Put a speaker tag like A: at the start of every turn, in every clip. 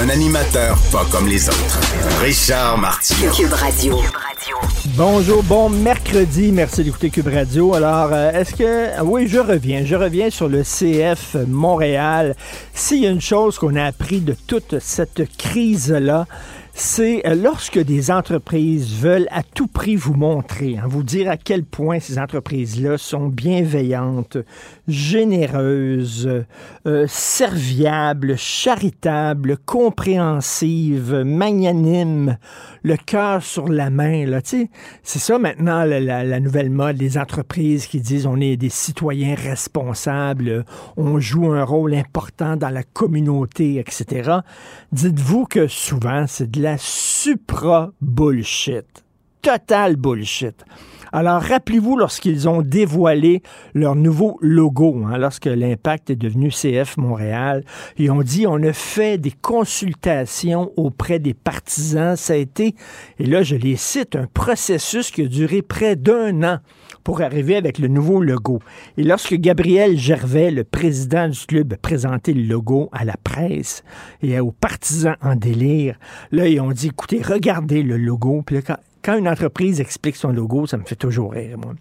A: Un animateur pas comme les autres. Richard Martineau.
B: Cube Radio.
C: Bonjour, bon mercredi. Merci d'écouter Cube Radio. Alors, euh, est-ce que... Oui, je reviens. Je reviens sur le CF Montréal. S'il y a une chose qu'on a appris de toute cette crise-là, c'est euh, lorsque des entreprises veulent à tout prix vous montrer, hein, vous dire à quel point ces entreprises-là sont bienveillantes, généreuses, euh, serviables, charitables, compréhensives, magnanimes, le cœur sur la main. Là, c'est ça maintenant la, la, la, nouvelle mode, les entreprises qui disent on est des citoyens responsables, on joue un rôle important dans la communauté, etc. Dites-vous que souvent c'est de la supra-bullshit. Total bullshit. Alors, rappelez-vous lorsqu'ils ont dévoilé leur nouveau logo, hein, lorsque l'Impact est devenu CF Montréal, ils ont dit on a fait des consultations auprès des partisans. Ça a été, et là je les cite, un processus qui a duré près d'un an pour arriver avec le nouveau logo. Et lorsque Gabriel Gervais, le président du club, a présenté le logo à la presse et aux partisans en délire, là, ils ont dit, écoutez, regardez le logo. Puis là, quand, une entreprise explique son logo, ça me fait toujours rire, moi.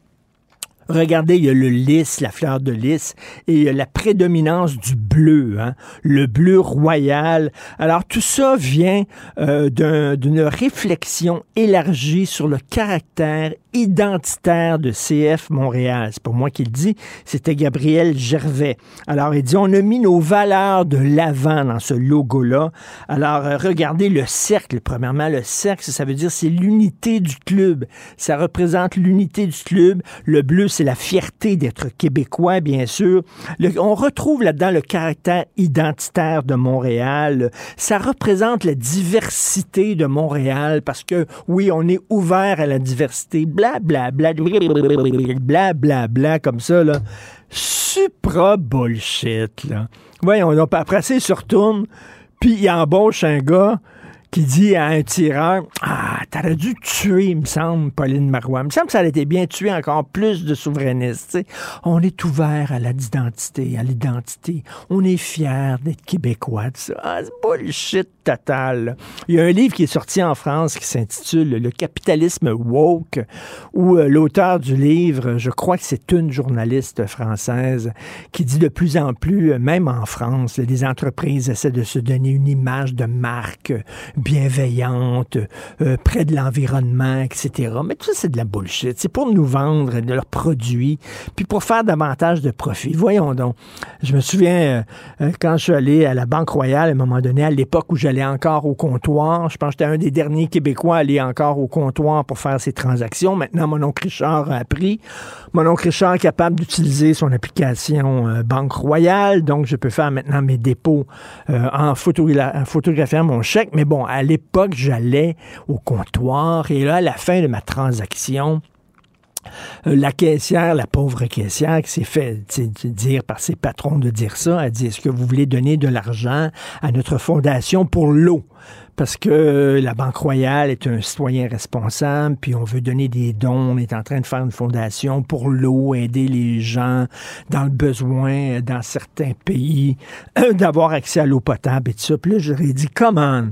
C: Regardez, il y a le lys, la fleur de lys, et il y a la prédominance du bleu, hein, le bleu royal. Alors tout ça vient euh, d'une réflexion élargie sur le caractère identitaire de CF Montréal. C'est pour moi qui le dit, c'était Gabriel Gervais. Alors il dit, on a mis nos valeurs de l'avant dans ce logo-là. Alors euh, regardez le cercle. Premièrement, le cercle, ça veut dire c'est l'unité du club. Ça représente l'unité du club. Le bleu, c'est la fierté d'être québécois, bien sûr. On retrouve là-dedans le caractère identitaire de Montréal. Ça représente la diversité de Montréal parce que, oui, on est ouvert à la diversité. Bla, bla, comme ça, là. Supra bullshit, là. Voyons, après ça, il se retourne, puis il embauche un gars qui dit à un tireur Ah, t'aurais dû tuer, il me semble, Pauline Marois. Il me semble que ça aurait été bien tuer encore plus de souverainistes. On est ouvert à l'identité, à l'identité. On est fier d'être québécois. Ah, c'est bullshit total. Il y a un livre qui est sorti en France qui s'intitule Le capitalisme woke, où euh, l'auteur du livre, je crois que c'est une journaliste française, qui dit de plus en plus, euh, même en France, les entreprises essaient de se donner une image de marque bienveillante, euh, près de l'environnement, etc. Mais tout ça, c'est de la bullshit. C'est pour nous vendre de leurs produits, puis pour faire davantage de profit. Voyons donc. Je me souviens, euh, quand je suis allé à la Banque Royale, à un moment donné, à l'époque où j'allais encore au comptoir, je pense que j'étais un des derniers Québécois à aller encore au comptoir pour faire ces transactions. Maintenant, mon oncle Richard a appris. Mon oncle Richard est capable d'utiliser son application euh, Banque Royale, donc je peux faire maintenant mes dépôts euh, en, en photographiant mon chèque. Mais bon, à l'époque, j'allais au comptoir et là, à la fin de ma transaction, euh, la caissière, la pauvre caissière qui s'est fait dire par ses patrons de dire ça, a dit, est-ce que vous voulez donner de l'argent à notre fondation pour l'eau? Parce que la Banque Royale est un citoyen responsable, puis on veut donner des dons, on est en train de faire une fondation pour l'eau, aider les gens dans le besoin dans certains pays, d'avoir accès à l'eau potable et tout ça. Puis là, j'aurais dit, comment?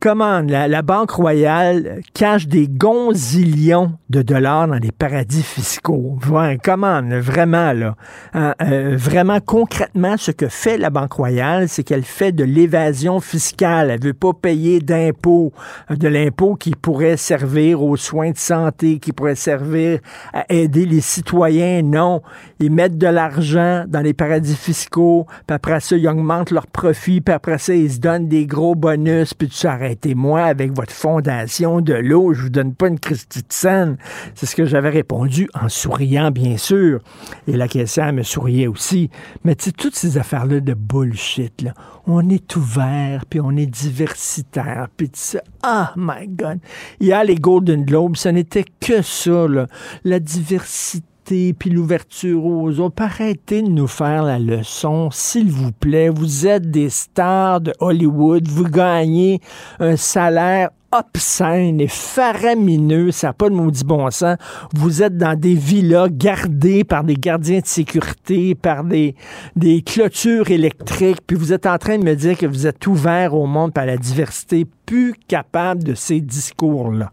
C: Comment la, la, Banque royale cache des gonzillions de dollars dans des paradis fiscaux. Voilà, comment, vraiment, là. Hein, euh, vraiment, concrètement, ce que fait la Banque royale, c'est qu'elle fait de l'évasion fiscale. Elle veut pas payer d'impôts, de l'impôt qui pourrait servir aux soins de santé, qui pourrait servir à aider les citoyens. Non. Ils mettent de l'argent dans les paradis fiscaux, puis après ça, ils augmentent leurs profits, puis après ça, ils se donnent des gros bonus, puis tout ça arrêtez-moi avec votre fondation de l'eau, je vous donne pas une Christie. C'est ce que j'avais répondu en souriant, bien sûr. Et la caissière me souriait aussi. Mais tu sais, toutes ces affaires-là de bullshit, là, on est ouvert, puis on est diversitaire, puis tu sais, ah, my God. Il y a les Golden Globes, ce n'était que ça. La diversité puis l'ouverture aux autres. Arrêtez de nous faire la leçon, s'il vous plaît. Vous êtes des stars de Hollywood. Vous gagnez un salaire obscène et faramineux, ça n'a pas de maudit bon sens. Vous êtes dans des villas gardées par des gardiens de sécurité, par des, des clôtures électriques, puis vous êtes en train de me dire que vous êtes ouvert au monde par la diversité, plus capable de ces discours-là.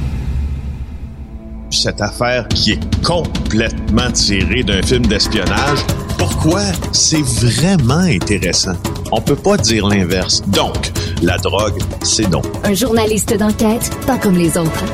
D: Cette affaire qui est complètement tirée d'un film d'espionnage. Pourquoi? C'est vraiment intéressant? On peut pas dire l'inverse. Donc, la drogue, c'est non.
E: Un journaliste d'enquête, pas comme les autres.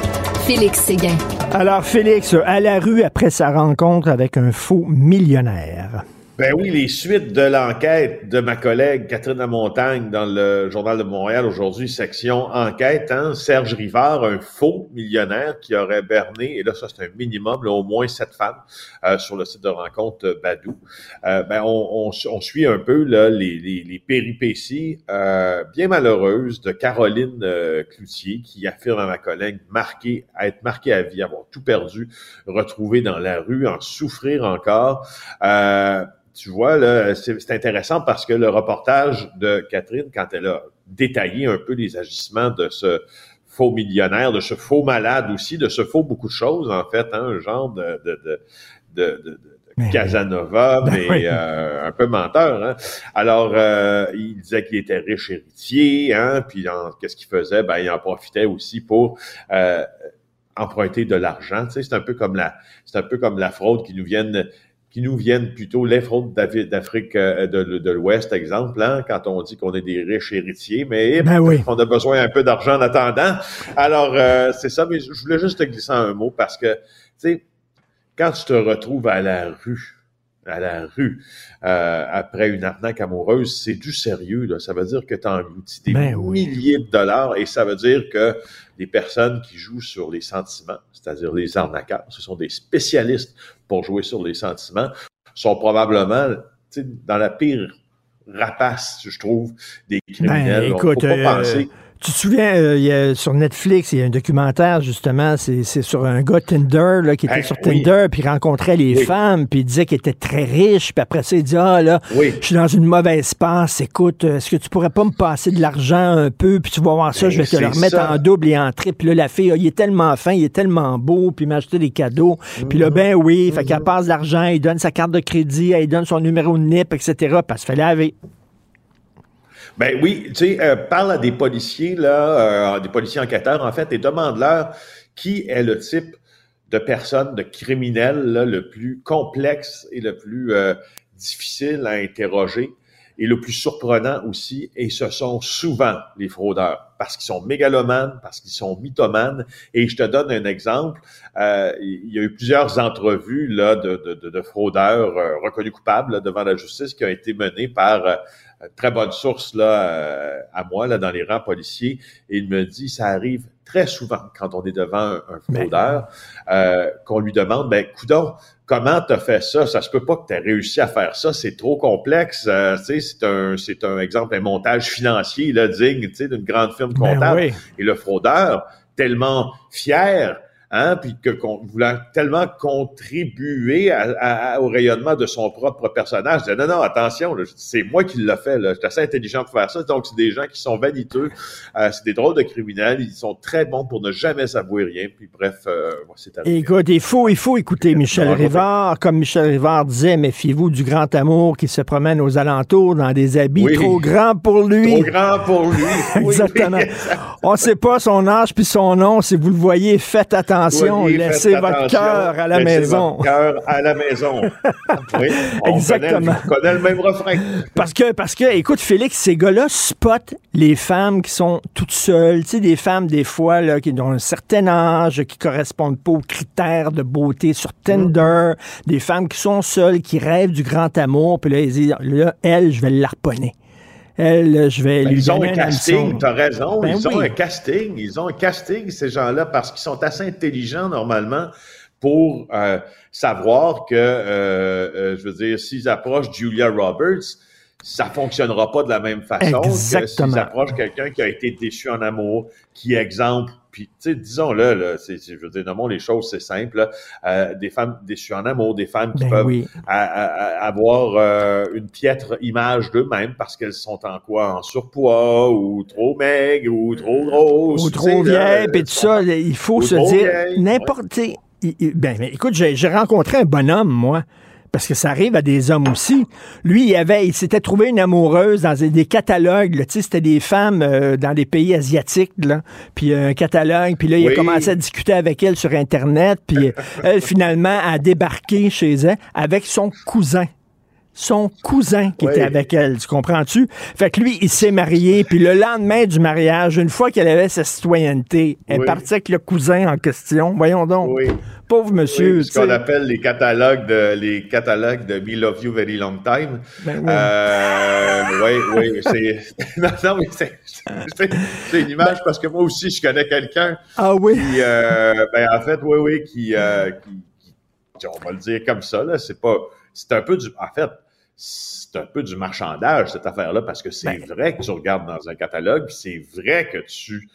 E: Félix Séguin.
C: Alors, Félix, à la rue après sa rencontre avec un faux millionnaire.
D: Ben oui, les suites de l'enquête de ma collègue Catherine Lamontagne dans le Journal de Montréal aujourd'hui, section enquête, hein, Serge Rivard, un faux millionnaire qui aurait berné, et là ça c'est un minimum, là, au moins sept femmes euh, sur le site de rencontre euh, Badou. Euh, ben on, on, on, suit un peu là, les, les, les péripéties euh, bien malheureuses de Caroline euh, Cloutier qui affirme à ma collègue marqué, être marquée à vie, avoir tout perdu, retrouvé dans la rue, en souffrir encore. Tu vois, là, c'est intéressant parce que le reportage de Catherine, quand elle a détaillé un peu les agissements de ce faux millionnaire, de ce faux malade aussi, de ce faux beaucoup de choses, en fait, hein, un genre de, de, de, de, de
C: Mais-
D: Casanova,
C: Ben
D: mais euh, un peu menteur. Hein? Alors, euh, il disait qu'il était riche héritier, hein? puis qu'est-ce qu'il faisait? Ben, il en profitait aussi pour euh, emprunter de l'argent. Tu sais, c'est un peu comme la, c'est un peu comme la fraude qui nous viennent qui nous viennent plutôt d'Af- d'Afrique euh, de, de l'Ouest, exemple, hein, quand on dit qu'on est des riches héritiers, mais
C: Ben oui.
D: on a besoin un peu d'argent en attendant. Alors, euh, c'est ça, mais je voulais juste te glisser un mot parce que, tu sais, quand tu te retrouves à la rue, à la rue, euh, après une arnaque amoureuse, c'est du sérieux. Là. Ça veut dire que tu as englouti des
C: Ben oui.
D: milliers de dollars et ça veut dire que les personnes qui jouent sur les sentiments, c'est-à-dire les arnaqueurs, ce sont des spécialistes pour jouer sur les sentiments, sont probablement dans la pire rapace, je trouve, des criminels.
C: Ben,
D: On
C: écoute,
D: pas
C: euh,
D: penser.
C: Tu te souviens, euh, il y a, sur Netflix, il y a un documentaire, justement, c'est sur un gars Tinder là, qui était sur
D: oui.
C: Tinder, puis il rencontrait les
D: Oui.
C: femmes, puis il disait qu'il était très riche, puis après ça, il dit, ah là,
D: Oui.
C: je suis dans une mauvaise passe, écoute, euh, est-ce que tu pourrais pas me passer de l'argent un peu, puis tu vas voir ça,
D: Ben,
C: je vais te le remettre
D: ça.
C: en double et en triple. Puis là, la fille, ah, il est tellement fin, il est tellement beau, puis il m'a acheté des cadeaux. Puis là, ben oui, fait qu'elle passe de l'argent, il donne sa carte de crédit, elle donne son numéro de NIP, etc., parce qu'il fallait laver.
D: Ben oui, tu sais, euh, parle à des policiers, là, euh, des policiers enquêteurs, en fait, et demande-leur qui est le type de personne, de criminel, là, le plus complexe et le plus euh, difficile à interroger et le plus surprenant aussi, et ce sont souvent les fraudeurs, parce qu'ils sont mégalomanes, parce qu'ils sont mythomanes. Et je te donne un exemple. Euh, il y a eu plusieurs entrevues là, de, de, de, de fraudeurs euh, reconnus coupables là, devant la justice qui ont été menées par euh, très bonne source là, euh, à moi là, dans les rangs policiers. Et il me dit, ça arrive très souvent quand on est devant un, un fraudeur, euh, qu'on lui demande, ben, coudon, comment t'as fait ça? Ça se peut pas que tu aies réussi à faire ça, c'est trop complexe. Euh, tu sais, c'est un, c'est un exemple, un montage financier là, digne tu sais, d'une grande firme
C: Ben
D: comptable.
C: oui.
D: Et le fraudeur, tellement fier, hein, puis que qu'on voulant tellement contribuer à- à- au rayonnement de son propre personnage, disait non non attention, c'est moi qui l'ai fait, là, je suis assez intelligent pour faire ça. Donc c'est des gens qui sont vaniteux, euh, c'est des drôles de criminels, ils sont très bons pour ne jamais s'avouer rien. Puis bref, euh, c'est.
C: Écoute, il faut, il faut écouter Michel Rivard. Comme Michel Rivard disait, méfiez-vous du grand amour qui se promène aux alentours dans des habits
D: Oui.
C: trop grands pour lui.
D: Trop grand pour lui. Oui,
C: Exactement.
D: oui.
C: On ne sait pas son âge puis son nom. Si vous le voyez, faites attention. Attention,
D: Soyez,
C: laissez votre cœur à la
D: laissez
C: maison.
D: Votre cœur à la maison. oui, on
C: Exactement.
D: Connaît, on connaît le même refrain.
C: Parce que, parce que, écoute, Félix, ces gars-là spotent les femmes qui sont toutes seules. Tu sais, des femmes, des fois, là, qui ont un certain âge, qui correspondent pas aux critères de beauté sur Tinder. Des femmes qui sont seules, qui rêvent du grand amour. Puis là, ils disent, là, elle, je vais l'harponner. Elle, je vais
D: Ben,
C: lui
D: ils ont
C: donner
D: un
C: un
D: casting, t'as raison.
C: Ben
D: ils ont un casting. Ils ont un casting, ces gens-là, parce qu'ils sont assez intelligents normalement pour euh, savoir que, euh, euh, je veux dire, s'ils approchent Julia Roberts, ça fonctionnera pas de la même façon que
C: Exactement.
D: s'ils approchent quelqu'un qui a été déçu en amour, qui exemple, puis tu sais, disons-le, là, c'est, je veux dire, nommons les choses, c'est simple, là, euh, des femmes déçues en amour, des femmes qui
C: Ben
D: peuvent
C: oui.
D: à- à- à avoir euh, une piètre image d'eux-mêmes parce qu'elles sont en quoi? En surpoids ou trop maigres ou trop grosses.
C: Ou trop
D: sais, là,
C: vieille, puis tout ça, il faut se dire n'importe. Ben, ben, écoute, j'ai rencontré un bonhomme, moi. Parce que ça arrive à des hommes aussi. Lui, il avait, il s'était trouvé une amoureuse dans des catalogues. là. Tu sais, c'était des femmes euh, dans des pays asiatiques, là. Puis euh, un catalogue. Puis là, il a commencé à discuter avec elle sur Internet. Puis euh, elle, finalement, a débarqué chez elle avec son cousin son cousin qui
D: Oui.
C: était avec elle, tu comprends-tu? Fait que lui, il s'est marié, puis le lendemain du mariage, une fois qu'elle avait sa citoyenneté, elle
D: Oui.
C: partie avec le cousin en question. Voyons donc.
D: Oui.
C: Pauvre monsieur.
D: Oui, ce qu'on appelle les catalogues de les catalogues de Me Love You Very Long Time.
C: Ben oui.
D: Euh, oui, oui, c'est non, non, mais c'est une image parce que moi aussi je connais quelqu'un
C: Ah oui.
D: qui, euh, ben en fait, oui, oui, qui, euh, qui, qui- on va le dire comme ça là, c'est pas, c'est un peu du, en fait, c'est un peu du marchandage cette affaire-là parce que c'est
C: Ben.
D: vrai que tu regardes dans un catalogue, c'est vrai que tu,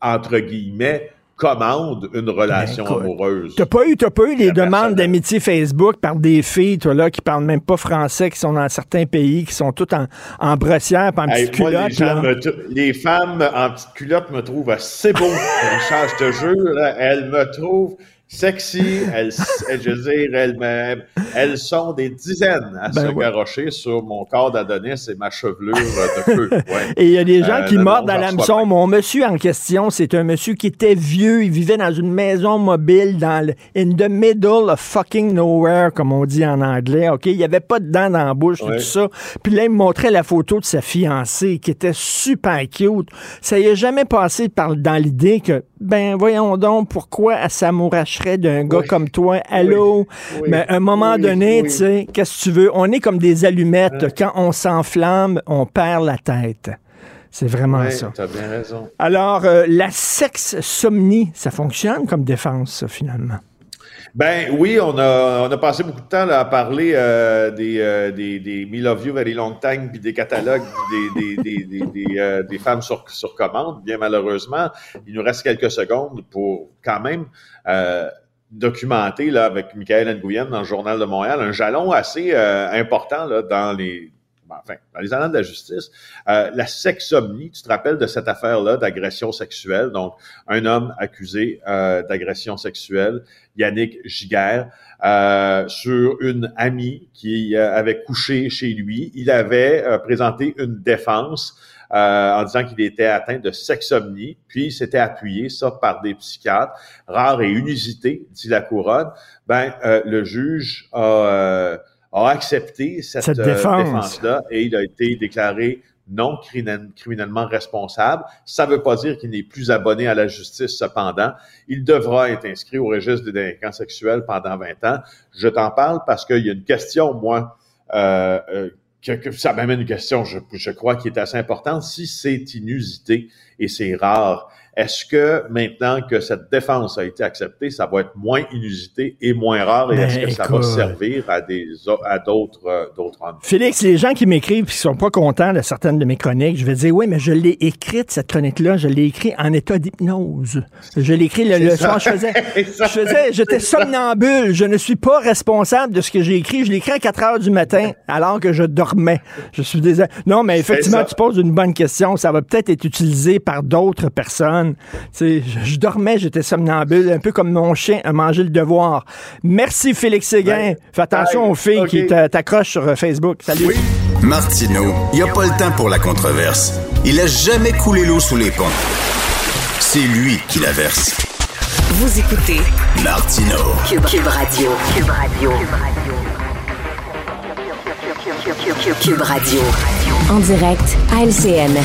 D: entre guillemets, commandes une relation
C: Ben,
D: amoureuse.
C: T'as pas eu, t'as pas eu les
D: La
C: demandes d'amitié Facebook par des filles, toi, là, qui parlent même pas français, qui sont dans certains pays, qui sont toutes en, en brossière, en
D: Hey,
C: petite
D: moi, les,
C: culotte,
D: gens me les femmes en petite culotte me trouvent assez beau. Richard, je te jure, elles me trouvent sexy. Elles, elles- je veux dire, elles, elles sont des dizaines à
C: Ben
D: se
C: ouais.
D: garrocher sur mon corps d'Adonis et ma chevelure de feu. Ouais.
C: Et il y a des gens
D: Euh,
C: qui mordent à l'hameçon. Mon monsieur en question, c'est un monsieur qui était vieux. Il vivait dans une maison mobile dans le in the middle of fucking nowhere, comme on dit en anglais. OK? Il n'y avait pas de dents dans la bouche, et
D: Ouais.
C: tout ça. Puis là, il me montrait la photo de sa fiancée qui était super cute. Ça y est jamais passé par, dans l'idée que, ben, voyons donc, pourquoi elle s'amouracherait d'un gars comme toi? Allô?
D: Oui.
C: Mais à un moment donné, tu sais, qu'est-ce que tu veux? On est comme des allumettes. Quand on s'enflamme, on perd la tête. C'est vraiment
D: Ouais,
C: ça.
D: t'as bien raison.
C: Alors, euh, la sexe-somnie, ça fonctionne comme défense, ça, finalement?
D: Ben oui, on a, on a passé beaucoup de temps là, à parler euh, des, euh, des, des Me Love You Very Long Time, puis des catalogues, des, des, des, des, euh, des femmes sur, sur commande. Bien malheureusement, il nous reste quelques secondes pour quand même euh, documenter là, avec Michael Nguyen dans le Journal de Montréal un jalon assez euh, important là, dans les enfin, dans les annales de la justice, euh, la sexomnie, tu te rappelles de cette affaire-là d'agression sexuelle, donc un homme accusé euh, d'agression sexuelle, Yannick Giguère, euh, sur une amie qui euh, avait couché chez lui. Il avait euh, présenté une défense euh, en disant qu'il était atteint de sexomnie, puis il s'était appuyé ça par des psychiatres, rare et unusité, dit la couronne. Ben, euh, le juge a, euh, a accepté cette,
C: Cette
D: euh,
C: défense.
D: défense-là et il a été déclaré non criminel- criminellement responsable. Ça ne veut pas dire qu'il n'est plus abonné à la justice cependant. Il devra être inscrit au registre des délinquants sexuels pendant 20 ans. Je t'en parle parce qu'il y a une question, moi, euh, euh, que, que ça m'amène une question, je, je crois, qui est assez importante. Si c'est inusité et c'est rare, est-ce que maintenant que cette défense a été acceptée, ça va être moins inusité et moins rare et
C: Ben,
D: est-ce que ça va servir à des o- à d'autres euh, d'autres?
C: Félix, les gens qui m'écrivent et qui sont pas contents de certaines de mes chroniques, je vais dire, oui, mais je l'ai écrite, cette chronique-là, je l'ai écrite en état d'hypnose. Je l'ai écrite le, soir, je faisais, je faisais, j'étais somnambule, je ne suis pas responsable de ce que j'ai écrit. Je l'ai écrit à 4 heures du matin, alors que je dormais. Je suis désolé. Non, mais effectivement, tu poses une bonne question. Ça va peut-être être utilisé par d'autres personnes. Sais, je, je dormais, j'étais somnambule, un peu comme mon chien a mangé le devoir. Merci, Félix Séguin.
D: Ouais.
C: Fais attention
D: Bye.
C: aux filles
D: OK.
C: qui t'a- t'accrochent sur euh, Facebook. Salut.
A: Martineau, il n'y a pas le temps pour la controverse. Il a jamais coulé l'eau sous les ponts. C'est lui qui la verse.
B: Vous écoutez
A: Martino.
B: Cube, Cube Radio. Cube Radio. Cube Radio.
E: En direct à LCN.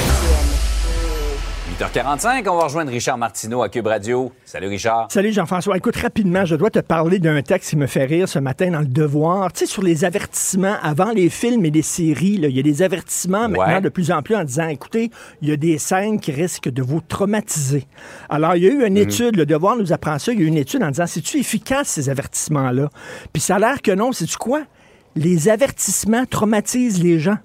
F: 8h45, on va rejoindre Richard Martineau à Cube Radio. Salut Richard.
C: Salut Jean-François. Écoute, rapidement, je dois te parler d'un texte qui me fait rire ce matin dans Le Devoir. Tu sais, sur les avertissements avant les films et les séries, là, il y a des avertissements maintenant de plus en plus en disant, écoutez, il y a des scènes qui risquent de vous traumatiser. Alors, il y a eu une étude, Le Devoir nous apprend ça, il y a eu une étude en disant, c'est-tu efficace ces avertissements-là? Puis ça a l'air que non, c'est-tu quoi? Les avertissements traumatisent les gens.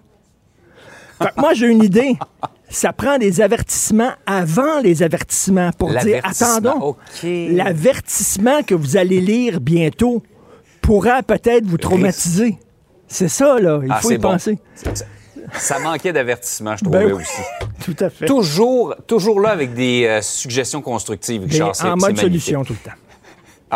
C: Fait que moi, j'ai une idée. Ça prend des avertissements avant les avertissements pour dire attendons. L'avertissement que vous allez lire bientôt pourra peut-être vous traumatiser. C'est ça, là. Il
F: Ah,
C: faut y
F: bon.
C: penser.
F: Ça, manquait d'avertissement, je
C: Ben
F: trouvais
C: oui.
F: aussi.
C: Tout à fait.
F: Toujours, toujours là avec des euh, suggestions constructives, Richard.
C: En mode solution tout le temps.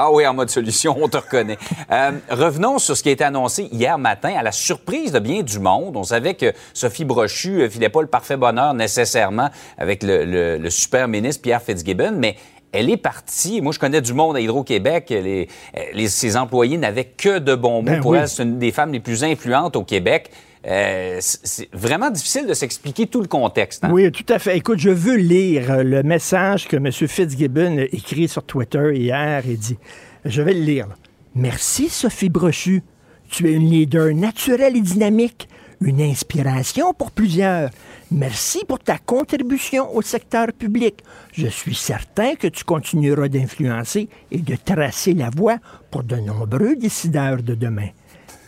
F: Ah oui, en mode solution, on te reconnaît. Euh, revenons sur ce qui a été annoncé hier matin, à la surprise de bien du monde. On savait que Sophie Brochu ne filait pas le parfait bonheur nécessairement avec le, le- le super ministre Pierre Fitzgibbon, mais elle est partie. Moi, je connais du monde à Hydro-Québec. Les, les- ses employés n'avaient que de bons mots.
C: Ben
F: Pour
C: oui.
F: elle, c'est une des femmes les plus influentes au Québec. Euh, c'est vraiment difficile de s'expliquer tout le contexte. hein?
C: Oui, tout à fait. Écoute, je veux lire euh, le message que M. Fitzgibbon a écrit sur Twitter hier. Il dit, je vais le lire. Merci, Sophie Brochu. Tu es une leader naturelle et dynamique, une inspiration pour plusieurs. Merci pour ta contribution au secteur public. Je suis certain que tu continueras d'influencer et de tracer la voie pour de nombreux décideurs de demain.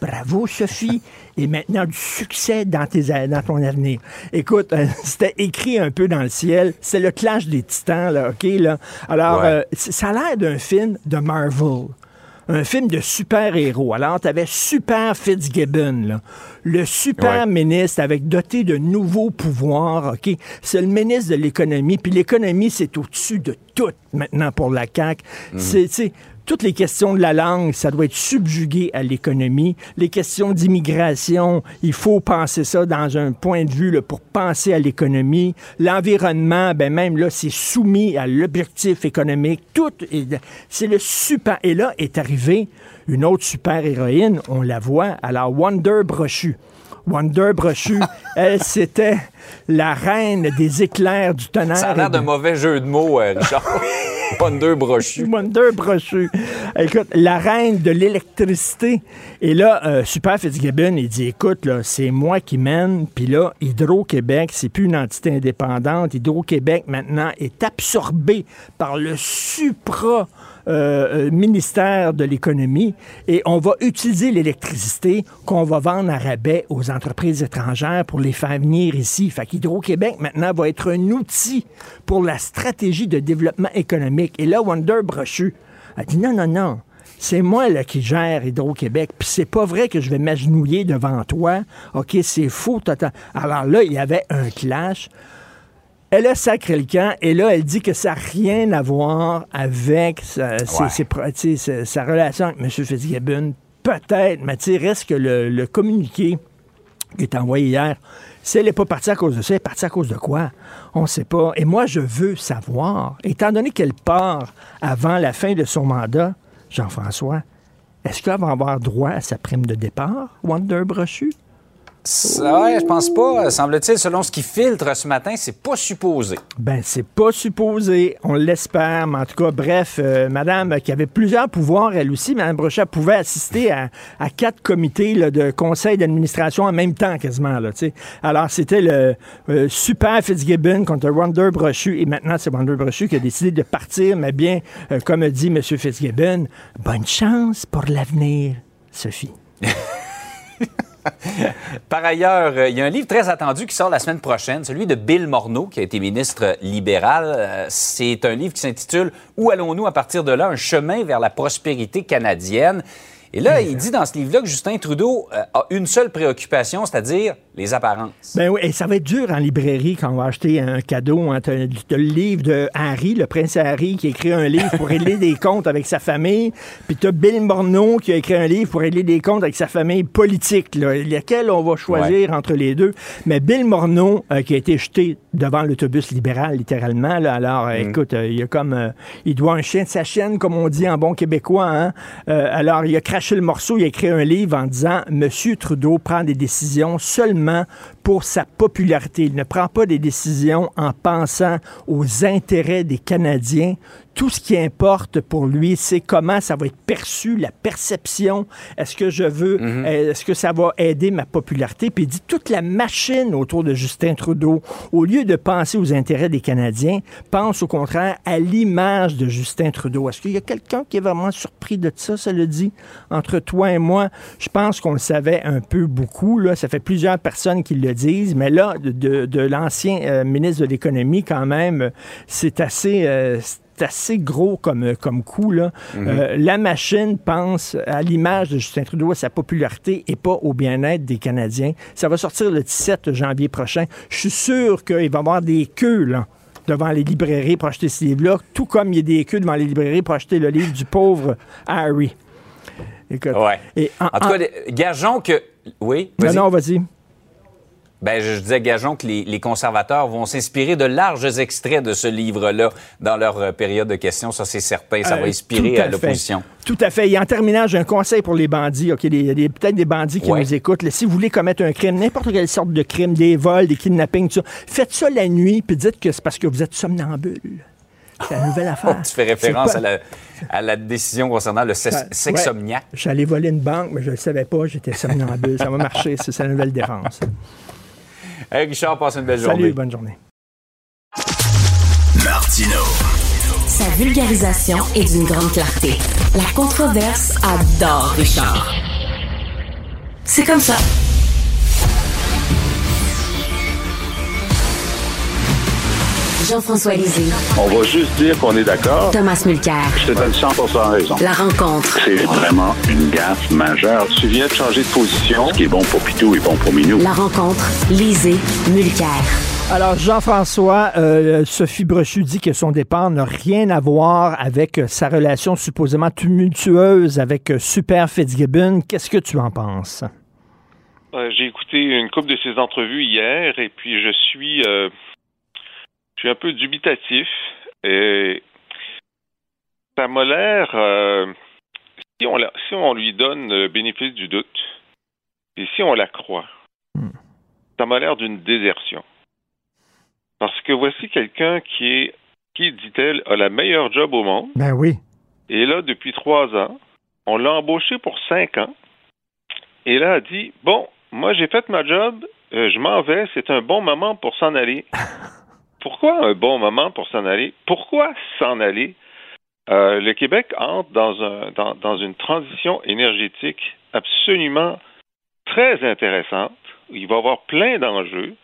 C: Bravo, Sophie. Et maintenant, du succès dans, tes, dans ton avenir. Écoute, euh, c'était écrit un peu dans le ciel. C'est le clash des titans, là, OK? Là? Alors,
F: Ouais.
C: euh, ça a l'air d'un film de Marvel. Un film de super-héros. Alors, tu avais Super Fitzgibbon, là. le super
F: Ouais.
C: ministre avec doté de nouveaux pouvoirs. OK? C'est le ministre de l'économie. Puis l'économie, c'est au-dessus de tout maintenant pour la CAQ. Toutes les questions de la langue, ça doit être subjugué à l'économie. Les questions d'immigration, il faut penser ça dans un point de vue pour penser à l'économie. L'environnement, ben même là, c'est soumis à l'objectif économique. Tout, est- c'est le super. Et là est arrivée une autre super héroïne, on la voit, alors Wonder Brochu. Wonder Brochu, elle, c'était la reine des éclairs du tonnerre.
F: Ça a l'air
C: de-
F: d'un mauvais jeu de mots, euh, Richard. Wonder brochu.
C: Wonder Brochu. Écoute, la reine de l'électricité. Et là, euh, Super Fitzgibbon, il dit, écoute, là, c'est moi qui mène. Puis là, Hydro-Québec, c'est plus une entité indépendante. Hydro-Québec, maintenant, est absorbé par le supra... euh, euh, ministère de l'économie et on va utiliser l'électricité qu'on va vendre à rabais aux entreprises étrangères pour les faire venir ici. Fait qu'Hydro-Québec, maintenant, va être un outil pour la stratégie de développement économique. Et là, Wonder Brochu a dit non, non, non. C'est moi là, qui gère Hydro-Québec. Puis c'est pas vrai que je vais m'agenouiller devant toi. OK, c'est faux total. Alors là, il y avait un clash. Elle a sacré le camp et là, elle dit que ça n'a rien à voir avec sa,
F: Ouais.
C: ses relation avec M. Fitzgibbon. Peut-être, mais tu reste que le, le communiqué qui est envoyé hier, si elle n'est pas partie à cause de ça, elle est partie à cause de quoi? On ne sait pas. Et moi, je veux savoir, étant donné qu'elle part avant la fin de son mandat, Jean-François, est-ce qu'elle va avoir droit à sa prime de départ, Wonder Brochu?
F: Ça, ouais, je pense pas. Semble-t-il, selon ce qui filtre ce matin, c'est pas supposé.
C: Ben, c'est pas supposé. On l'espère. Mais en tout cas, bref, euh, madame qui avait plusieurs pouvoirs, elle aussi, Mme Brochet, pouvait assister à, à quatre comités là, de conseil d'administration en même temps, quasiment. Là. Alors, c'était le euh, super Fitzgibbon contre Wonder Brochu. Et maintenant, c'est Wonder Brochu qui a décidé de partir. Mais bien, euh, comme a dit M. Fitzgibbon, bonne chance pour l'avenir, Sophie.
F: Par ailleurs, euh, il y a un livre très attendu qui sort la semaine prochaine, celui de Bill Morneau, qui a été ministre libéral. Euh, C'est un livre qui s'intitule Où allons-nous à partir de là? Un chemin vers la prospérité canadienne. Et là, il dit dans ce livre-là que Justin Trudeau euh, a une seule préoccupation, c'est-à-dire les apparences.
C: Ben oui, et ça va être dur en librairie quand on va acheter un cadeau. Hein. Tu le livre de Harry, le prince Harry, qui a écrit un livre pour régler des comptes avec sa famille. Puis tu as Bill Morneau qui a écrit un livre pour régler des comptes avec sa famille politique. Là. Lequel on va choisir entre les deux. Mais Bill Morneau, euh, qui a été jeté devant l'autobus libéral, littéralement. Là. Alors, euh, mm. écoute, il y a comme... il doit un chien de sa chaîne, comme on dit en bon québécois. Hein. alors, il a craché le morceau, il a écrit un livre en disant « Monsieur Trudeau prend des décisions seulement pour sa popularité. Il ne prend pas des décisions en pensant aux intérêts des Canadiens, tout ce qui importe pour lui, c'est comment ça va être perçu, la perception. Est-ce que je veux, mhm. euh, est-ce que ça va aider ma popularité? Puis il dit toute la machine autour de Justin Trudeau, au lieu de penser aux intérêts des Canadiens, pense au contraire à l'image de Justin Trudeau. Est-ce qu'il y a quelqu'un qui est vraiment surpris de ça, ça le dit? Entre toi et moi, je pense qu'on le savait un peu beaucoup. Là. Ça fait plusieurs personnes qui le disent, mais là, de, l'ancien euh, ministre de l'Économie, quand même, c'est assez... Euh, assez gros comme, comme coup. Là. Mhm. Euh, la machine pense à l'image de Justin Trudeau, à sa popularité et pas au bien-être des Canadiens. Ça va sortir le 17 janvier prochain. Je suis sûr qu'il va y avoir des queues là, devant les librairies pour acheter ce livre-là, tout comme il y a des queues devant les librairies pour acheter le livre du pauvre Harry.
F: Écoute, Et en, tout cas, gageons que... Oui,
C: Non, non, vas-y.
F: Ben, je disais, gageons que les, conservateurs vont s'inspirer de larges extraits de ce livre-là dans leur euh, période de questions. Ça, c'est certain. Ça va euh, inspirer à, l'opposition.
C: Tout à fait. Et en terminant, j'ai un conseil pour les bandits. OK, il y a peut-être des bandits qui nous écoutent. si vous voulez commettre un crime, n'importe quelle sorte de crime, des vols, des kidnappings, tout ça, faites ça la nuit, puis dites que c'est parce que vous êtes somnambule. C'est la nouvelle affaire.
F: tu fais référence à, la, décision concernant le.
C: J'allais voler une banque, mais je ne le savais pas. J'étais somnambule. ça va marcher. C'est la nouvelle défense.
F: Hey Richard, passe une belle journée.
C: Salut, bonne journée.
A: Martino.
E: Sa vulgarisation est d'une grande clarté. La controverse adore Richard. C'est comme ça. Jean-François Lisée.
G: On va juste dire qu'on est d'accord.
E: Thomas Mulcair.
G: Je te donne 100 raison.
E: La rencontre.
G: C'est vraiment une gaffe majeure. Tu viens de changer de position. Ce qui est bon pour Pitou est bon pour Minou.
E: La rencontre. Lisée. Mulcair.
C: Alors, Jean-François, euh, Sophie Brochu dit que son départ n'a rien à voir avec euh, sa relation supposément tumultueuse avec euh, Super Fitzgibbon. Qu'est-ce que tu en penses?
H: J'ai écouté une couple de ses entrevues hier et puis je suis je suis un peu dubitatif. Et ça m'a l'air, euh, si, on si on lui donne le bénéfice du doute, et si on la croit, hmm. ça m'a l'air d'une désertion. Parce que voici quelqu'un qui est, qui, dit-elle, a la meilleure job au monde.
C: Ben oui.
H: Et là, depuis trois ans, on l'a embauché pour cinq ans. Et là, a dit, bon, moi j'ai fait ma job, euh, je m'en vais, c'est un bon moment pour s'en aller. Pourquoi un bon moment pour s'en aller? Pourquoi s'en aller? Euh, le Québec entre dans, un, dans, une transition énergétique absolument très intéressante. Il va y avoir plein d'enjeux.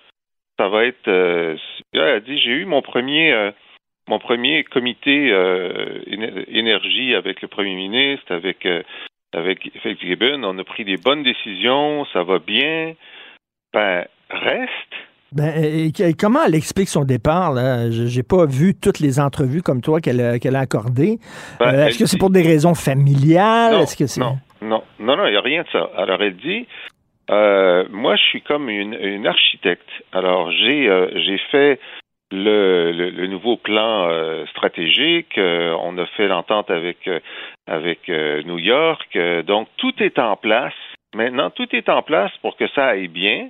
H: Ça va être. Euh, a dit j'ai eu mon premier euh, comité énergie avec le premier ministre, avec avec Gibbon. On a pris des bonnes décisions. Ça va bien. Ben reste
C: ben, comment elle explique son départ? Je n'ai pas vu toutes les entrevues comme toi qu'elle a, a accordées. Ben, euh, est-ce que c'est pour des raisons familiales?
H: Non,
C: que
H: non, non, non, il n'y a rien de ça. Alors, elle dit, euh, moi, je suis comme une, architecte. Alors, j'ai euh, j'ai fait le, le, nouveau plan stratégique. on a fait l'entente avec, avec New York. donc, tout est en place. Maintenant, tout est en place pour que ça aille bien.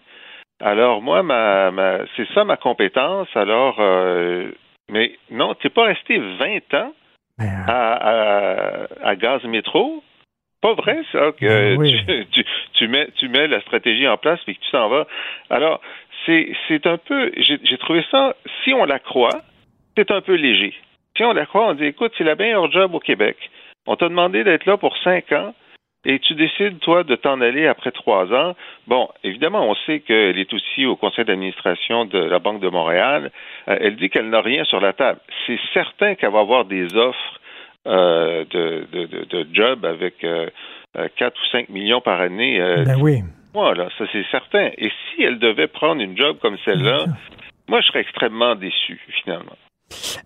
H: Alors moi, ma, ma c'est ça ma compétence. Alors, euh, mais non, tu n'es pas resté 20 ans ben, à, à, à, Gaz Métro? Pas vrai, ça, que ben tu, tu, mets, tu mets la stratégie en place et que tu t'en vas. Alors, c'est, c'est un peu, j'ai trouvé ça, si on la croit, c'est un peu léger. Si on la croit, on dit, écoute, c'est la meilleure job au Québec. On t'a demandé d'être là pour cinq ans et tu décides, toi, de t'en aller après trois ans. Bon, évidemment, on sait qu'elle est aussi au conseil d'administration de la Banque de Montréal. Euh, elle dit qu'elle n'a rien sur la table. C'est certain qu'elle va avoir des offres euh, de, de, de, job avec, euh, 4 ou 5 millions par année.
C: ben oui.
H: Voilà, ça c'est certain. Et si elle devait prendre une job comme celle-là, moi je serais extrêmement déçu finalement.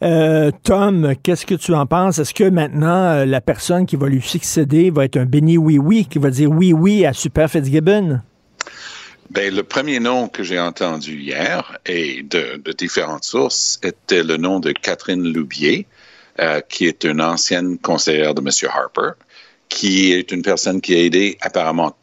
C: Euh, Tom, qu'est-ce que tu en penses? Est-ce que maintenant, la personne qui va lui succéder va être un béni oui-oui, qui va dire oui-oui à Super Fitzgibbon?
I: Ben, le premier nom que j'ai entendu hier et de, différentes sources était le nom de Catherine Loubier, euh, qui est une ancienne conseillère de M. Harper, qui est une personne qui a aidé apparemment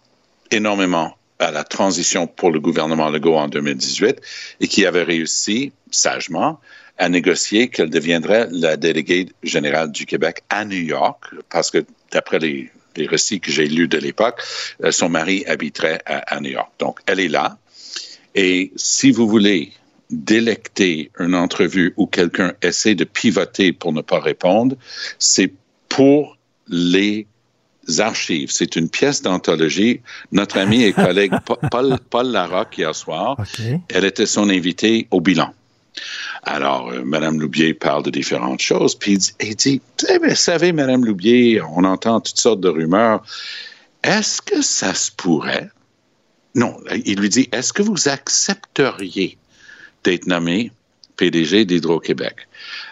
I: énormément à la transition pour le gouvernement Legault en 2018 et qui avait réussi sagement à négocier qu'elle deviendrait la déléguée générale du Québec à New York, parce que d'après les les récits que j'ai lus de l'époque, euh, son mari habiterait à, New York. Donc, elle est là. Et si vous voulez délecter une entrevue où quelqu'un essaie de pivoter pour ne pas répondre, c'est pour les archives. C'est une pièce d'anthologie. Notre ami et collègue Paul, Paul Larocque, hier soir, elle était son invitée au bilan. Alors, euh, Mme Loubier parle de différentes choses, puis il dit, vous savez, Mme Loubier, on entend toutes sortes de rumeurs. Est-ce que ça se pourrait? Non, il lui dit, est-ce que vous accepteriez d'être nommé PDG d'Hydro-Québec?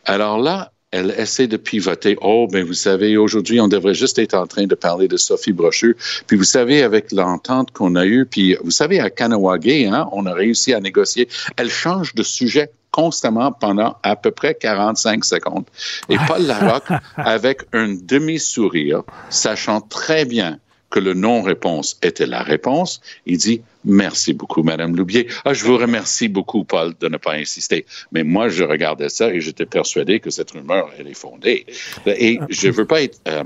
I: Alors là, elle essaie de pivoter. Oh, ben vous savez, aujourd'hui, on devrait juste être en train de parler de Sophie Brochu. Puis vous savez, avec l'entente qu'on a eue, puis vous savez, à Kanawagé, hein, on a réussi à négocier. Elle change de sujet constamment pendant à peu près 45 secondes. Et Paul Larocque, avec un demi-sourire, sachant très bien que le non-réponse était la réponse, il dit Merci beaucoup, Madame Loubier. Ah, je vous remercie beaucoup, Paul, de ne pas insister. Mais moi, je regardais ça et j'étais persuadé que cette rumeur, elle est fondée. Et je ne veux pas être euh,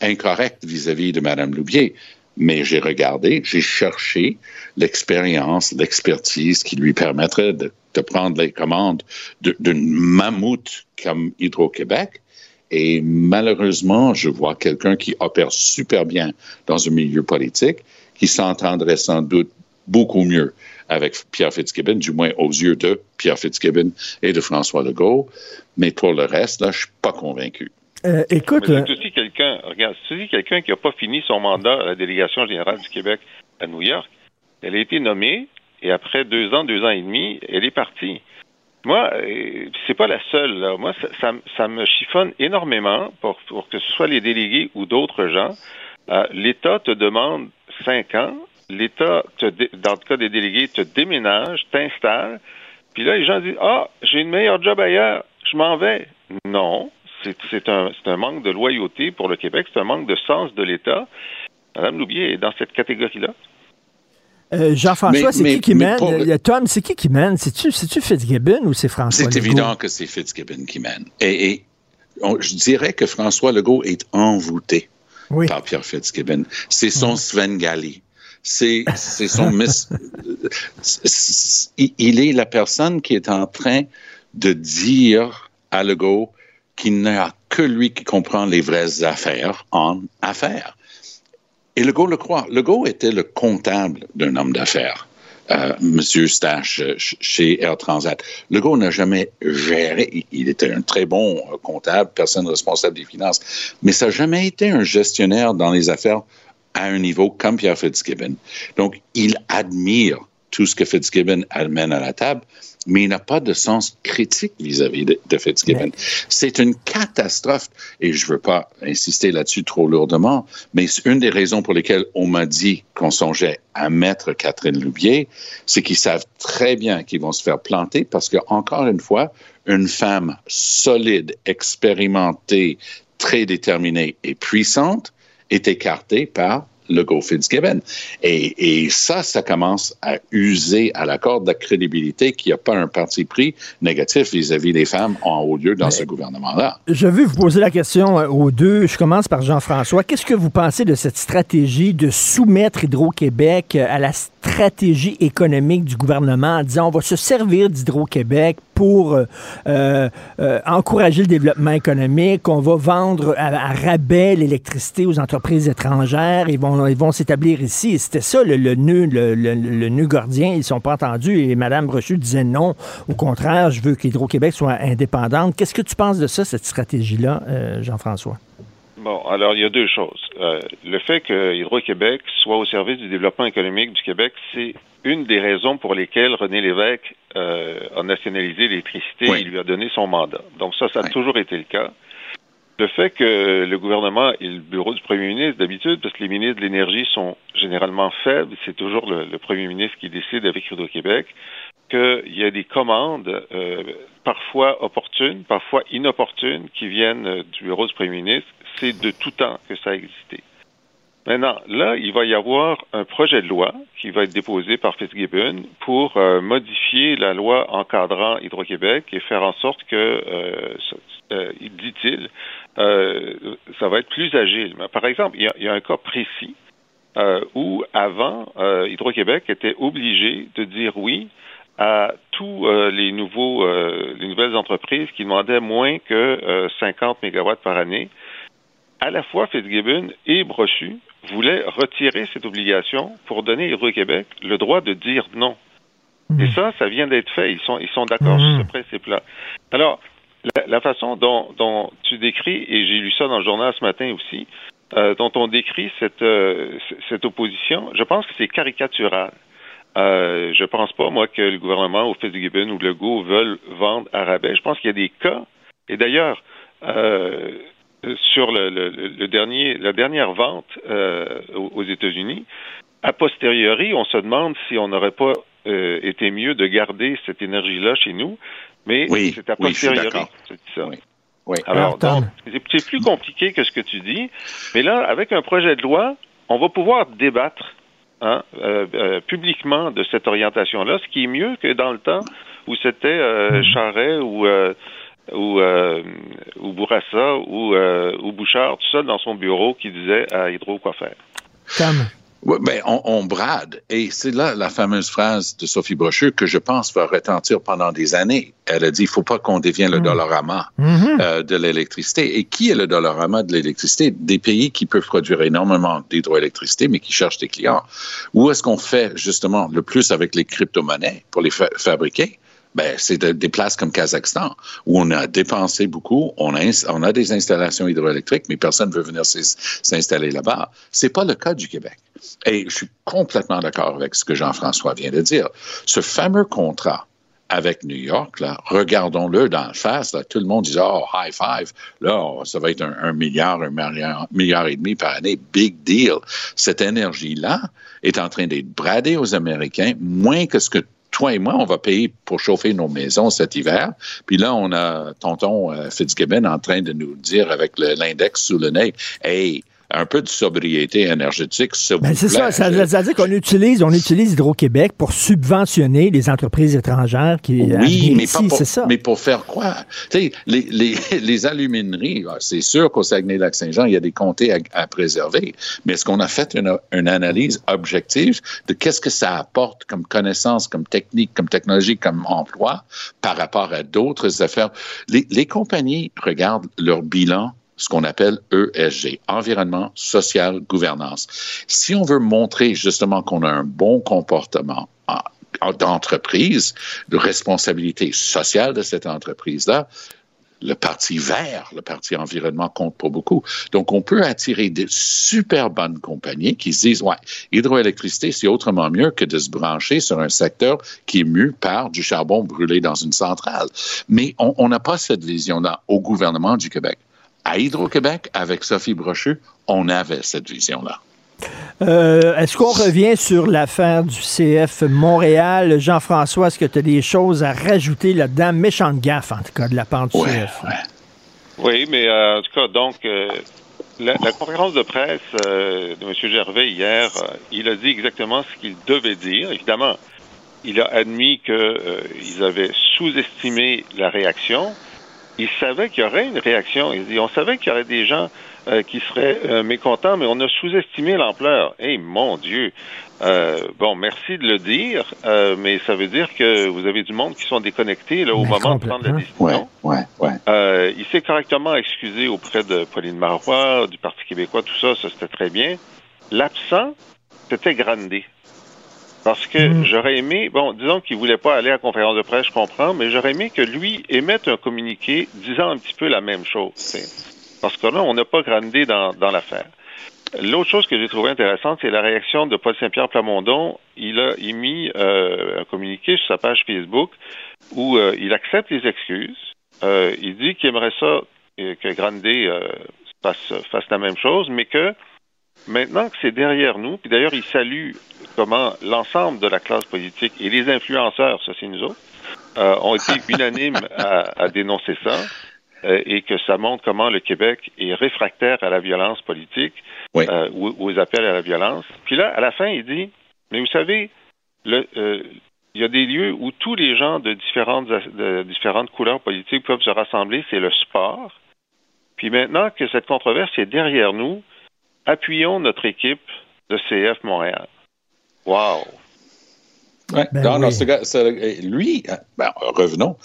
I: incorrect vis-à-vis de Madame Loubier, mais j'ai regardé, j'ai cherché l'expérience, l'expertise qui lui permettrait de, prendre les commandes d'une mammouth comme Hydro-Québec. Et malheureusement, je vois quelqu'un qui opère super bien dans un milieu politique, qui s'entendrait sans doute beaucoup mieux avec Pierre Fitzgibbon, du moins aux yeux de Pierre Fitzgibbon et de François Legault. Mais pour le reste, là, je suis pas convaincu.
C: Euh, écoute.
H: C'est euh, aussi quelqu'un, regarde, c'est aussi quelqu'un qui n'a pas fini son mandat à la délégation générale du Québec à New York. Elle a été nommée et après deux ans, deux ans et demi, elle est partie. Moi, euh, c'est pas la seule. Là. Moi, ça, me chiffonne énormément pour, que ce soit les délégués ou d'autres gens. L'État te demande cinq ans. L'État, dans le cas des délégués, te déménage, t'installe. Puis là, les gens disent Ah, j'ai une meilleure job ailleurs, je m'en vais. Non, c'est un, un, manque de loyauté pour le Québec, c'est un manque de sens de l'État. Madame Loubier est dans cette catégorie-là.
C: Euh, Jean-François, c'est qui qui mène? Tom, c'est qui qui mène? C'est-tu Fitzgibbon ou c'est François
I: C'est évident que c'est Fitzgibbon qui mène. Et, je dirais que François Legault est envoûté par Pierre Fitzgibbon. C'est son Svengali. C'est son miss. il est la personne qui est en train de dire à Legault qu'il n'y a que lui qui comprend les vraies affaires en affaires. Et Legault le croit. Legault était le comptable d'un homme d'affaires. Euh, Monsieur Stache euh, chez Air Transat. Legault n'a jamais géré, il était un très bon euh, comptable, personne responsable des finances, mais ça n'a jamais été un gestionnaire dans les affaires à un niveau comme Pierre Fitzgibbon. Donc, il admire tout ce que Fitzgibbon amène à la table, mais il n'a pas de sens critique vis-à-vis de, Fitzgibbon. C'est une catastrophe, et je ne veux pas insister là-dessus trop lourdement, mais une des raisons pour lesquelles on m'a dit qu'on songeait à mettre Catherine Loubier, c'est qu'ils savent très bien qu'ils vont se faire planter parce que, encore une fois, une femme solide, expérimentée, très déterminée et puissante est écartée par le Go Fitzgibbon. Et, et ça, ça commence à user à la corde de la crédibilité qu'il n'y a pas un parti pris négatif vis-à-vis des femmes en haut lieu dans ce gouvernement-là.
C: Je veux vous poser la question euh, aux deux. Je commence par Jean-François. Qu'est-ce que vous pensez de cette stratégie de soumettre Hydro-Québec euh, à la stratégie économique du gouvernement en disant on va se servir d'Hydro-Québec pour euh, euh, euh, encourager le développement économique, on va vendre à, rabais l'électricité aux entreprises étrangères, ils vont, ils vont s'établir ici. C'était ça le, nœud, le, le, nœud gordien. Ils sont pas entendus et Mme Brochu disait non. Au contraire, je veux qu'Hydro-Québec soit indépendante. Qu'est-ce que tu penses de ça, cette stratégie-là, Jean-François?
H: Bon, alors il y a deux choses. Euh, le fait que Hydro-Québec soit au service du développement économique du Québec, c'est une des raisons pour lesquelles René Lévesque euh, a nationalisé l'électricité et lui a donné son mandat. Donc ça, ça a toujours été le cas. Le fait que le gouvernement et le bureau du premier ministre, d'habitude, parce que les ministres de l'énergie sont généralement faibles, c'est toujours le, le, premier ministre qui décide avec Hydro-Québec, qu'il y a des commandes euh, parfois opportunes, parfois inopportunes, qui viennent du bureau du premier ministre. C'est de tout temps que ça a existé. Maintenant, là, il va y avoir un projet de loi qui va être déposé par Fitzgibbon pour euh, modifier la loi encadrant Hydro-Québec et faire en sorte que, euh, euh, dit-il, ça va être plus agile. Par exemple, il y a, il y a un cas précis où, avant, Hydro-Québec était obligé de dire oui à tous les nouveaux, les nouvelles entreprises qui demandaient moins que 50 mégawatts par année à la fois Fitzgibbon et Brochu voulaient retirer cette obligation pour donner à Hydro-Québec le droit de dire non. Et hmm. ça, ça vient d'être fait. Ils sont, ils sont d'accord sur ce hmm. principe-là. Alors, la, façon dont, tu décris, et j'ai lu ça dans le journal ce matin aussi, euh, dont on décrit cette, euh, cette opposition, je pense que c'est caricatural. Euh, je pense pas, moi, que le gouvernement ou Fitzgibbon ou le GO veulent vendre à rabais. Je pense qu'il y a des cas, et d'ailleurs, euh, sur le, le, le, dernier, la dernière vente euh, aux États-Unis, a posteriori, on se demande si on n'aurait pas euh, été mieux de garder cette énergie-là chez nous, mais c'est a posteriori. Oui, ça. Oui. Alors, c'est plus compliqué que ce que tu dis, mais là, avec un projet de loi, on va pouvoir débattre hein, euh, euh publiquement de cette orientation-là, ce qui est mieux que dans le temps où c'était euh, hmm. Charret ou ou, euh, ou Bourassa ou, euh, ou Bouchard, tout seul dans son bureau, qui disait à Hydro quoi faire.
I: Oui, ben, on, on, brade. Et c'est là la fameuse phrase de Sophie Brochu que je pense va retentir pendant des années. Elle a dit, il faut pas qu'on devienne le mm. dollarama mm-hmm. euh, de l'électricité. Et qui est le dollarama de l'électricité? Des pays qui peuvent produire énormément d'hydroélectricité, mais qui cherchent des clients. Où est-ce qu'on fait justement le plus avec les crypto-monnaies pour les fabriquer? Ben, c'est des places comme Kazakhstan où on a dépensé beaucoup, on a, des installations hydroélectriques, mais personne ne veut venir s'installer là-bas. C'est pas le cas du Québec. Et je suis complètement d'accord avec ce que Jean-François vient de dire. Ce fameux contrat avec New York, regardons-le dans le face. Là, tout le monde dit oh high five. Là, ça va être un, milliard, un milliard et demi par année, big deal. Cette énergie-là est en train d'être bradée aux Américains moins que ce que toi et moi, on va payer pour chauffer nos maisons cet hiver. Puis là, on a tonton euh, Fitzgibbon en train de nous dire avec l'index sous le nez, hey, un peu de sobriété énergétique,
C: ben, C'est ça, ça, veut dire qu'on utilise, on utilise Hydro-Québec pour subventionner les entreprises étrangères qui
I: Oui, mais ici, c'est ça. Mais pour faire quoi? Tu sais, les, les, les alumineries, ah, c'est sûr qu'au Saguenay-Lac-Saint-Jean, il y a des comtés à, préserver, mais est-ce qu'on a fait une, une analyse objective de qu'est-ce que ça apporte comme connaissance, comme technique, comme technologie, comme emploi par rapport à d'autres affaires? Les, les compagnies regardent leur bilan ce qu'on appelle ESG, environnement, social, gouvernance. Si on veut montrer justement qu'on a un bon comportement d'entreprise, de responsabilité sociale de cette entreprise-là, le parti vert, le parti environnement compte pour beaucoup. Donc, on peut attirer des super bonnes compagnies qui se disent, ouais, hydroélectricité, c'est autrement mieux que de se brancher sur un secteur qui est mu par du charbon brûlé dans une centrale. Mais on n'a pas cette vision-là au gouvernement du Québec. À Hydro-Québec, avec Sophie Brochu, on avait cette vision-là.
C: Euh, est-ce qu'on revient sur l'affaire du CF Montréal? Jean-François, est-ce que tu as des choses à rajouter là-dedans? Méchante gaffe, en tout cas, de la part du CF.
H: Oui, mais euh, en tout cas, donc, euh, la, conférence de presse de M. Gervais hier, il a dit exactement ce qu'il devait dire. Évidemment, il a admis qu'ils avaient sous-estimé la réaction il savait qu'il y aurait une réaction. Il dit, on savait qu'il y aurait des gens euh, qui seraient euh, mécontents, mais on a sous-estimé l'ampleur. Eh mon Dieu! Euh, bon, merci de le dire, mais ça veut dire que vous avez du monde qui sont déconnectés là, au moment de prendre la décision.
I: Ouais, ouais,
H: il s'est correctement excusé auprès de Pauline Marois, du Parti québécois, tout ça, ça c'était très bien. L'absent, c'était Grandet. Parce que mm. j'aurais aimé, bon, disons qu'il voulait pas aller à la conférence de presse, je comprends, mais j'aurais aimé que lui émette un communiqué disant un petit peu la même chose. Parce que là, on n'a pas grandé dans, dans l'affaire. L'autre chose que j'ai trouvé intéressante, c'est la réaction de Paul Saint-Pierre Plamondon. Il a émis euh, un communiqué sur sa page Facebook où euh, il accepte les excuses. Euh, il dit qu'il aimerait ça que Grandet fasse, fasse la même chose, mais que maintenant que c'est derrière nous, puis d'ailleurs il salue comment l'ensemble de la classe politique et les influenceurs, ça c'est nous autres, ont été unanimes à, à dénoncer ça. Euh, et que ça montre comment le Québec est réfractaire à la violence politique euh, ou, aux appels à la violence. Puis là, à la fin, il dit, mais vous savez, le, euh, il y a des lieux où tous les gens de différentes, de différentes couleurs politiques peuvent se rassembler, c'est le sport. Puis maintenant que cette controverse est derrière nous, appuyons notre équipe de CF Montréal. Wow!
I: Ouais. Ben non, non, lui, ben, revenons,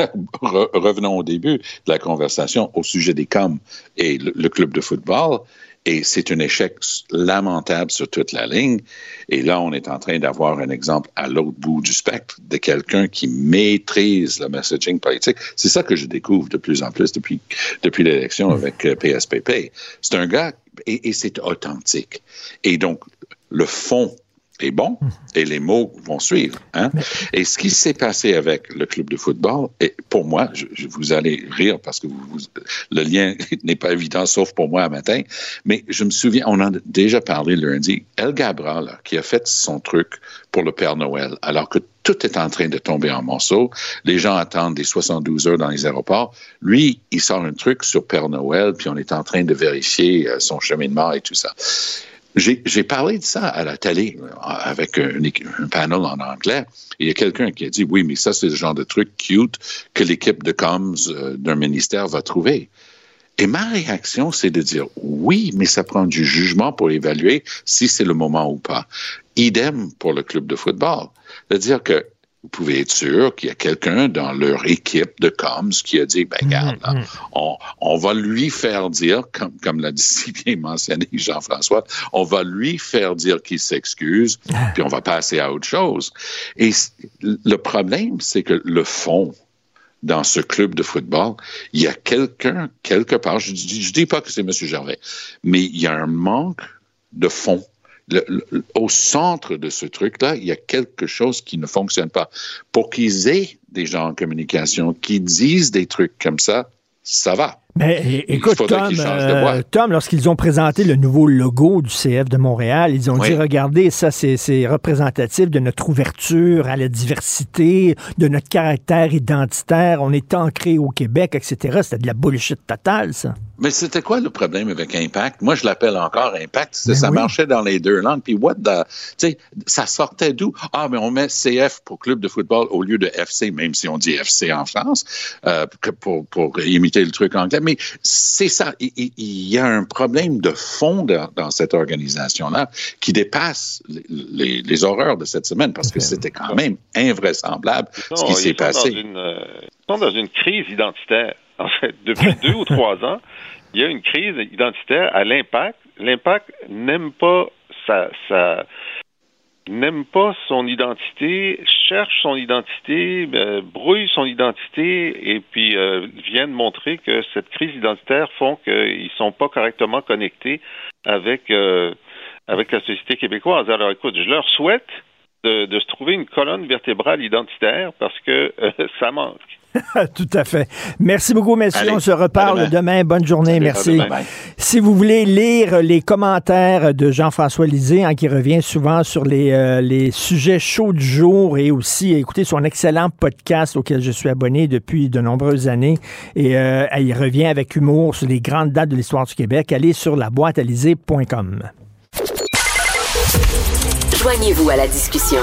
I: revenons au début de la conversation au sujet des COM et le, club de football. Et c'est un échec lamentable sur toute la ligne. Et là, on est en train d'avoir un exemple à l'autre bout du spectre de quelqu'un qui maîtrise le messaging politique. C'est ça que je découvre de plus en plus depuis, depuis l'élection avec PSPP. Euh, c'est un gars, et, et c'est authentique. Et donc, le fond est bon et les mots vont suivre. Hein? Et ce qui s'est passé avec le club de football, et pour moi, je, vous allez rire parce que vous, le lien n'est pas évident, sauf pour moi à matin, mais je me souviens, on en a déjà parlé lundi, El Gabra, qui a fait son truc pour le Père Noël, alors que tout est en train de tomber en morceaux. Les gens attendent des 72 heures dans les aéroports. Lui, il sort un truc sur Père Noël, puis on est en train de vérifier euh, son cheminement et tout ça. J'ai parlé de ça à la télé euh, avec un, panel en anglais. il y a quelqu'un qui a dit oui, mais ça, c'est le genre de truc cute que l'équipe de comms euh, d'un ministère va trouver. Et ma réaction, c'est de dire oui, mais ça prend du jugement pour évaluer si c'est le moment ou pas. Idem pour le club de football. C'est-à-dire que vous pouvez être sûr qu'il y a quelqu'un dans leur équipe de comms qui a dit, ben, regarde, mm-hmm. on, on, va lui faire dire, comme, comme l'a dit si bien mentionné Jean-François, on va lui faire dire qu'il s'excuse, ah. puis on va passer à autre chose. Et le problème, c'est que le fond, dans ce club de football, il y a quelqu'un, quelque part, je ne dis, dis pas que c'est M. Gervais, mais il y a un manque de fond au centre de ce truc-là, il y a quelque chose qui ne fonctionne pas. Pour qu'ils aient des gens en communication qui disent des trucs comme ça, ça va.
C: Mais écoute, Tom, euh, Tom lorsqu'ils ont présenté le nouveau logo du CF de Montréal, ils ont dit, regardez, ça, c'est représentatif de notre ouverture à la diversité, de notre caractère identitaire, on est ancré au Québec, etc. C'était de la bullshit totale, ça.
I: Mais c'était quoi le problème avec Impact? Moi, je l'appelle encore Impact. Ben ça marchait dans les deux langues. Puis what the... Tu sais, ça sortait d'où? Ah, mais on met CF pour club de football au lieu de FC, même si on dit FC en France, euh, pour, pour imiter le truc anglais. Mais c'est ça. Il, y a un problème de fond dans, cette organisation-là qui dépasse les, les, horreurs de cette semaine parce que c'était quand même invraisemblable ce qui s'est passé.
H: Dans une, euh, ils sont dans une crise identitaire. En fait, depuis deux ou trois ans, il y a une crise identitaire à l'impact. L'impact n'aime pas sa, sa n'aime pas son identité, cherche son identité, euh, brouille son identité et puis euh, vient de montrer que cette crise identitaire font qu'ils sont pas correctement connectés avec euh, avec la société québécoise. Alors écoute, je leur souhaite de, de se trouver une colonne vertébrale identitaire parce que ça manque.
C: Tout à fait. Merci beaucoup, messieurs. On se reparle demain. Bonne journée. Merci. Si vous voulez lire les commentaires de Jean-François Lisée, hein, qui revient souvent sur les, euh, les sujets chauds du jour et aussi écouter son excellent podcast auquel je suis abonné depuis de nombreuses années. Et euh, il revient avec humour sur les grandes dates de l'histoire du Québec. Allez sur la
E: Joignez-vous à la discussion.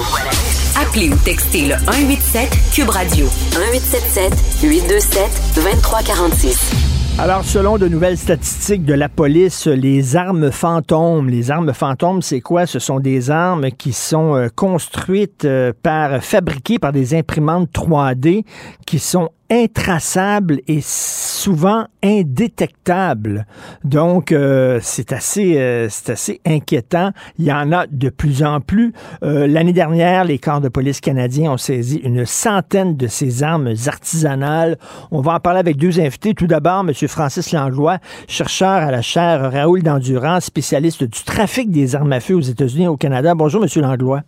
E: Appelez ou textez le 187 Cube Radio 1877 827 2346.
C: Alors, selon de nouvelles statistiques de la police, les armes fantômes, les armes fantômes, c'est quoi? Ce sont des armes qui sont euh, construites euh, par, fabriquées par des imprimantes 3D qui sont intraçables et souvent indétectables. Donc, euh, c'est assez, euh, assez inquiétant. Il y en a de plus en plus. Euh, l'année dernière, les corps de police canadiens ont saisi une centaine de ces armes artisanales. On va en parler avec deux invités. Tout d'abord, M. Francis Langlois, chercheur à la chaire Raoul d'Endurance, spécialiste du trafic des armes à feu aux États-Unis et au Canada. Bonjour, M. Langlois.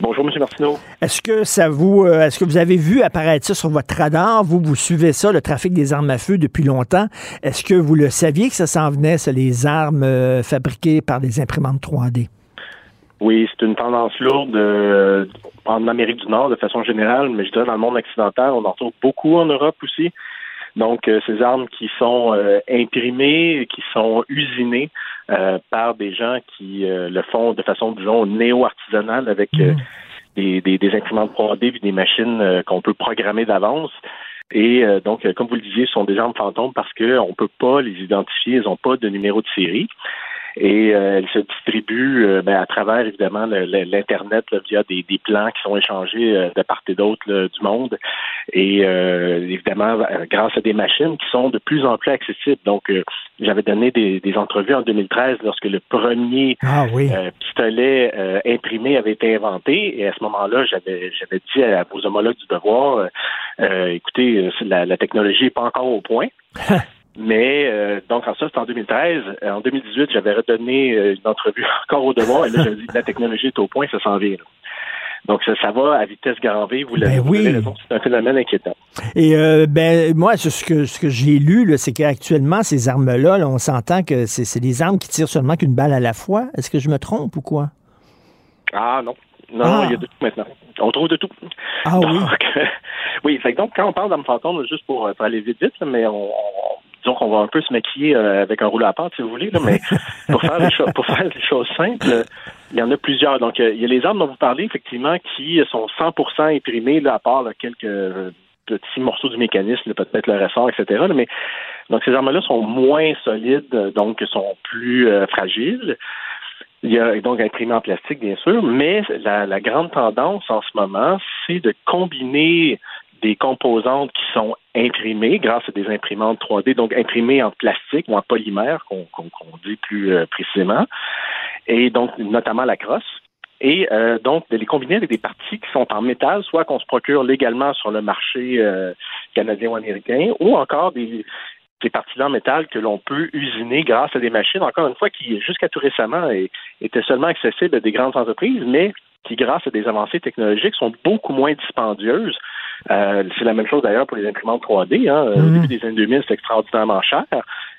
J: Bonjour, M. Martineau.
C: Est-ce que ça vous euh, est-ce que vous avez vu apparaître ça sur votre radar? Vous, vous suivez ça, le trafic des armes à feu depuis longtemps. Est-ce que vous le saviez que ça s'en venait, ça, les armes euh, fabriquées par des imprimantes 3D?
J: Oui, c'est une tendance lourde euh, en Amérique du Nord de façon générale, mais je dirais dans le monde occidental, on en retrouve beaucoup en Europe aussi. Donc, euh, ces armes qui sont imprimées, qui sont usinées euh, par des gens qui le font de façon, disons, néo-artisanale avec des, des, des, imprimantes 3D et des machines qu'on peut programmer d'avance. Et donc, comme vous le disiez, ce sont des armes fantômes parce qu'on ne peut pas les identifier, elles n'ont pas de numéro de série et euh, elle se distribue euh, ben, à travers évidemment l'internet via des, des, plans qui sont échangés euh, de part et d'autre du monde et évidemment grâce à des machines qui sont de plus en plus accessibles. Donc j'avais donné des, des, entrevues en 2013 lorsque le premier
C: ah, oui.
J: pistolet imprimé avait été inventé et à ce moment-là j'avais j'avais dit à vos homologues du devoir écoutez la, la technologie n'est pas encore au point. Mais euh, donc en ça, c'était en 2013. Euh, en 2018, j'avais redonné euh, une entrevue encore au devoir et là, j'avais dit la technologie est au point, ça s'en vient. Donc ça, ça, va à vitesse grand V, vous l'avez
C: ben oui.
J: c'est un phénomène inquiétant.
C: Et ben moi, ce que, ce que j'ai lu, c'est qu'actuellement, ces armes-là, on s'entend que c'est des armes qui tirent seulement qu'une balle à la fois. Est-ce que je me trompe ou quoi?
J: Ah non. Non, ah. il y a de tout maintenant. On trouve de tout.
C: Ah oui.
J: oui, fait donc quand on parle d'armes fantômes, juste pour, aller vite vite, mais on disons qu'on va un peu se maquiller euh, avec un rouleau à pâte, si vous voulez, mais pour faire, les choses, pour faire les choses simples, il y en a plusieurs. Donc, euh, il y a les armes dont vous parlez, effectivement, qui sont 100% imprimées, là, à part quelques euh, petits morceaux du mécanisme, peut-être le ressort, etc. mais donc, ces armes-là sont moins solides, donc sont plus fragiles. Il y a donc imprimé en plastique, bien sûr, mais la, la grande tendance en ce moment, c'est de combiner des composantes qui sont imprimées grâce à des imprimantes 3D, donc imprimées en plastique ou en polymère, qu'on dit plus euh, précisément, et donc notamment la crosse. Et euh, donc de les combiner avec des parties qui sont en métal, soit qu'on se procure légalement sur le marché euh, canadien ou américain, ou encore des, des parties en métal que l'on peut usiner grâce à des machines, encore une fois, qui jusqu'à tout récemment étaient seulement accessibles à des grandes entreprises, mais qui, grâce à des avancées technologiques, sont beaucoup moins dispendieuses euh, c'est la même chose d'ailleurs pour les imprimantes 3D. Hein. Au mhm. début des années 2000, c'est extraordinairement cher.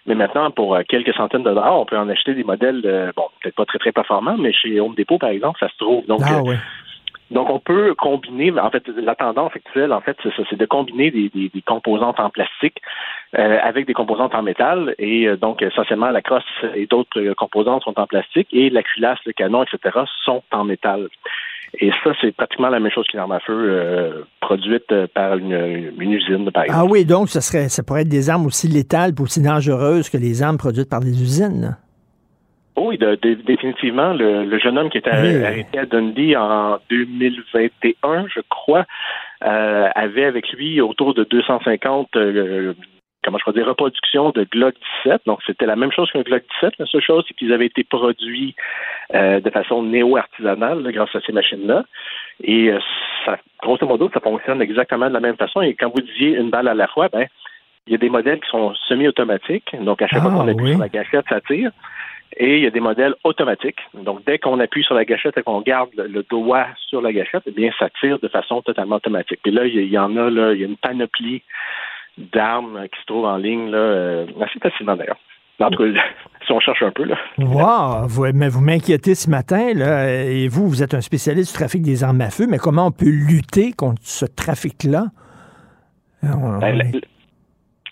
J: Mais maintenant, pour euh, quelques centaines de dollars, on peut en acheter des modèles, euh, bon, peut-être pas très très performants, mais chez Home Depot, par exemple, ça se trouve. Donc,
C: ah,
J: donc on peut combiner, en fait, la tendance actuelle, en fait, c'est ça, c'est de combiner des, composantes en plastique avec des composantes en métal. Et donc, essentiellement, la crosse et d'autres composantes sont en plastique et la culasse, le canon, etc., sont en métal. Et ça, c'est pratiquement la même chose qu'une arme à feu euh, produite euh, par une, usine, par exemple.
C: Ah oui, donc ça, serait, ça pourrait être des armes aussi létales aussi dangereuses que les armes produites par des usines.
J: Oui, définitivement. Le, jeune homme qui était arrêté à Dundee en 2021, je crois, euh, avait avec lui autour de 250 comment je peux dire, reproduction de Glock 17. Donc, c'était la même chose qu'un Glock 17. La seule chose, c'est qu'ils avaient été produits euh, de façon néo-artisanale grâce à ces machines-là. Et euh, ça, grosso modo, ça fonctionne exactement de la même façon. Et quand vous disiez une balle à la fois, ben, il y a des modèles qui sont semi-automatiques. Donc, à chaque fois qu'on ah, appuie sur la gâchette, ça tire. Et il y a des modèles automatiques. Donc, dès qu'on appuie sur la gâchette et qu'on garde le, doigt sur la gâchette, eh bien, ça tire de façon totalement automatique. Et là, il y, en a, là, il y a une panoplie d'armes qui se trouvent en ligne, là, euh, assez facilement d'ailleurs. En tout cas, si on cherche un peu. Là.
C: Wow! Vous, mais vous m'inquiétez ce matin, là, et vous, vous êtes un spécialiste du trafic des armes à feu, mais comment on peut lutter contre ce trafic-là?
J: Ben,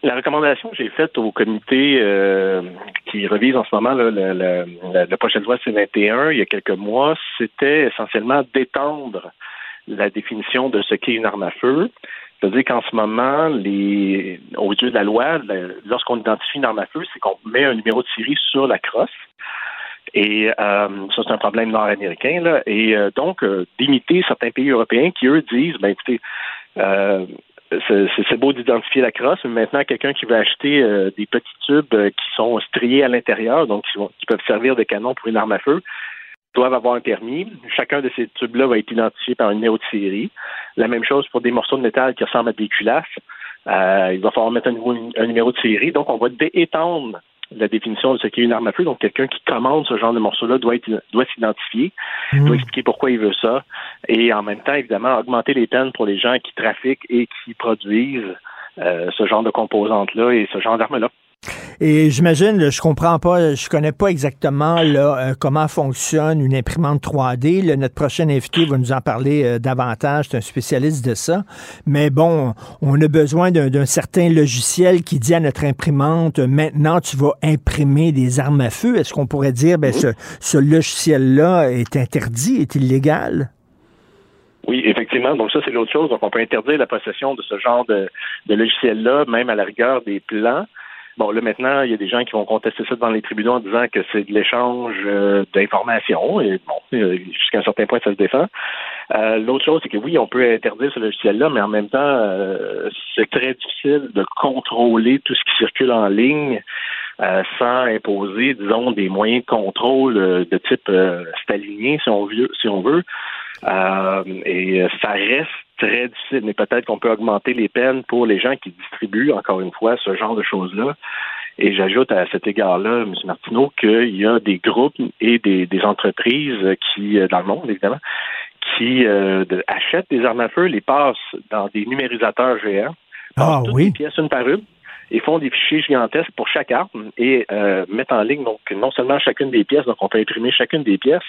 J: la, recommandation que j'ai faite au comité euh, qui revise en ce moment le, le, projet de loi C21 il y a quelques mois, c'était essentiellement d'étendre la définition de ce qu'est une arme à feu c'est-à-dire qu'en ce moment, les, au yeux de la loi, lorsqu'on identifie une arme à feu, c'est qu'on met un numéro de série sur la crosse. Et euh, ça, c'est un problème nord-américain. Là. Et euh, donc, euh, d'imiter certains pays européens qui, eux, disent, ben écoutez, c'est beau d'identifier la crosse, mais maintenant, quelqu'un qui veut acheter euh, des petits tubes euh, qui sont striés à l'intérieur, donc qui, peuvent servir de canon pour une arme à feu, doivent avoir un permis. Chacun de ces tubes-là va être identifié par un numéro de série. La même chose pour des morceaux de métal qui ressemblent à des culasses. Euh, il va falloir mettre un, numéro de série. Donc, on va étendre la définition de ce qu'est une arme à feu. Donc, quelqu'un qui commande ce genre de morceau-là doit doit s'identifier, mmh. doit expliquer pourquoi il veut ça, et en même temps, évidemment, augmenter les peines pour les gens qui trafiquent et qui produisent euh, ce genre de composantes-là et ce genre d'armes-là.
C: Et j'imagine, je comprends pas, je connais pas exactement là, euh, comment fonctionne une imprimante 3D. notre prochain invité va nous en parler euh, davantage. C'est un spécialiste de ça. Mais bon, on a besoin d'un certain logiciel qui dit à notre imprimante maintenant tu vas imprimer des armes à feu. Est-ce qu'on pourrait dire ben ce, ce logiciel-là est interdit, est illégal?
J: Oui, effectivement. Donc ça, c'est l'autre chose. Donc on peut interdire la possession de ce genre de, de logiciel-là, même à la rigueur des plans. Bon, là maintenant, il y a des gens qui vont contester ça devant les tribunaux en disant que c'est de l'échange euh, d'informations et bon, euh, jusqu'à un certain point, ça se défend. Euh, l'autre chose, c'est que oui, on peut interdire ce logiciel-là, mais en même temps, c'est très difficile de contrôler tout ce qui circule en ligne sans imposer, disons, des moyens de contrôle de type stalinien, si on veut. Si on veut. et ça reste très difficile, mais peut-être qu'on peut augmenter les peines pour les gens qui distribuent, encore une fois, ce genre de choses-là. Et j'ajoute à cet égard-là, M. Martineau, qu'il y a des groupes et des, entreprises qui, euh, dans le monde, évidemment, qui euh, achètent des armes à feu, les passent dans des numérisateurs géants,
C: ah,
J: toutes
C: oui.
J: des pièces une par une, et font des fichiers gigantesques pour chaque arme et euh, mettent en ligne donc non seulement chacune des pièces, donc on peut imprimer chacune des pièces,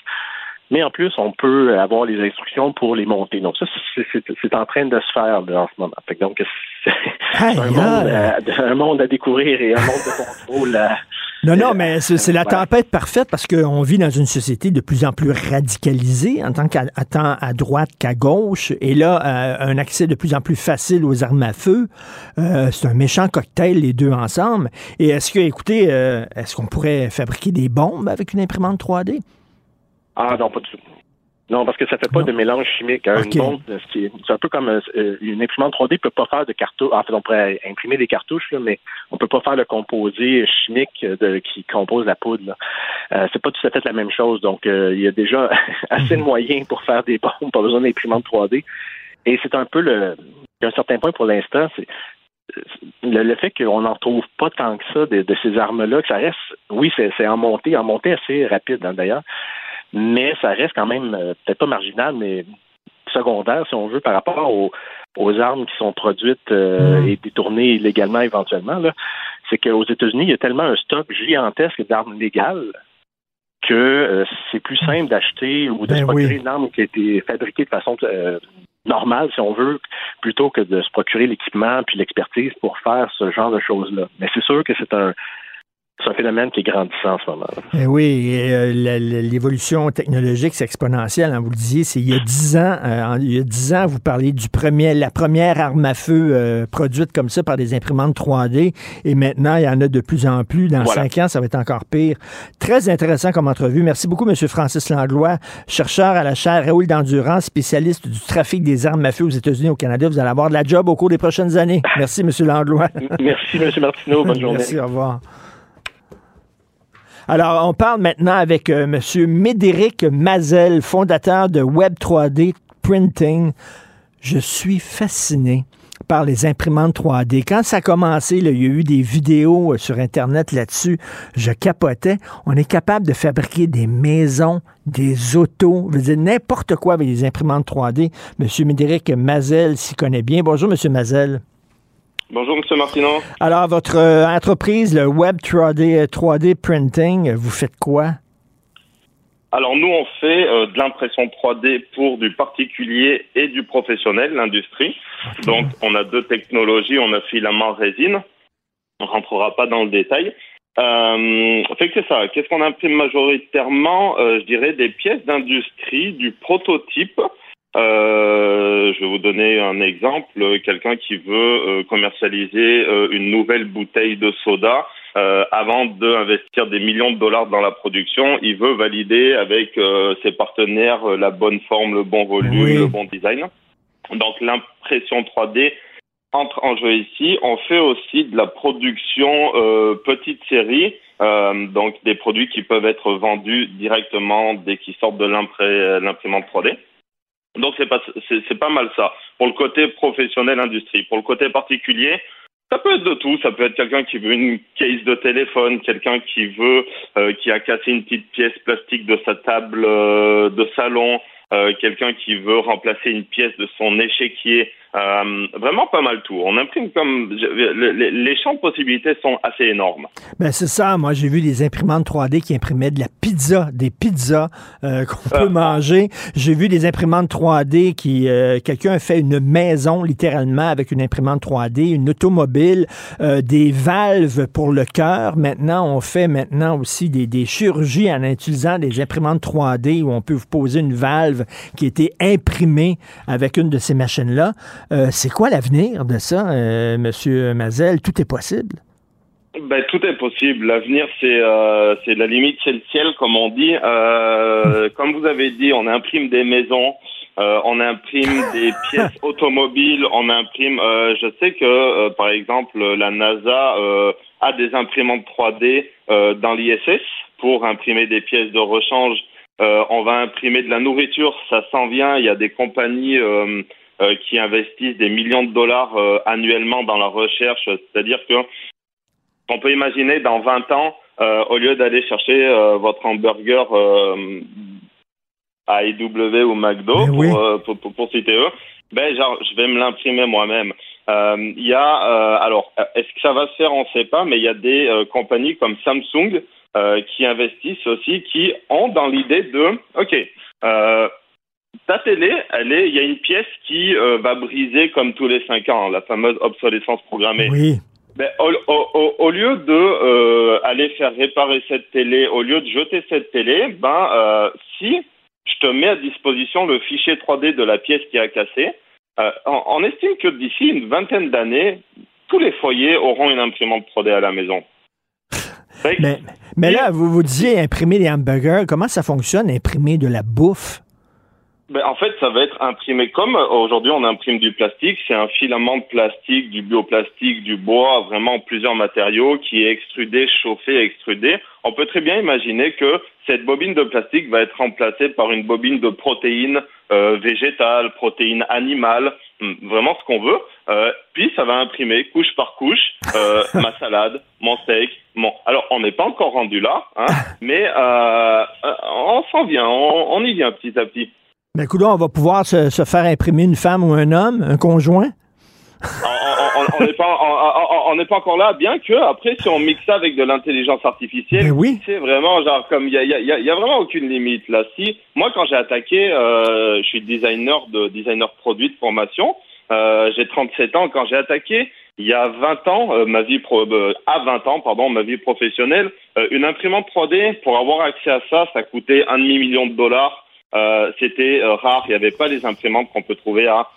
J: mais en plus, on peut avoir les instructions pour les monter. Donc ça, c'est en train de se faire là, en ce moment. donc, c'est un, monde à, découvrir et un monde de contrôle.
C: non, non, mais c'est la tempête parfaite parce qu'on vit dans une société de plus en plus radicalisée, en tant qu'à tant à droite qu'à gauche, et là, euh, un accès de plus en plus facile aux armes à feu. Euh, c'est un méchant cocktail, les deux ensemble. Et est-ce que, écoutez, euh, est-ce qu'on pourrait fabriquer des bombes avec une imprimante 3D?
J: Ah non, pas du tout. Non, parce que ça fait pas de mélange chimique. Hein. c'est un peu comme euh, une imprimante 3D peut pas faire de cartouches. En fait, on pourrait imprimer des cartouches, là, mais on peut pas faire le composé chimique de, qui compose la poudre. Euh, c'est pas tout à fait la même chose. Donc, euh, il y a déjà assez de mhm. moyens pour faire des bombes, pas besoin d'imprimante 3D. Et c'est un peu le, un certain point pour l'instant, c'est le, fait qu'on n'en trouve pas tant que ça de, ces armes-là, que ça reste, oui, c'est en montée, en montée assez rapide hein, d'ailleurs, mais ça reste quand même euh, peut-être pas marginal, mais secondaire, si on veut, par rapport aux, armes qui sont produites euh, mm. et détournées illégalement éventuellement. C'est qu'aux États-Unis, il y a tellement un stock gigantesque d'armes légales que euh, c'est plus simple d'acheter ou de ben se procurer une arme qui a été fabriquée de façon normale, si on veut, plutôt que de se procurer l'équipement puis l'expertise pour faire ce genre de choses-là. Mais c'est sûr que c'est un c'est un phénomène qui est grandissant en ce moment.
C: Eh oui, euh, l'évolution technologique, c'est exponentiel. Hein, vous le disiez, c'est il y a dix ans. Euh, il y a dix ans, vous parliez du premier, la première arme à feu euh, produite comme ça par des imprimantes 3D. Et maintenant, il y en a de plus en plus. Dans cinq ans, ça va être encore pire. Très intéressant comme entrevue. Merci beaucoup, M. Francis Langlois, chercheur à la chaire Raoul d'Endurance, spécialiste du trafic des armes à feu aux États-Unis et au Canada. Vous allez avoir de la job au cours des prochaines années. Merci, M. Langlois.
J: Merci, M. Martineau. Bonne journée.
C: Merci, au revoir. Alors, on parle maintenant avec euh, M. Médéric Mazel, fondateur de Web 3D Printing. Je suis fasciné par les imprimantes 3D. Quand ça a commencé, il y a eu des vidéos euh, sur Internet là-dessus. Je capotais. On est capable de fabriquer des maisons, des autos, je veux dire n'importe quoi avec les imprimantes 3D. Monsieur Médéric Mazel s'y connaît bien. Bonjour, Monsieur Mazel.
K: Bonjour, M. Martineau.
C: Alors, votre euh, entreprise, le Web 3D, 3D Printing, vous faites quoi?
K: Alors, nous, on fait euh, de l'impression 3D pour du particulier et du professionnel, l'industrie. Donc, on a deux technologies. On a filament résine. On ne rentrera pas dans le détail. Euh, fait que c'est ça. Qu'est-ce qu'on imprime majoritairement euh, Je dirais des pièces d'industrie, du prototype euh, je vais vous donner un exemple. Quelqu'un qui veut euh, commercialiser euh, une nouvelle bouteille de soda, avant d'investir des millions de dollars dans la production, il veut valider avec ses partenaires la bonne forme, le bon volume, le bon design. Donc l'impression 3D entre en jeu ici. On fait aussi de la production euh, petite série, euh, donc des produits qui peuvent être vendus directement dès qu'ils sortent de l'imprimante 3D. Donc c'est pas c'est pas mal ça pour le côté professionnel industrie. Pour le côté particulier, ça peut être de tout. Ça peut être quelqu'un qui veut une case de téléphone, quelqu'un qui veut euh, qui a cassé une petite pièce plastique de sa table euh, de salon, euh, quelqu'un qui veut remplacer une pièce de son échiquier. Euh, vraiment pas mal tout. On imprime comme les, les, champs de possibilités sont assez énormes.
C: Ben c'est ça. Moi, j'ai vu des imprimantes 3D qui imprimaient de la pizza, des pizzas euh, qu'on peut ah. manger. J'ai vu des imprimantes 3D qui euh, quelqu'un fait une maison littéralement avec une imprimante 3D, une automobile, euh, des valves pour le cœur. Maintenant, on fait maintenant aussi des, des chirurgies en utilisant des imprimantes 3D où on peut vous poser une valve qui a été imprimée avec une de ces machines là. Euh, c'est quoi l'avenir de ça, euh, Monsieur Mazel? Tout est possible.
K: Ben, tout est possible. L'avenir, c'est euh, c'est la limite, c'est le ciel, comme on dit. comme vous avez dit, on imprime des maisons, on imprime des pièces automobiles, on imprime. je sais que, par exemple, la NASA a des imprimantes 3D dans l'ISS pour imprimer des pièces de rechange. On va imprimer de la nourriture, ça s'en vient. Il y a des compagnies euh, qui investissent des millions de dollars euh, annuellement dans la recherche. C'est-à-dire que on peut imaginer dans 20 ans, euh, au lieu d'aller chercher votre hamburger à IW ou McDo, pour, pour, pour, citer eux, ben genre je vais me l'imprimer moi-même. Il y a alors est-ce que ça va se faire? On ne sait pas, mais il y a des compagnies comme Samsung qui investissent aussi, qui ont dans l'idée de ok. Euh, ta télé, elle est, il y a une pièce qui euh, va briser comme tous les cinq ans, la fameuse obsolescence programmée.
C: Oui.
K: Ben, au, au, lieu de euh, aller faire réparer cette télé, au lieu de jeter cette télé, ben euh, si je te mets à disposition le fichier 3D de la pièce qui a cassé, on, on, estime que d'ici une vingtaine d'années, tous les foyers auront une imprimante 3D à la maison.
C: Mais, mais là, vous vous disiez imprimer des hamburgers. Comment ça fonctionne, imprimer de la bouffe?
K: ben, En fait, ça va être imprimé comme aujourd'hui on imprime du plastique. C'est un filament de plastique, du bioplastique, du bois, vraiment plusieurs matériaux qui est extrudé, chauffé, extrudé. On peut très bien imaginer que cette bobine de plastique va être remplacée par une bobine de protéines euh, végétales, protéines animales, vraiment ce qu'on veut. Euh, puis ça va imprimer couche par couche euh, ma salade, mon steak. Mon... Alors on n'est pas encore rendu là, hein, mais euh, on s'en vient, on, on y vient petit à petit.
C: Mais écoute, on va pouvoir se, se, faire imprimer une femme ou un homme, un conjoint?
K: On n'est pas, on, n'est pas encore là, bien que après, si on mixe ça avec de l'intelligence artificielle,
C: ben oui.
K: c'est vraiment genre comme il y a, y, a, y a, vraiment aucune limite là. Si moi, quand j'ai attaqué, euh, je suis designer de designer produit de formation. Euh, j'ai 37 ans. Quand j'ai attaqué, il y a 20 ans, euh, ma vie pro, euh, à 20 ans, pardon, ma vie professionnelle, euh, une imprimante 3D pour avoir accès à ça, ça coûtait un demi million de dollars. Euh, c'était euh, rare. Il n'y avait pas les imprimantes qu'on peut trouver à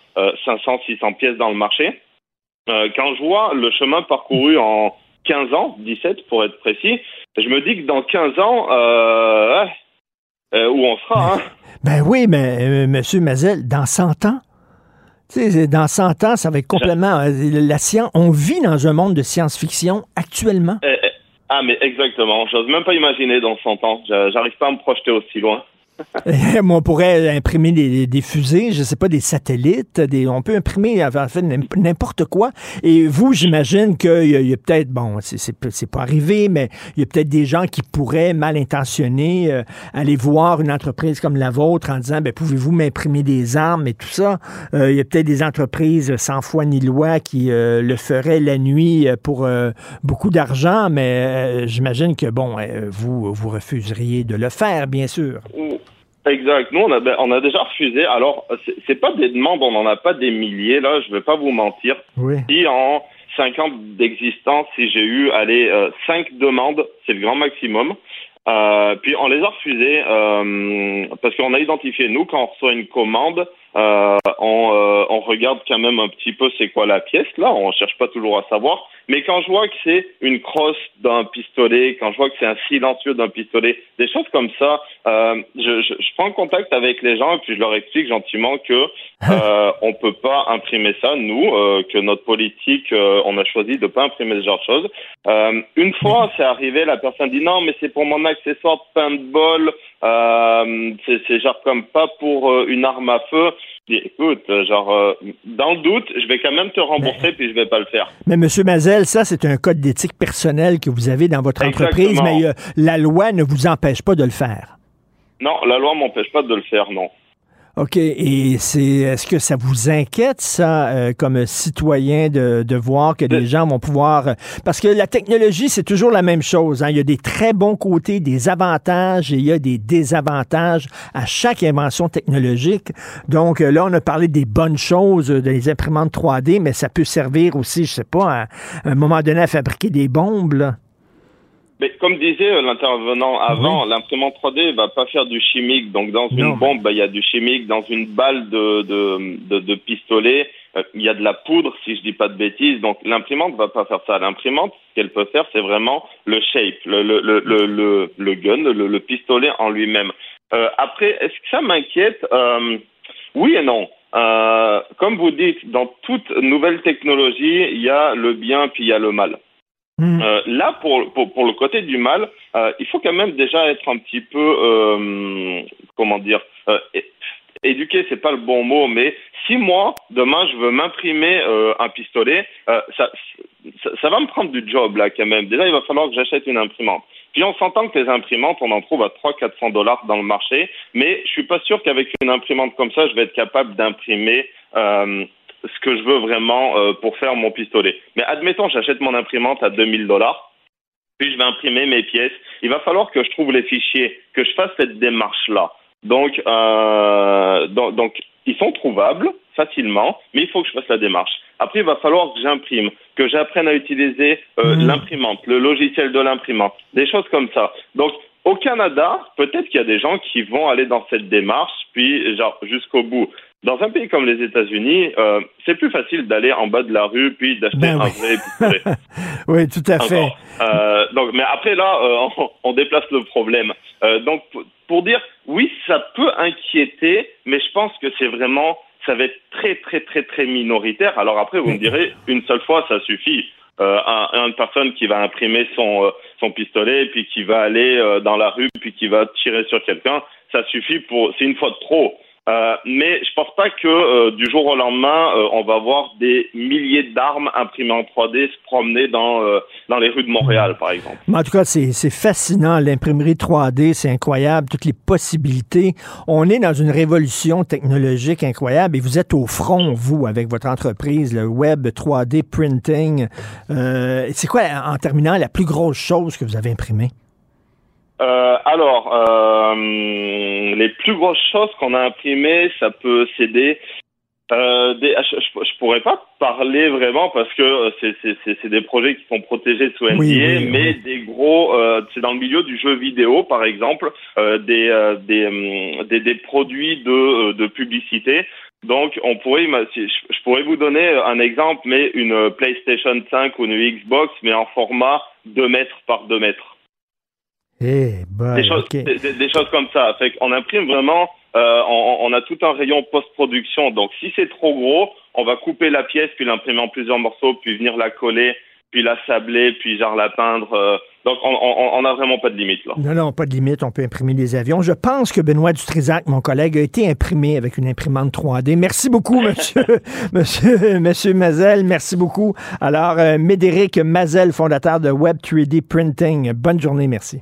K: 500, euh, 600 pièces dans le marché. quand je vois le chemin parcouru en 15 ans, 17 pour être précis, je me dis que dans 15 ans, où on sera. Hein?
C: Ben oui, mais Monsieur Mazel, dans 100 ans, dans 100 ans, ça va être complètement la science. On vit dans un monde de science-fiction actuellement.
K: Eh, eh, ah, mais exactement. J'ose même pas imaginer dans 100 ans. J'arrive pas à me projeter aussi loin.
C: on pourrait imprimer des, fusées, je sais pas, des satellites, des, on peut imprimer en fait n'importe quoi. Et vous, j'imagine qu'il y a, peut-être, bon, c'est pas arrivé, mais il y a peut-être des gens qui pourraient, mal intentionnés, euh, aller voir une entreprise comme la vôtre en disant, ben, pouvez-vous m'imprimer des armes et tout ça? Euh, il y a peut-être des entreprises sans foi ni loi qui euh, le feraient la nuit pour beaucoup d'argent, mais j'imagine que, bon, vous, vous refuseriez de le faire, bien sûr.
K: Exact. Nous, on a, ben, on a déjà refusé. Alors, c'est pas des demandes, on n'en a pas des milliers, là, je vais pas vous mentir.
C: Oui.
K: Si en 5 ans d'existence, si j'ai eu, allez, euh, 5 demandes, c'est le grand maximum. Euh, puis on les a refusées euh, parce qu'on a identifié, nous, quand on reçoit une commande, euh, on, euh, on regarde quand même un petit peu c'est quoi la pièce. Là, on cherche pas toujours à savoir. Mais quand je vois que c'est une crosse d'un pistolet, quand je vois que c'est un silencieux d'un pistolet, des choses comme ça, euh, je, je, je, prends contact avec les gens et puis je leur explique gentiment que euh, on peut pas imprimer ça, nous, euh, que notre politique, euh, on a choisi de pas imprimer ce genre de choses. Euh, une fois, c'est arrivé, la personne dit non, mais c'est pour mon accessoire de paintball, euh, c'est genre comme pas pour une arme à feu. Écoute, genre, dans le doute, je vais quand même te rembourser puis je vais pas le faire.
C: Mais Monsieur Mazel, ça c'est un code d'éthique personnel que vous avez dans votre entreprise, mais la loi ne vous empêche pas de le faire.
K: Non, la loi m'empêche pas de le faire, non.
C: OK. Et c'est est-ce que ça vous inquiète, ça, euh, comme citoyen, de, de voir que des gens vont pouvoir. Euh, parce que la technologie, c'est toujours la même chose. Hein? Il y a des très bons côtés, des avantages et il y a des désavantages à chaque invention technologique. Donc euh, là, on a parlé des bonnes choses, des imprimantes 3D, mais ça peut servir aussi, je sais pas, à, un moment donné à fabriquer des bombes. Là.
K: Mais comme disait euh, l'intervenant avant, l'imprimante 3D va pas faire du chimique. Donc dans une bombe, bah, il y a du chimique. Dans une balle de, de, de, de pistolet, euh, il y a de la poudre, si je dis pas de bêtises. Donc l'imprimante va pas faire ça. L'imprimante, ce qu'elle peut faire, c'est vraiment le shape, le, le, le, le, le gun, le, le pistolet en lui-même. Euh, après, est-ce que ça m'inquiète? Euh, Oui et non. Comme vous dites, dans toute nouvelle technologie, il y a le bien puis il y a le mal. Hmm. Euh, là, pour, pour, pour, le côté du mal, euh, il faut quand même déjà être un petit peu, euh, comment dire, éduqué, c'est pas le bon mot, mais si moi, demain, je veux m'imprimer un pistolet, ça, ça, ça, va me prendre du job, là, quand même. Déjà, il va falloir que j'achète une imprimante. Puis on s'entend que les imprimantes, on en trouve à 300-400 dollars dans le marché, mais je suis pas sûr qu'avec une imprimante comme ça, je vais être capable d'imprimer ce que je veux vraiment euh, pour faire mon pistolet. Mais admettons, j'achète mon imprimante à 2000 dollars, puis je vais imprimer mes pièces. Il va falloir que je trouve les fichiers, que je fasse cette démarche-là. Donc, euh, donc, donc, ils sont trouvables facilement, mais il faut que je fasse la démarche. Après, il va falloir que j'imprime, que j'apprenne à utiliser euh, mmh. l'imprimante, le logiciel de l'imprimante, des choses comme ça. Donc, au Canada, peut-être qu'il y a des gens qui vont aller dans cette démarche, puis genre jusqu'au bout. Dans un pays comme les États-Unis, euh, c'est plus facile d'aller en bas de la rue puis d'acheter ben un vrai pistolet.
C: oui, tout à fait.
K: Euh, donc, mais après là, euh, on, on, déplace le problème. Euh, donc, pour dire, oui, ça peut inquiéter, mais je pense que c'est vraiment, ça va être très, très, très, très minoritaire. Alors après, vous me direz, une seule fois, ça suffit. Euh, un, une personne qui va imprimer son, euh, son pistolet, puis qui va aller euh, dans la rue, puis qui va tirer sur quelqu'un, ça suffit pour. C'est une fois de trop. Euh, mais je pense pas que euh, du jour au lendemain, euh, on va voir des milliers d'armes imprimées en 3D se promener dans, dans les rues de Montréal, par exemple.
C: Mais en tout cas, c'est fascinant, l'imprimerie 3D, c'est incroyable, toutes les possibilités. On est dans une révolution technologique incroyable et vous êtes au front, vous, avec votre entreprise, le web 3D printing. c'est quoi, en terminant, la plus grosse chose que vous avez imprimée?
K: Euh, alors, euh, les plus grosses choses qu'on a imprimées, ça peut céder. Euh, des, je, je, pourrais pas parler vraiment parce que euh, c'est des projets qui sont protégés sous NDA, oui, oui, mais oui. des gros, euh, c'est dans le milieu du jeu vidéo par exemple, euh, des, euh, des, des, des produits de, de publicité. Donc, on pourrait, je pourrais vous donner un exemple, mais une PlayStation 5 ou une Xbox, mais en format 2 mètres par 2 mètres.
C: Eh ben,
K: des, choses,
C: okay.
K: des, des, choses comme ça. Fait qu'on imprime vraiment, euh, on, on, a tout un rayon post-production. Donc si c'est trop gros, on va couper la pièce, puis l'imprimer en plusieurs morceaux, puis venir la coller, puis la sabler, puis genre la peindre. Euh, donc on n'a vraiment pas de limite là.
C: Non, non, pas de limite. On peut imprimer des avions. Je pense que Benoît Dutrisac, mon collègue, a été imprimé avec une imprimante 3D. Merci beaucoup, monsieur, monsieur, monsieur Mazel. Merci beaucoup. Alors, euh, Médéric Mazel, fondateur de Web 3D Printing. Bonne journée, merci.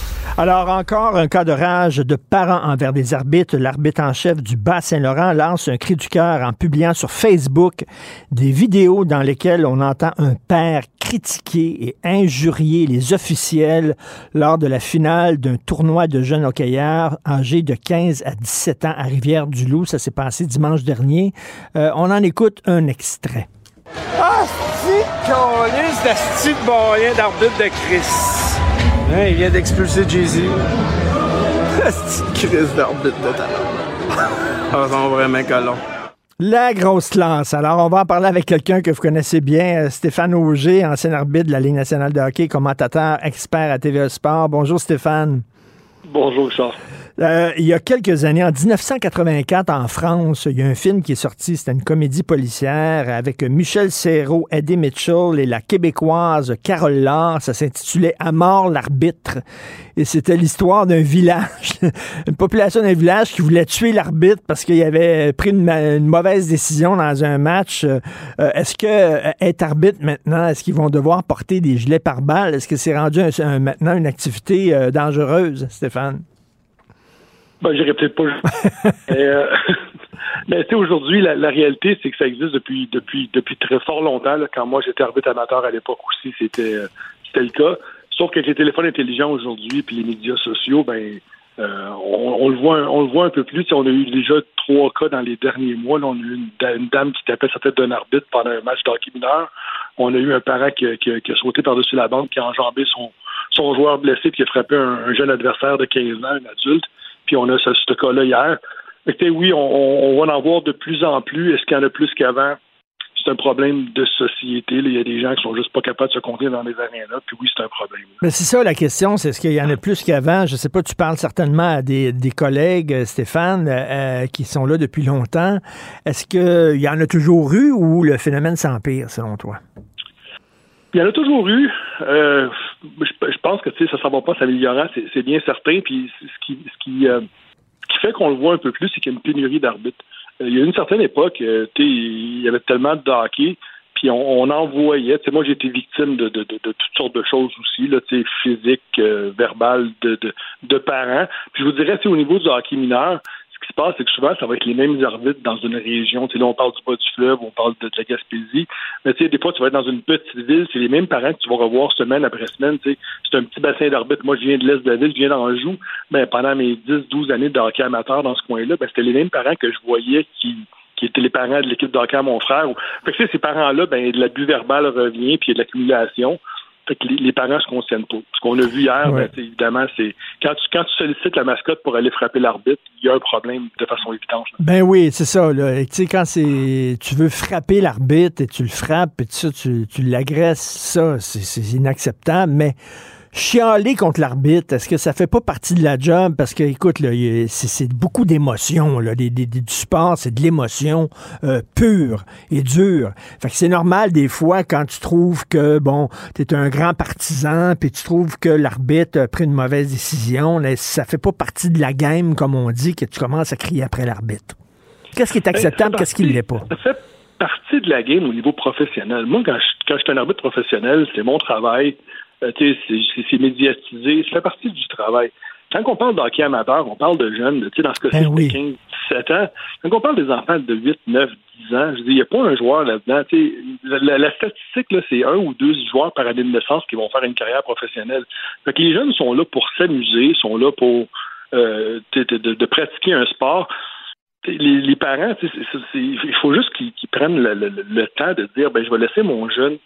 C: Alors, encore un cas de rage de parents envers des arbitres. L'arbitre en chef du Bas-Saint-Laurent lance un cri du cœur en publiant sur Facebook des vidéos dans lesquelles on entend un père critiquer et injurier les officiels lors de la finale d'un tournoi de jeunes hockeyeurs âgés de 15 à 17 ans à Rivière-du-Loup. Ça s'est passé dimanche dernier. Euh, on en écoute un extrait.
L: Ah, c'est de. Il vient d'expulser Jay-Z. C'est crise d'arbitre de talent. Ah, sont vraiment colons.
C: La grosse classe. Alors, on va en parler avec quelqu'un que vous connaissez bien, euh, Stéphane Auger, ancien arbitre de la Ligue nationale de hockey, commentateur, expert à TVA Sport. Bonjour Stéphane.
M: Bonjour Charles.
C: Euh, il y a quelques années, en 1984, en France, il y a un film qui est sorti. C'était une comédie policière avec Michel Serrault, Eddie Mitchell et la québécoise Carole Laure. Ça s'intitulait À mort l'arbitre. Et c'était l'histoire d'un village, une population d'un village qui voulait tuer l'arbitre parce qu'il avait pris une, mauvaise décision dans un match. Euh, est-ce que euh, être arbitre maintenant, est-ce qu'ils vont devoir porter des gilets par balles? Est-ce que c'est rendu maintenant une activité dangereuse, Stéphane?
M: Ben, j'irai peut-être pas. Euh, mais tu sais, aujourd'hui, la, réalité, c'est que ça existe depuis depuis depuis très fort longtemps. Quand moi j'étais arbitre amateur à l'époque aussi, c'était euh, c'était le cas. Sauf qu'avec les téléphones intelligents aujourd'hui puis les médias sociaux, ben euh, on, le voit on le voit un peu plus. on a eu déjà trois cas dans les derniers mois. on a eu une, dame qui tapait sa tête d'un arbitre pendant un match d'hockey mineur. On a eu un parent qui, qui, a sauté par-dessus la bande, qui a enjambé son, son joueur blessé, puis qui a frappé un, un jeune adversaire de 15 ans, un adulte puis on a ce, cas-là hier. Mais oui, on, va en voir de plus en plus. Est-ce qu'il y en a plus qu'avant? c'est un problème de société. Il y a des gens qui sont juste pas capables de se contenir dans les arénas. Puis oui, c'est un problème.
C: Mais c'est ça la question, c'est est-ce qu'il y en a plus qu'avant? Je sais pas, tu parles certainement à des, collègues, euh, Stéphane, euh, qui sont là depuis longtemps. Est-ce qu'il y en a toujours eu ou le phénomène s'empire, selon toi?
M: Il y en a toujours eu. Euh, je, pense que ça ne va pas s'améliorer, c'est bien certain. Puis ce qui, ce qui, euh, qui fait qu'on le voit un peu plus, c'est qu'il y a une pénurie d'arbitres. Euh, il y a une certaine époque, il y avait tellement de hockey, puis on, en voyait. Moi, j'ai été victime de, de, de, toutes sortes de choses aussi, là, physiques, verbales, de, de, de parents. Puis je vous dirais, au niveau du hockey mineur, ce qui se passe, c'est que souvent, ça va être les mêmes arbitres dans une région. Tu sais, là, on parle du bas du fleuve, on parle de, la Gaspésie. Mais tu sais, des fois, tu vas être dans une petite ville, c'est les mêmes parents que tu vas revoir semaine après semaine. C'est un petit bassin d'arbitres. Moi, je viens de l'Est de la ville, je viens d'Anjou. Mais ben, pendant mes 10, 12 années de hockey amateur dans ce coin-là, ben, c'était les mêmes parents que je voyais qui étaient les parents de l'équipe de hockey à mon frère. Fait que, ces parents-là, ben, de l'abus verbal revient, puis il y a de l'accumulation les, parents se consciennent pas. Ce qu'on a vu hier, ben, évidemment, c'est quand tu, quand tu sollicites la mascotte pour aller frapper l'arbitre, il y a un problème de façon évidente.
C: Ben oui, c'est ça. Là. Tu sais, quand c'est tu veux frapper l'arbitre et tu le frappes et tu, tu, tu l'agresses, ça, c'est inacceptable. Mais chialer contre l'arbitre, est-ce que ça fait pas partie de la job? Parce que, écoute, c'est beaucoup d'émotions. Du sport, c'est de l'émotion euh, pure et dure. Fait que c'est normal des fois quand tu trouves que, bon, tu es un grand partisan, puis tu trouves que l'arbitre a pris une mauvaise décision, mais ça fait pas partie de la game, comme on dit, que tu commences à crier après l'arbitre. Qu'est-ce qui est acceptable, qu'est-ce qui ne l'est pas?
M: Ça fait partie de la game au niveau professionnel. Moi, quand je, quand je suis un arbitre professionnel, c'est mon travail c'est médiatisé, ça fait partie du travail. Quand on parle d'hockey amateur, on parle de jeunes, dans ce cas-ci, ben 15, 17 ans. Quand on parle des enfants de 8, 9, 10 ans, je dis, il n'y a pas un joueur là-dedans. La, la, statistique, c'est un ou deux joueurs par année de naissance qui vont faire une carrière professionnelle. Fait que les jeunes sont là pour s'amuser, sont là pour euh, de, pratiquer un sport. Les, parents, il faut juste qu'ils prennent le, temps de dire, ben, je vais laisser mon jeune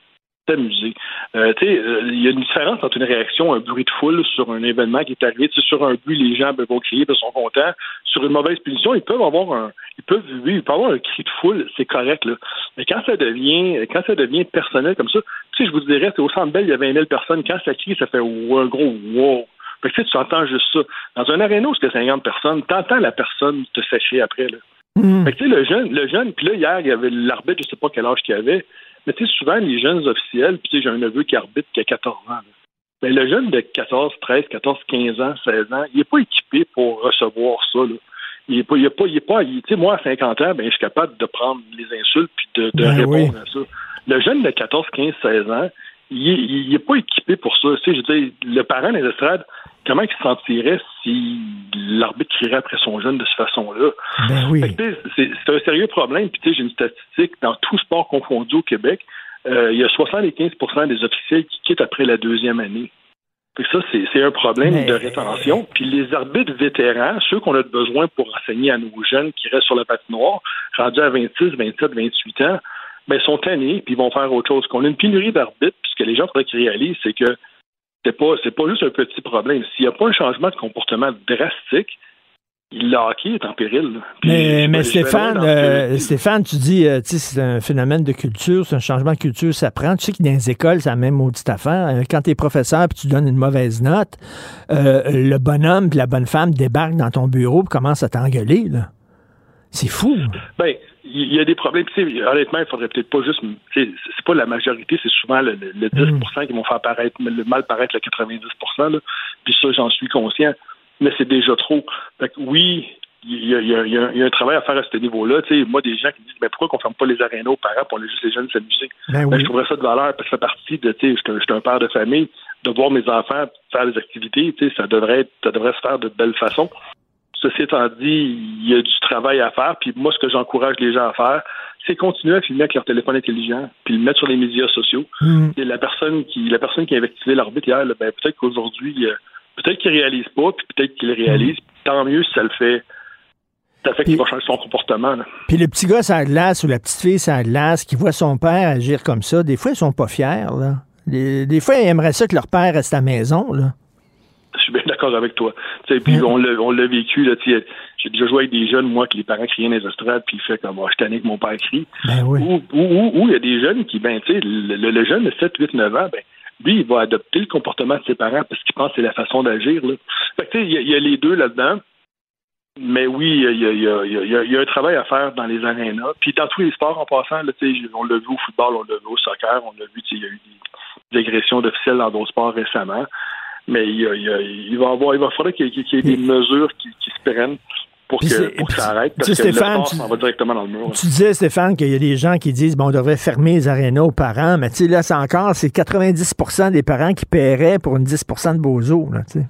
M: s'amuser. Euh, euh, il y a une différence entre une réaction, un bruit de foule sur un événement qui est arrivé. Sur un but, les gens vont crier, ils sont contents. Sur une mauvaise punition, ils peuvent avoir un, ils peuvent, oui, ils peuvent avoir un cri de foule, c'est correct là. Mais quand ça devient, quand ça devient personnel comme ça, tu sais, je vous dirais, au Centre Bell, il y a 20 000 personnes. Quand ça crie, ça fait un gros wow. Fait que, tu entends juste ça. Dans un aréna où c'est 50 personnes, t'entends la personne te sécher après là. Mm. Fait que, tu sais, le jeune, le jeune, puis là, hier, il y avait l'arbitre, je sais pas quel âge qu'il avait, mais tu sais, souvent, les jeunes officiels, puis j'ai un neveu qui arbitre qui a 14 ans. Mais le jeune de 14, 13, 14, 15 ans, 16 ans, il n'est pas équipé pour recevoir ça. Là. Il est pas, il est pas, il est pas, tu sais, moi, à 50 ans, ben, je suis capable de prendre les insultes puis de, de ben répondre à ça. Le jeune de 14, 15, 16 ans, il n'est pas équipé pour ça. Tu sais, je veux dire, le parent des estrades, comment il se sentirait si l'arbitre crierait après son jeune de cette façon-là?
C: Ben oui.
M: C'est un sérieux problème. Puis, tu sais, j'ai une statistique, dans tout sport confondu au Québec, euh, il y a 75% des officiels qui quittent après la deuxième année. Puis ça, c'est un problème de rétention. Puis les arbitres vétérans, ceux qu'on a besoin pour enseigner à nos jeunes qui restent sur la patinoire, rendus à 26, 27, 28 ans, ben, sont tannés, puis ils vont faire autre chose. Qu'on a une pénurie d'arbitres, puis ce que les gens faudrait qu'ils réalisent, c'est que c'est pas, c'est pas juste un petit problème. S'il n'y a pas un changement de comportement drastique, le hockey est en péril.
C: mais, mais Stéphane, euh, Stéphane, tu dis, euh, c'est un phénomène de culture, c'est un changement de culture, ça prend. Tu sais que dans les écoles, c'est la même maudite affaire. Euh, quand tu es professeur puis tu donnes une mauvaise note, le bonhomme puis la bonne femme débarquent dans ton bureau et commencent à t'engueuler. C'est fou.
M: Ben, il y a des problèmes. honnêtement, il faudrait peut-être pas juste. C'est pas la majorité, c'est souvent le, 10 mm. qui vont faire paraître, le mal paraître le 90 là. Puis ça, j'en suis conscient. Mais c'est déjà trop. Fait oui, il y, a, un travail à faire à ce niveau-là. moi, des gens qui disent mais pourquoi qu'on ne ferme pas les arénas aux parents pour laisser les jeunes s'amuser? Ben ben, je trouverais ça de valeur parce que ça fait partie de je suis un père de famille, de voir mes enfants faire des activités, ça devrait ça devrait se faire de belle façon. Ceci étant dit, il y a du travail à faire. Puis moi, ce que j'encourage les gens à faire, c'est continuer à filmer avec leur téléphone intelligent, puis le mettre sur les médias sociaux. Mm. Et la personne qui la personne qui a activé l'arbitre hier, ben, peut-être qu'aujourd'hui, euh, peut-être qu'il réalise pas, puis peut-être qu'il réalise. Mm. Tant mieux si ça le fait. Ça fait qu'il va changer son comportement.
C: Puis le petit gars ça glace ou la petite fille ça glace qui voit son père agir comme ça, des fois ils sont pas fiers. Là. Des, fois ils aimeraient ça que leur père reste à la maison. Là
M: je suis bien d'accord avec toi. Puis on l'a vécu, j'ai déjà joué avec des jeunes, moi, que les parents criaient dans les estrades, puis il fait comme oh, je t'en que mon père crie.
C: Ben oui.
M: Ou il y a des jeunes qui, ben, tu sais, le, jeune de 7, 8, 9 ans, ben, lui, il va adopter le comportement de ses parents parce qu'il pense que c'est la façon d'agir. Fait tu sais, il y, a les deux là-dedans. Mais oui, il y, a, un travail à faire dans les arénas. Puis dans tous les sports, en passant, là, on l'a vu au football, on l'a vu au soccer, on l'a vu, il y a eu des, agressions d'officiels dans d'autres sports récemment mais il, il, va avoir, il va falloir qu'il y ait des mesures qui, se prennent pour que, ça arrête. Parce que Stéphane, le sport, va directement dans le mur.
C: Tu disais, Stéphane, qu'il y a des gens qui disent bon, on devrait fermer les arénas aux parents, mais tu sais, là, c'est encore, c'est 90% des parents qui paieraient pour une 10% de bozo, là, tu sais.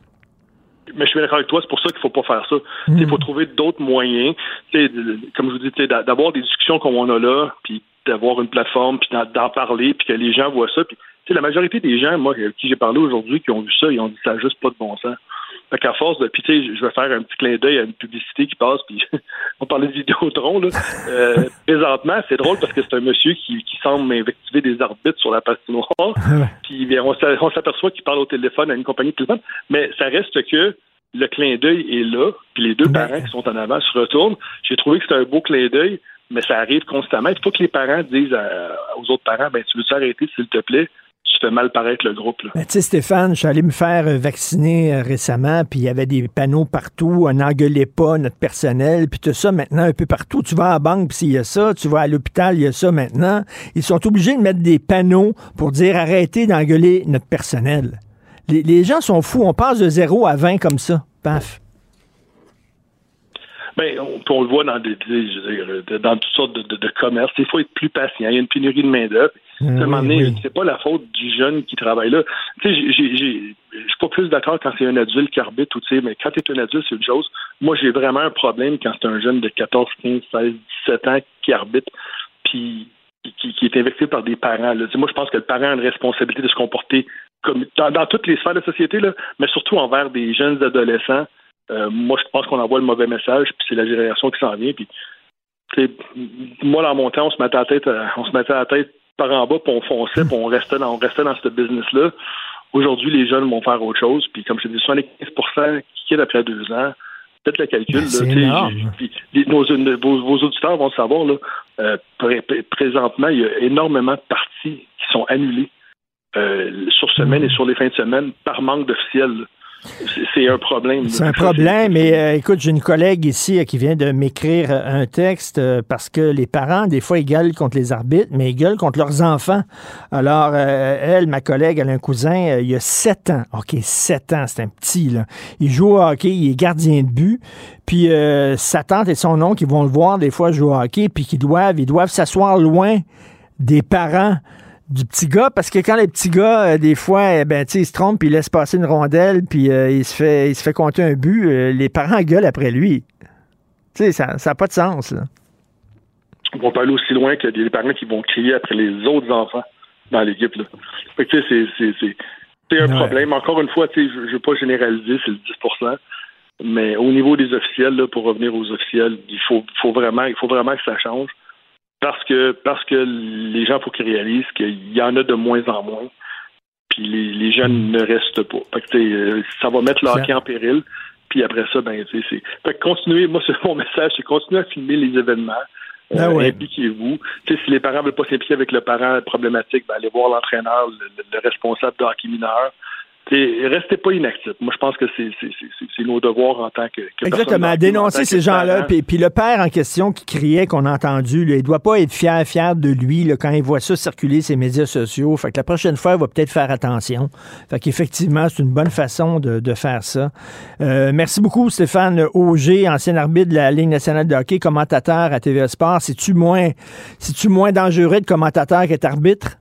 M: Mais je suis d'accord avec toi, c'est pour ça qu'il ne faut pas faire ça. Il faut hmm. trouver d'autres moyens. comme je vous dis, d'avoir des discussions comme on a là, puis d'avoir une plateforme, puis d'en parler, puis que les gens voient ça. Puis la majorité des gens, moi, qui j'ai parlé aujourd'hui, qui ont vu ça, ils ont dit ça n'a juste pas de bon sens. Fait qu'à force de. Puis, tu sais, je vais faire un petit clin d'œil à une publicité qui passe, puis on parlait de Vidéotron, là. Euh, présentement, c'est drôle parce que c'est un monsieur qui, qui semble invectiver des arbitres sur la patinoire. puis, on s'aperçoit qu'il parle au téléphone à une compagnie de téléphone, mais ça reste que le clin d'œil est là, puis les deux parents qui sont en avant se retournent. J'ai trouvé que c'était un beau clin d'œil, mais ça arrive constamment. Il faut que les parents disent aux autres parents, ben, tu veux t'arrêter, s'il te plaît? tu fais mal paraître le groupe.
C: Ben, tu sais, Stéphane, je suis allé me faire euh, vacciner euh, récemment, puis il y avait des panneaux partout, on n'engueulait pas notre personnel, puis tout ça, maintenant, un peu partout. Tu vas à la banque, puis il y a ça, tu vas à l'hôpital, il y a ça maintenant. Ils sont obligés de mettre des panneaux pour dire arrêtez d'engueuler notre personnel. Les, gens sont fous, on passe de 0 à 20 comme ça. Paf.
M: Ben, on, le voit dans, des, dans toutes sortes de, de commerces. Il faut être plus patient. Il y a une pénurie de main-d'œuvre. Mm, c'est pas la faute du jeune qui travaille là. Tu sais, je suis pas plus d'accord quand c'est un adulte qui arbitre, tu sais, mais quand tu es un adulte, c'est une chose. Moi, j'ai vraiment un problème quand c'est un jeune de 14, 15, 16, 17 ans qui arbitre, puis qui, est investi par des parents. Là. Moi, je pense que le parent a une responsabilité de se comporter comme dans, toutes les sphères de la société, là, mais surtout envers des jeunes adolescents. Euh, moi, je pense qu'on envoie le mauvais message, puis c'est la génération qui s'en vient. Puis, moi, dans mon temps, on se mettait à la tête, on se mettait à la tête par en bas, puis on fonçait, puis on restait dans, on restait dans ce business-là. Aujourd'hui, les jeunes vont faire autre chose. Puis comme je dis, 75% qui quittent après deux ans, faites le calcul. là, puis, nos, vos, auditeurs vont le savoir. Là, euh, présentement, il y a énormément de parties qui sont annulées euh, sur semaine et sur les fins de semaine par manque d'officiels. C'est un problème.
C: C'est un problème. Mais euh, écoute, j'ai une collègue ici euh, qui vient de m'écrire euh, un texte parce que les parents, des fois, ils gueulent contre les arbitres, mais ils gueulent contre leurs enfants. Alors, elle, ma collègue, elle a un cousin, il y a sept ans. OK, sept ans, c'est un petit, là. Il joue au hockey, il est gardien de but. Puis sa tante et son oncle, ils vont le voir des fois jouer au hockey, puis qu'ils doivent, ils doivent s'asseoir loin des parents Du petit gars, parce que quand les petits gars, euh, des fois, eh ben, ils se trompent, puis ils laissent passer une rondelle, puis euh, il, se fait, il se fait compter un but, euh, les parents gueulent après lui. Tu sais, ça n'a pas de sens. Là.
M: On peut aller aussi loin que des parents qui vont crier après les autres enfants dans l'équipe. Fait que, tu sais, c'est un problème. Encore une fois, tu sais, je ne veux pas généraliser, c'est le 10% mais au niveau des officiels, là, pour revenir aux officiels, il faut, faut vraiment, il faut vraiment que ça change parce que parce que les gens, faut qu'ils réalisent qu'il y en a de moins en moins. Puis les, les jeunes ne restent pas. Fait que, euh, ça va mettre leur hockey en péril. Puis après ça, ben, c'est. Fait que continuez, moi, c'est mon message, c'est continuer à filmer les événements. Euh, ah impliquez-vous. si les parents ne veulent pas s'impliquer avec le parent problématique, ben, allez voir l'entraîneur, le, le, responsable de hockey mineur restez pas inactifs. Moi, je pense que c'est nos devoirs en tant que, que
C: Exactement, dénoncer ces gens-là. Puis, le père en question qui criait, qu'on a entendu, là, il doit pas être fier, fier de lui là, quand il voit ça circuler ses médias sociaux. Fait que la prochaine fois, il va peut-être faire attention. Fait qu'effectivement, c'est une bonne façon de, faire ça. Euh, merci beaucoup, Stéphane Auger, ancien arbitre de la Ligue nationale de hockey, commentateur à TVA Sport. C'est-tu moins, c'est-tu moins dangereux de commentateur qu'être arbitre?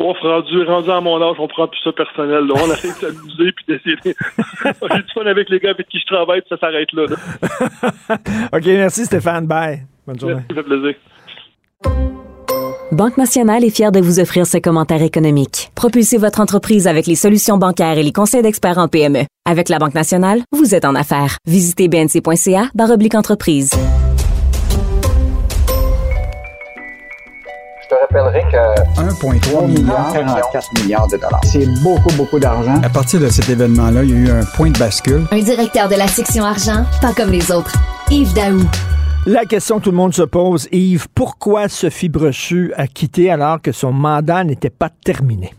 M: On rendu, rendu à mon âge, on prend tout ça personnel. Là. On essaie de s'amuser puis d'essayer. J'ai du fun avec les gars avec qui je travaille, puis ça s'arrête là,
C: OK, merci Stéphane. Bye. Bonne journée.
M: ça fait plaisir.
E: Banque Nationale est fière de vous offrir ce commentaire économique. Propulsez votre entreprise avec les solutions bancaires et les conseils d'experts en PME. Avec la Banque Nationale, vous êtes en affaires. Visitez bnc.ca oblique entreprise.
N: Te rappellerai que 1,3 milliard, 44 milliards de dollars. C'est beaucoup, beaucoup d'argent.
O: À partir de cet événement-là, il y a eu un point de bascule.
E: Un directeur de la section argent, pas comme les autres. Yves Daou.
C: La question que tout le monde se pose, Yves, pourquoi Sophie Brochu a quitté alors que son mandat n'était pas terminé?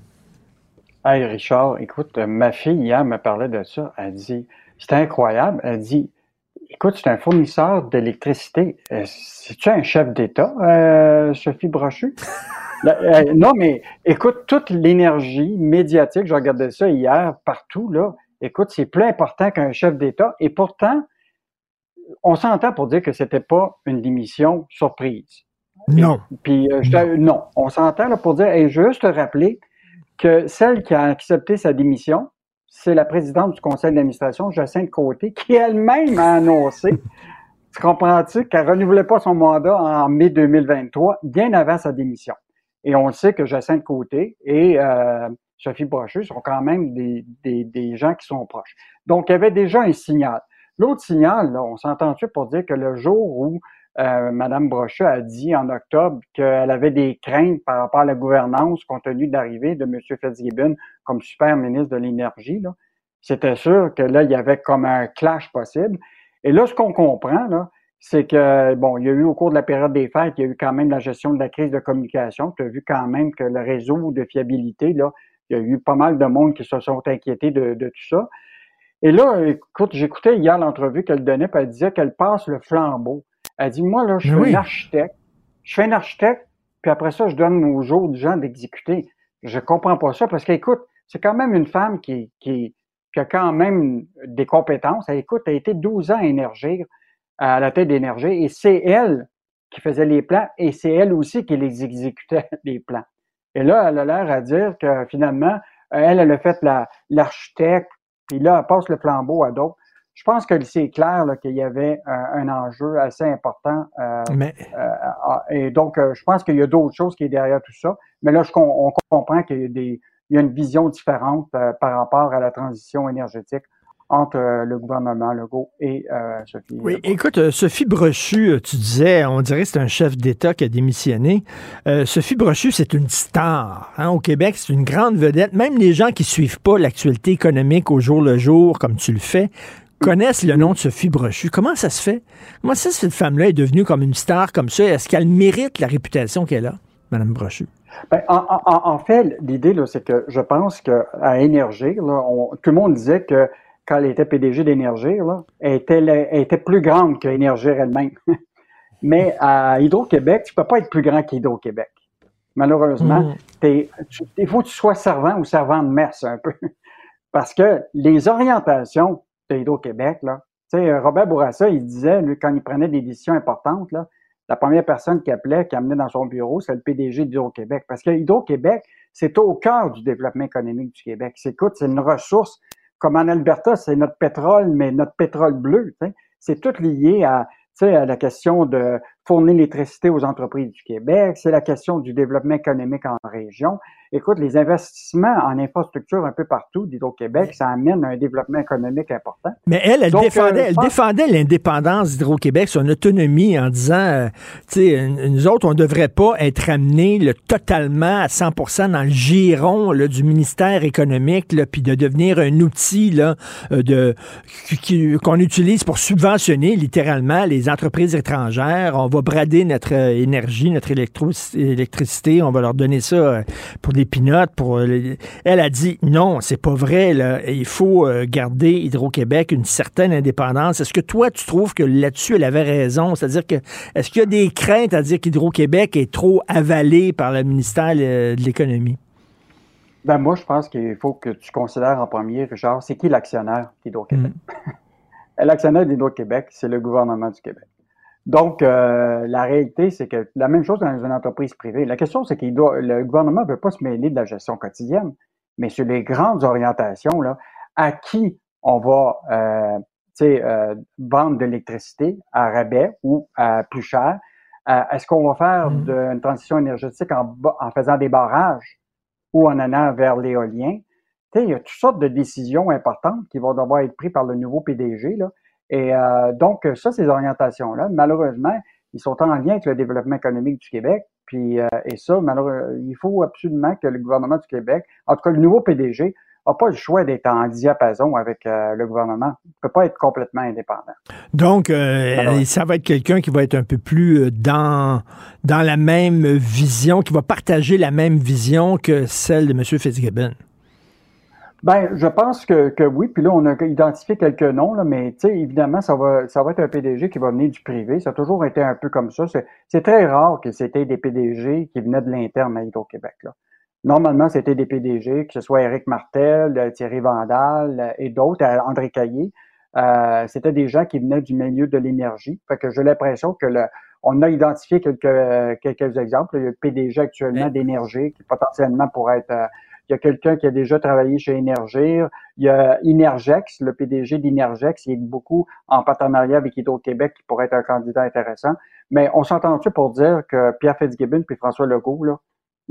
N: Hey Richard, écoute, ma fille hier me parlait de ça. Elle dit, c'était incroyable. Elle dit, Écoute, c'est un fournisseur d'électricité. Euh, c'est-tu un chef d'État, euh, Sophie Brochu? Euh, non, mais écoute, toute l'énergie médiatique, je regardais ça hier partout, là. Écoute, c'est plus important qu'un chef d'État. Et pourtant, on s'entend pour dire que c'était pas une démission surprise.
C: Non.
N: Puis, non. on s'entend là pour dire, et juste rappeler que celle qui a accepté sa démission, c'est la présidente du conseil d'administration, Jacinthe Côté, qui elle-même a annoncé, tu comprends-tu, qu'elle ne renouvelait pas son mandat en mai 2023, bien avant sa démission. Et on sait que Jacinthe Côté et euh, Sophie Brochu sont quand même des, gens qui sont proches. Donc, il y avait déjà un signal. L'autre signal, on s'entend-tu pour dire que le jour où euh, Madame Brochet a dit en octobre qu'elle avait des craintes par rapport à la gouvernance compte tenu de l'arrivée de M. Fitzgibbon comme super ministre de l'Énergie. C'était sûr que là, il y avait comme un clash possible. Et là, ce qu'on comprend, là, c'est que, bon, il y a eu au cours de la période des fêtes, il y a eu quand même la gestion de la crise de communication. Tu as vu quand même que le réseau de fiabilité, là, il y a eu pas mal de monde qui se sont inquiétés de, de tout ça. Et là, écoute, j'écoutais hier l'entrevue qu'elle donnait, puis elle disait qu'elle passe le flambeau. Elle dit, moi, là, je suis un architecte. Je fais un architecte, puis après ça, je donne aux autres gens d'exécuter. Je comprends pas ça parce qu'écoute, c'est quand même une femme qui, qui, qui, a quand même des compétences. Elle, écoute, elle a été 12 ans à Énergie, à la tête d'Énergie, et c'est elle qui faisait les plans, et c'est elle aussi qui les exécutait, les plans. Et là, elle a l'air à dire que finalement, elle, elle a fait l'architecte, puis là, elle passe le flambeau à d'autres je pense que c'est clair qu'il y avait euh, un enjeu assez important. Euh, euh, et donc, je pense qu'il y a d'autres choses qui est derrière tout ça. Mais là, je, on, comprend qu'il y a, des, il y a une vision différente par rapport à la transition énergétique entre le gouvernement Legault et Sophie.
C: Oui, écoute, Sophie Brochu, tu disais, on dirait que c'est un chef d'État qui a démissionné. Sophie Brochu, c'est une star. Hein, au Québec, c'est une grande vedette. Même les gens qui suivent pas l'actualité économique au jour le jour, comme tu le fais, connaissent le nom de Sophie Brochu. Comment ça se fait? Comment ça, cette femme-là est devenue comme une star comme ça? Est-ce qu'elle mérite la réputation qu'elle a, Mme Brochu?
N: Ben, en, fait, l'idée, c'est que je pense qu'à Énergie, tout le monde disait que quand elle était PDG d'Énergie, elle était, était plus grande qu'Énergie elle-même. Mais à Hydro-Québec, tu ne peux pas être plus grand qu'Hydro-Québec. Malheureusement, il faut que tu sois servant ou servant de messe un peu. Parce que les orientations de Hydro-Québec, là. Tu sais, Robert Bourassa, il disait, lui, quand il prenait des décisions importantes, là, la première personne qui appelait, qui amenait dans son bureau, c'est le PDG d'Hydro-Québec. Parce que Hydro-Québec, c'est au cœur du développement économique du Québec. C'est, écoute, c'est une ressource, comme en Alberta, c'est notre pétrole, mais notre pétrole bleu. C'est tout lié à, à la question de fournir l'électricité aux entreprises du Québec, c'est la question du développement économique en région. Écoute, les investissements en infrastructure un peu partout d'Hydro-Québec, ça amène un développement économique important.
C: Mais elle, elle défendait, elle défendait l'indépendance d'Hydro-Québec, son autonomie en disant, euh, tu sais, nous autres, on ne devrait pas être amenés le, totalement à 100% dans le giron là, du ministère économique, puis de devenir un outil là, euh, de qu'on utilise pour subventionner littéralement les entreprises étrangères. On va brader notre euh, énergie, notre électricité, on va leur donner ça pour des pour. Euh, elle a dit non, c'est pas vrai. Il faut euh, garder Hydro-Québec une certaine indépendance. Est-ce que toi, tu trouves que là-dessus, elle avait raison? C'est-à-dire que est-ce qu'il y a des craintes à dire qu'Hydro-Québec est trop avalé par le ministère euh, de l'Économie?
N: Ben moi, je pense qu'il faut que tu considères en premier, Richard, c'est qui l'actionnaire d'Hydro-Québec? Hmm. l'actionnaire d'Hydro-Québec, c'est le gouvernement du Québec. Donc, euh, la réalité, c'est que la même chose dans une entreprise privée. La question, c'est que le gouvernement ne veut pas se mêler de la gestion quotidienne, mais sur les grandes orientations, là, à qui on va euh, euh, vendre de l'électricité à rabais ou à plus cher? Euh, est-ce qu'on va faire mmh. une transition énergétique en, en, faisant des barrages ou en allant vers l'éolien? Il y a toutes sortes de décisions importantes qui vont devoir être prises par le nouveau PDG. Là. Et euh, donc, ça, ces orientations-là, malheureusement, ils sont en lien avec le développement économique du Québec. Puis, euh, et ça, malheureusement, il faut absolument que le gouvernement du Québec, en tout cas le nouveau PDG, n'a pas le choix d'être en diapason avec euh, le gouvernement. Il ne peut pas être complètement indépendant.
C: Donc, ça va être quelqu'un qui va être un peu plus dans, dans la même vision, qui va partager la même vision que celle de M. Fitzgibbon.
N: Ben, je pense que, que oui. Puis là, on a identifié quelques noms, là, mais tu sais, évidemment, ça va, ça va être un PDG qui va venir du privé. Ça a toujours été un peu comme ça. C'est très rare que c'était des PDG qui venaient de l'interne à Hydro-Québec. Normalement, c'était des PDG, que ce soit Éric Martel, euh, Thierry Vandal euh, et d'autres, euh, André Caillé. Euh, c'était des gens qui venaient du milieu de l'énergie. Fait que j'ai l'impression que le, on a identifié quelques, quelques exemples. Il y a le PDG actuellement d'énergie qui potentiellement pourrait être il y a quelqu'un qui a déjà travaillé chez Énergir. Il y a Inergex, le PDG d'Inergex, il est beaucoup en partenariat avec Hydro-Québec qui pourrait être un candidat intéressant. Mais on s'entend-tu pour dire que Pierre Fitzgibbon puis François Legault, là,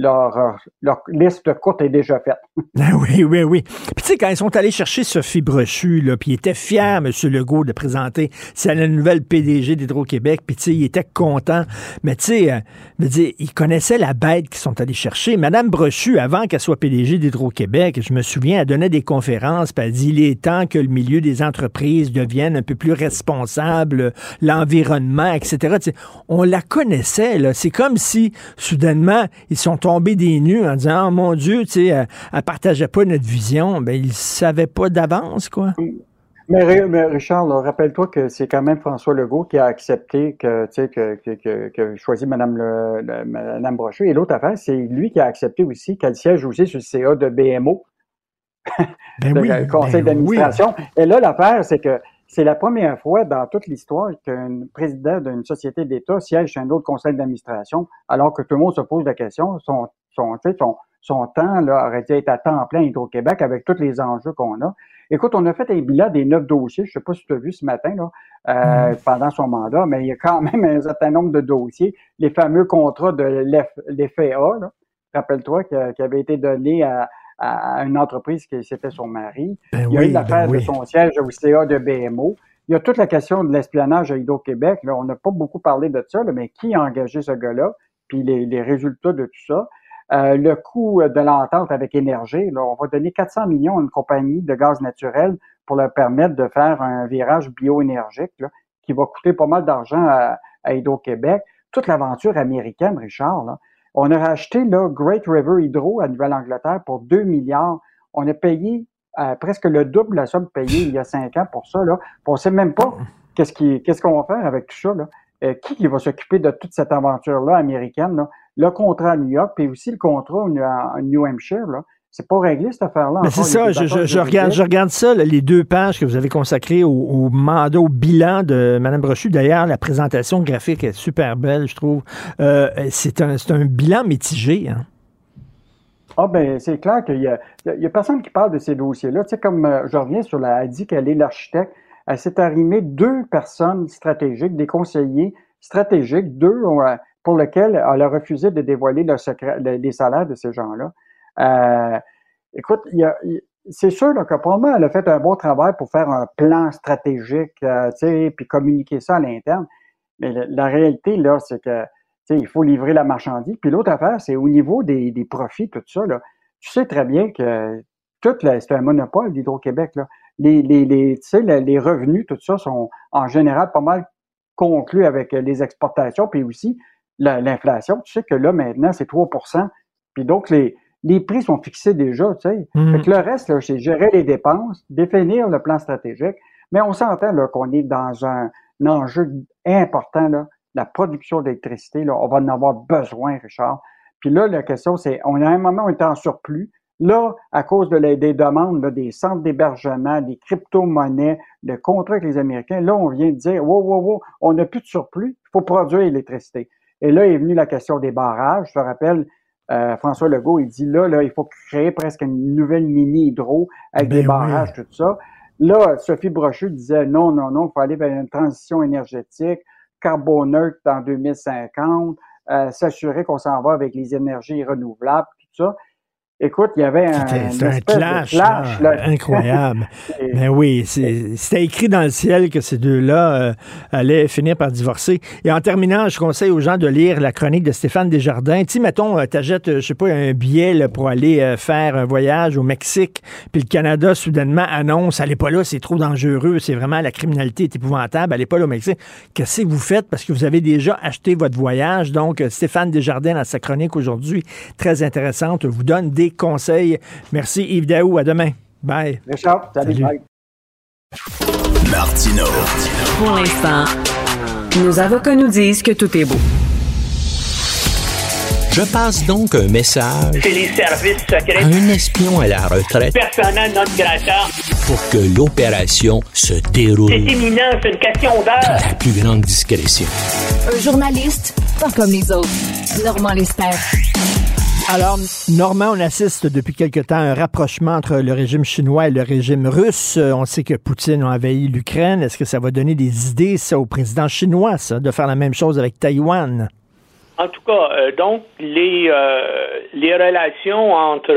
N: leur, euh, leur, liste courte est déjà faite.
C: Ben oui, oui, oui. Puis tu sais, quand ils sont allés chercher Sophie Brochu, là, puis il était fier, M. Legault, de présenter, c'est la nouvelle PDG d'Hydro-Québec, puis tu sais, il était content. Mais tu sais, euh, ils connaissaient la bête qu'ils sont allés chercher. Madame Brochu, avant qu'elle soit PDG d'Hydro-Québec, je me souviens, elle donnait des conférences, puis elle dit, il est temps que le milieu des entreprises devienne un peu plus responsable, l'environnement, etc. on la connaissait. C'est comme si, soudainement, ils sont tomber des nues en disant oh, mon Dieu, tu sais, elle, ne partageait pas notre vision. Ben, ils savaient pas d'avance, quoi.
N: Mais, Richard, rappelle-toi que c'est quand même François Legault qui a accepté que, tu sais, que, que, que, choisi Mme, le, Mme Brochu. Et l'autre affaire, c'est lui qui a accepté aussi qu'elle siège aussi sur le CA de BMO, ben le conseil ben d'administration. Et là, l'affaire, c'est que c'est la première fois dans toute l'histoire qu'un président d'une société d'État siège sur un autre conseil d'administration, alors que tout le monde se pose la question, son, son, son, son temps là, aurait dû être à temps plein Hydro-Québec avec tous les enjeux qu'on a. Écoute, on a fait un bilan des neuf dossiers, je ne sais pas si tu as vu ce matin, là, euh, mm. pendant son mandat, mais il y a quand même un certain nombre de dossiers. Les fameux contrats de l'FAA, rappelle-toi, qui, avait été donné à, à une entreprise qui c'était son mari. Ben il y a eu l'affaire ben de son siège au CA de BMO. Il y a toute la question de l'espionnage à Hydro-Québec. On n'a pas beaucoup parlé de ça, mais qui a engagé ce gars-là? Puis les, résultats de tout ça. Euh, le coût de l'entente avec Énergie, on va donner 400 millions à une compagnie de gaz naturel pour leur permettre de faire un virage bioénergique qui va coûter pas mal d'argent à, à Hydro-Québec. Toute l'aventure américaine, Richard, là, on a racheté là, Great River Hydro à Nouvelle-Angleterre pour 2 milliards. On a payé euh, presque le double de la somme payée il y a cinq ans pour ça. Là. On ne sait même pas qu'est-ce qu'on va faire avec tout ça. Là. Euh, qui, va s'occuper de toute cette aventure-là américaine? Le contrat à New York, puis aussi le contrat en New Hampshire. Là. C'est pas réglé cette affaire-là.
C: Mais c'est ça, je, je, regarde, je regarde ça, les deux pages que vous avez consacrées au, mandat, au bilan de Mme Brochu. D'ailleurs, la présentation graphique est super belle, je trouve. Euh, c'est un, un, bilan mitigé. Hein?
N: Ah ben c'est clair qu'il y a, il y a personne qui parle de ces dossiers-là. Tu sais, comme euh, je reviens sur la, elle dit qu'elle est l'architecte, elle s'est arrimée deux personnes stratégiques, des conseillers stratégiques, deux euh, pour lesquels elle a refusé de dévoiler le secret, les salaires de ces gens-là. Euh, écoute, c'est sûr là, que probablement elle a fait un bon travail pour faire un plan stratégique, euh, puis communiquer ça à l'interne. Mais la, réalité, là, c'est que il faut livrer la marchandise. Puis l'autre affaire, c'est au niveau des, profits, tout ça, là, tu sais très bien que c'est un monopole d'Hydro-Québec. Les, les revenus, tout ça, sont en général pas mal conclus avec les exportations, puis aussi l'inflation. Tu sais que là, maintenant, c'est 3% Puis donc, les, les prix sont fixés déjà, tu sais. Mmh. le reste, c'est gérer les dépenses, définir le plan stratégique. Mais on s'entend qu'on est dans un, enjeu important, là, la production d'électricité. Là, on va en avoir besoin, Richard. Puis là, la question, c'est, on a un moment où on est en surplus. Là, à cause de des demandes des centres d'hébergement, des crypto-monnaies, le contrat avec les Américains, là, on vient de dire, wow, wow, wow, on n'a plus de surplus, il faut produire l'électricité. Et là est venue la question des barrages. Je te rappelle, euh, François Legault, il dit là, là, il faut créer presque une nouvelle mini-hydro avec ben des barrages, tout ça. Là, Sophie Brochu disait non, non, non, il faut aller vers une transition énergétique, carboneutre en 2050, euh, s'assurer qu'on s'en va avec les énergies renouvelables, tout ça. Écoute, il y avait un,
C: un clash, incroyable. ben oui, c'était écrit dans le ciel que ces deux-là euh, allaient finir par divorcer. Et en terminant, je conseille aux gens de lire la chronique de Stéphane Desjardins. Tu mettons, euh, t'achètes, euh, je sais pas, un billet pour aller faire un voyage au Mexique, puis le Canada soudainement annonce, allez pas là, c'est trop dangereux, c'est vraiment la criminalité est épouvantable, allez pas là au Mexique. Qu'est-ce que vous faites? Parce que vous avez déjà acheté votre voyage? Donc, Stéphane Desjardins, dans sa chronique aujourd'hui, très intéressante, vous donne des conseils. Merci Yves Daou. À demain. Bye.
N: Richard, salut. Bye.
B: Martino. Pour l'instant, nos avocats nous disent que tout est beau.
P: Je passe donc un message
Q: C'est les services secrets.
P: à un espion à la retraite
Q: Personnel grata.
P: pour que l'opération se déroule
Q: C'est imminent, c'est une question
P: dans
Q: d'heure.
P: la plus grande discrétion.
E: Un journaliste, pas comme les autres. Normand Lester.
C: Alors, Normand, on assiste depuis quelque temps à un rapprochement entre le régime chinois et le régime russe. Euh, on sait que Poutine a envahi l'Ukraine. Est-ce que ça va donner des idées, ça, au président chinois, ça, de faire la même chose avec Taïwan?
Q: En tout cas, euh, donc, les, euh, les relations entre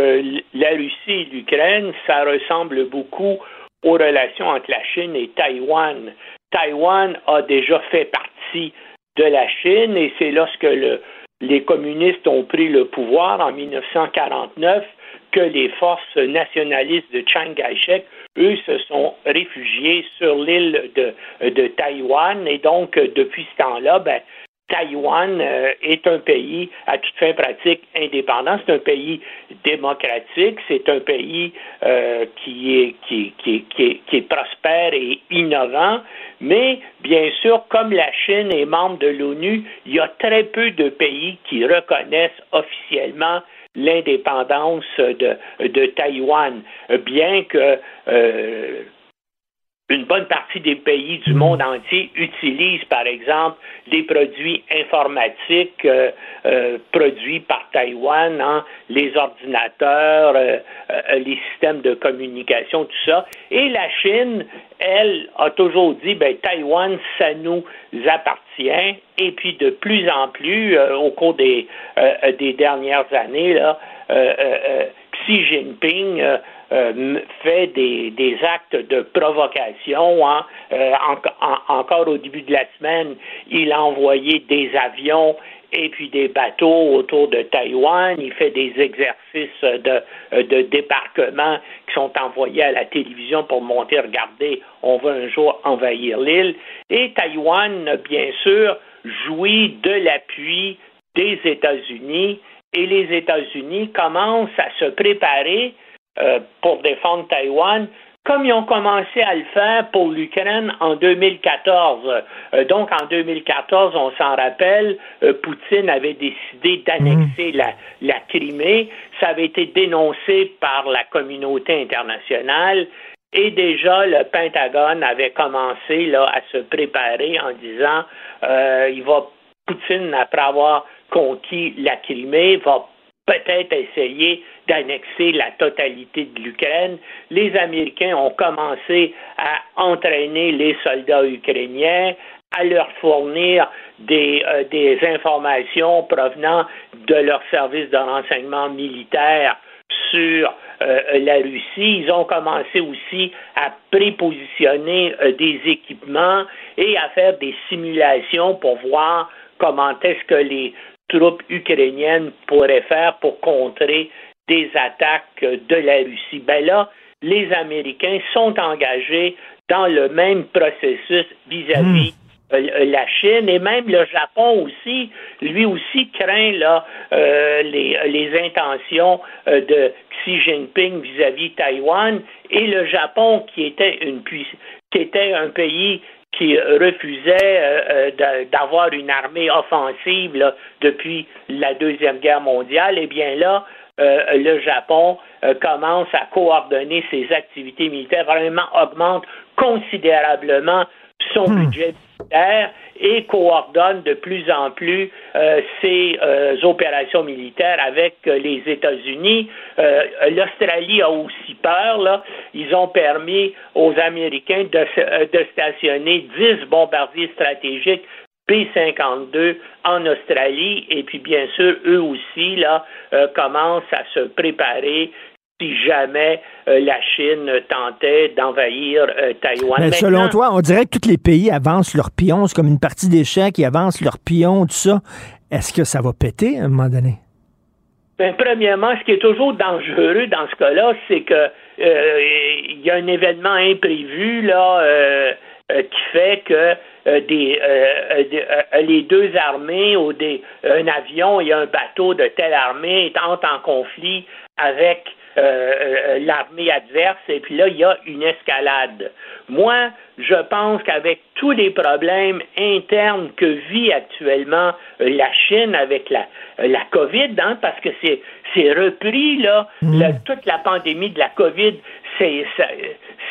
Q: la Russie et l'Ukraine, ça ressemble beaucoup aux relations entre la Chine et Taïwan. Taïwan a déjà fait partie de la Chine et c'est lorsque le, les communistes ont pris le pouvoir en 1949 que les forces nationalistes de Chiang Kai-shek, eux, se sont réfugiés sur l'île de, de Taïwan. Et donc, depuis ce temps-là, ben, Taïwan euh, est un pays à toute fin pratique indépendant. C'est un pays démocratique. C'est un pays euh, qui, est, qui, qui, qui, qui, est prospère et innovant. Mais bien sûr, comme la Chine est membre de l'ONU, il y a très peu de pays qui reconnaissent officiellement l'indépendance de, de Taïwan, bien que euh, une bonne partie des pays du monde entier utilisent, par exemple, des produits informatiques euh, euh, produits par Taïwan, hein, les ordinateurs, euh, les systèmes de communication, tout ça. Et la Chine, elle, a toujours dit, ben, Taïwan, ça nous appartient. Et puis, de plus en plus, au cours des, des dernières années, là, Xi Jinping euh, fait des, actes de provocation. Hein. Euh, encore au début de la semaine, il a envoyé des avions et puis des bateaux autour de Taïwan. Il fait des exercices de, de débarquement qui sont envoyés à la télévision pour montrer, regardez, on va un jour envahir l'île. Et Taïwan, bien sûr, jouit de l'appui des États-Unis et les États-Unis commencent à se préparer euh, pour défendre Taïwan comme ils ont commencé à le faire pour l'Ukraine en 2014. Euh, donc, en 2014, on s'en rappelle, euh, Poutine avait décidé d'annexer
C: Mmh.
Q: la, la Crimée. Ça avait été dénoncé par la communauté internationale. Et déjà, le Pentagone avait commencé là, à se préparer en disant euh, il va Poutine, après avoir conquis la Crimée, va peut-être essayer d'annexer la totalité de l'Ukraine. Les Américains ont commencé à entraîner les soldats ukrainiens, à leur fournir des, euh, informations provenant de leur service de renseignement militaire sur euh, la Russie. Ils ont commencé aussi à prépositionner euh, des équipements et à faire des simulations pour voir comment est-ce que les troupes ukrainiennes pourraient faire pour contrer des attaques de la Russie. Ben là, les Américains sont engagés dans le même processus vis-à-vis euh, la Chine et même le Japon aussi, lui aussi craint là, euh, les, les intentions euh, de Xi Jinping vis-à-vis Taïwan. Et le Japon qui était une qui était un pays qui refusait euh, euh, d'avoir une armée offensive depuis la Deuxième Guerre mondiale, eh bien là, euh, le Japon commence à coordonner ses activités militaires, vraiment augmente considérablement son budget militaire et coordonne de plus en plus euh, ses euh, opérations militaires avec euh, les États-Unis. L'Australie a aussi peur. Là. Ils ont permis aux Américains de, de stationner 10 bombardiers stratégiques P-52 en Australie et puis bien sûr eux aussi là euh, commencent à se préparer si jamais euh, la Chine tentait d'envahir euh, Taïwan.
C: Mais selon
Q: Maintenant-
C: toi, on dirait que tous les pays avancent leurs pions. C'est comme une partie d'échecs, ils avancent leurs pions, tout ça. Est-ce que ça va péter à un moment donné?
Q: Ben, premièrement, ce qui est toujours dangereux dans ce cas-là, c'est que euh, il y a un événement imprévu là qui fait que euh, des, euh, euh, euh, les deux armées ou des, un avion et un bateau de telle armée entrent en conflit avec euh, euh, l'armée adverse et puis là, il y a une escalade. Moi, je pense qu'avec tous les problèmes internes que vit actuellement euh, la Chine avec la, la COVID, hein, parce que c'est c'est repris, là, la- toute la pandémie de la COVID, c'est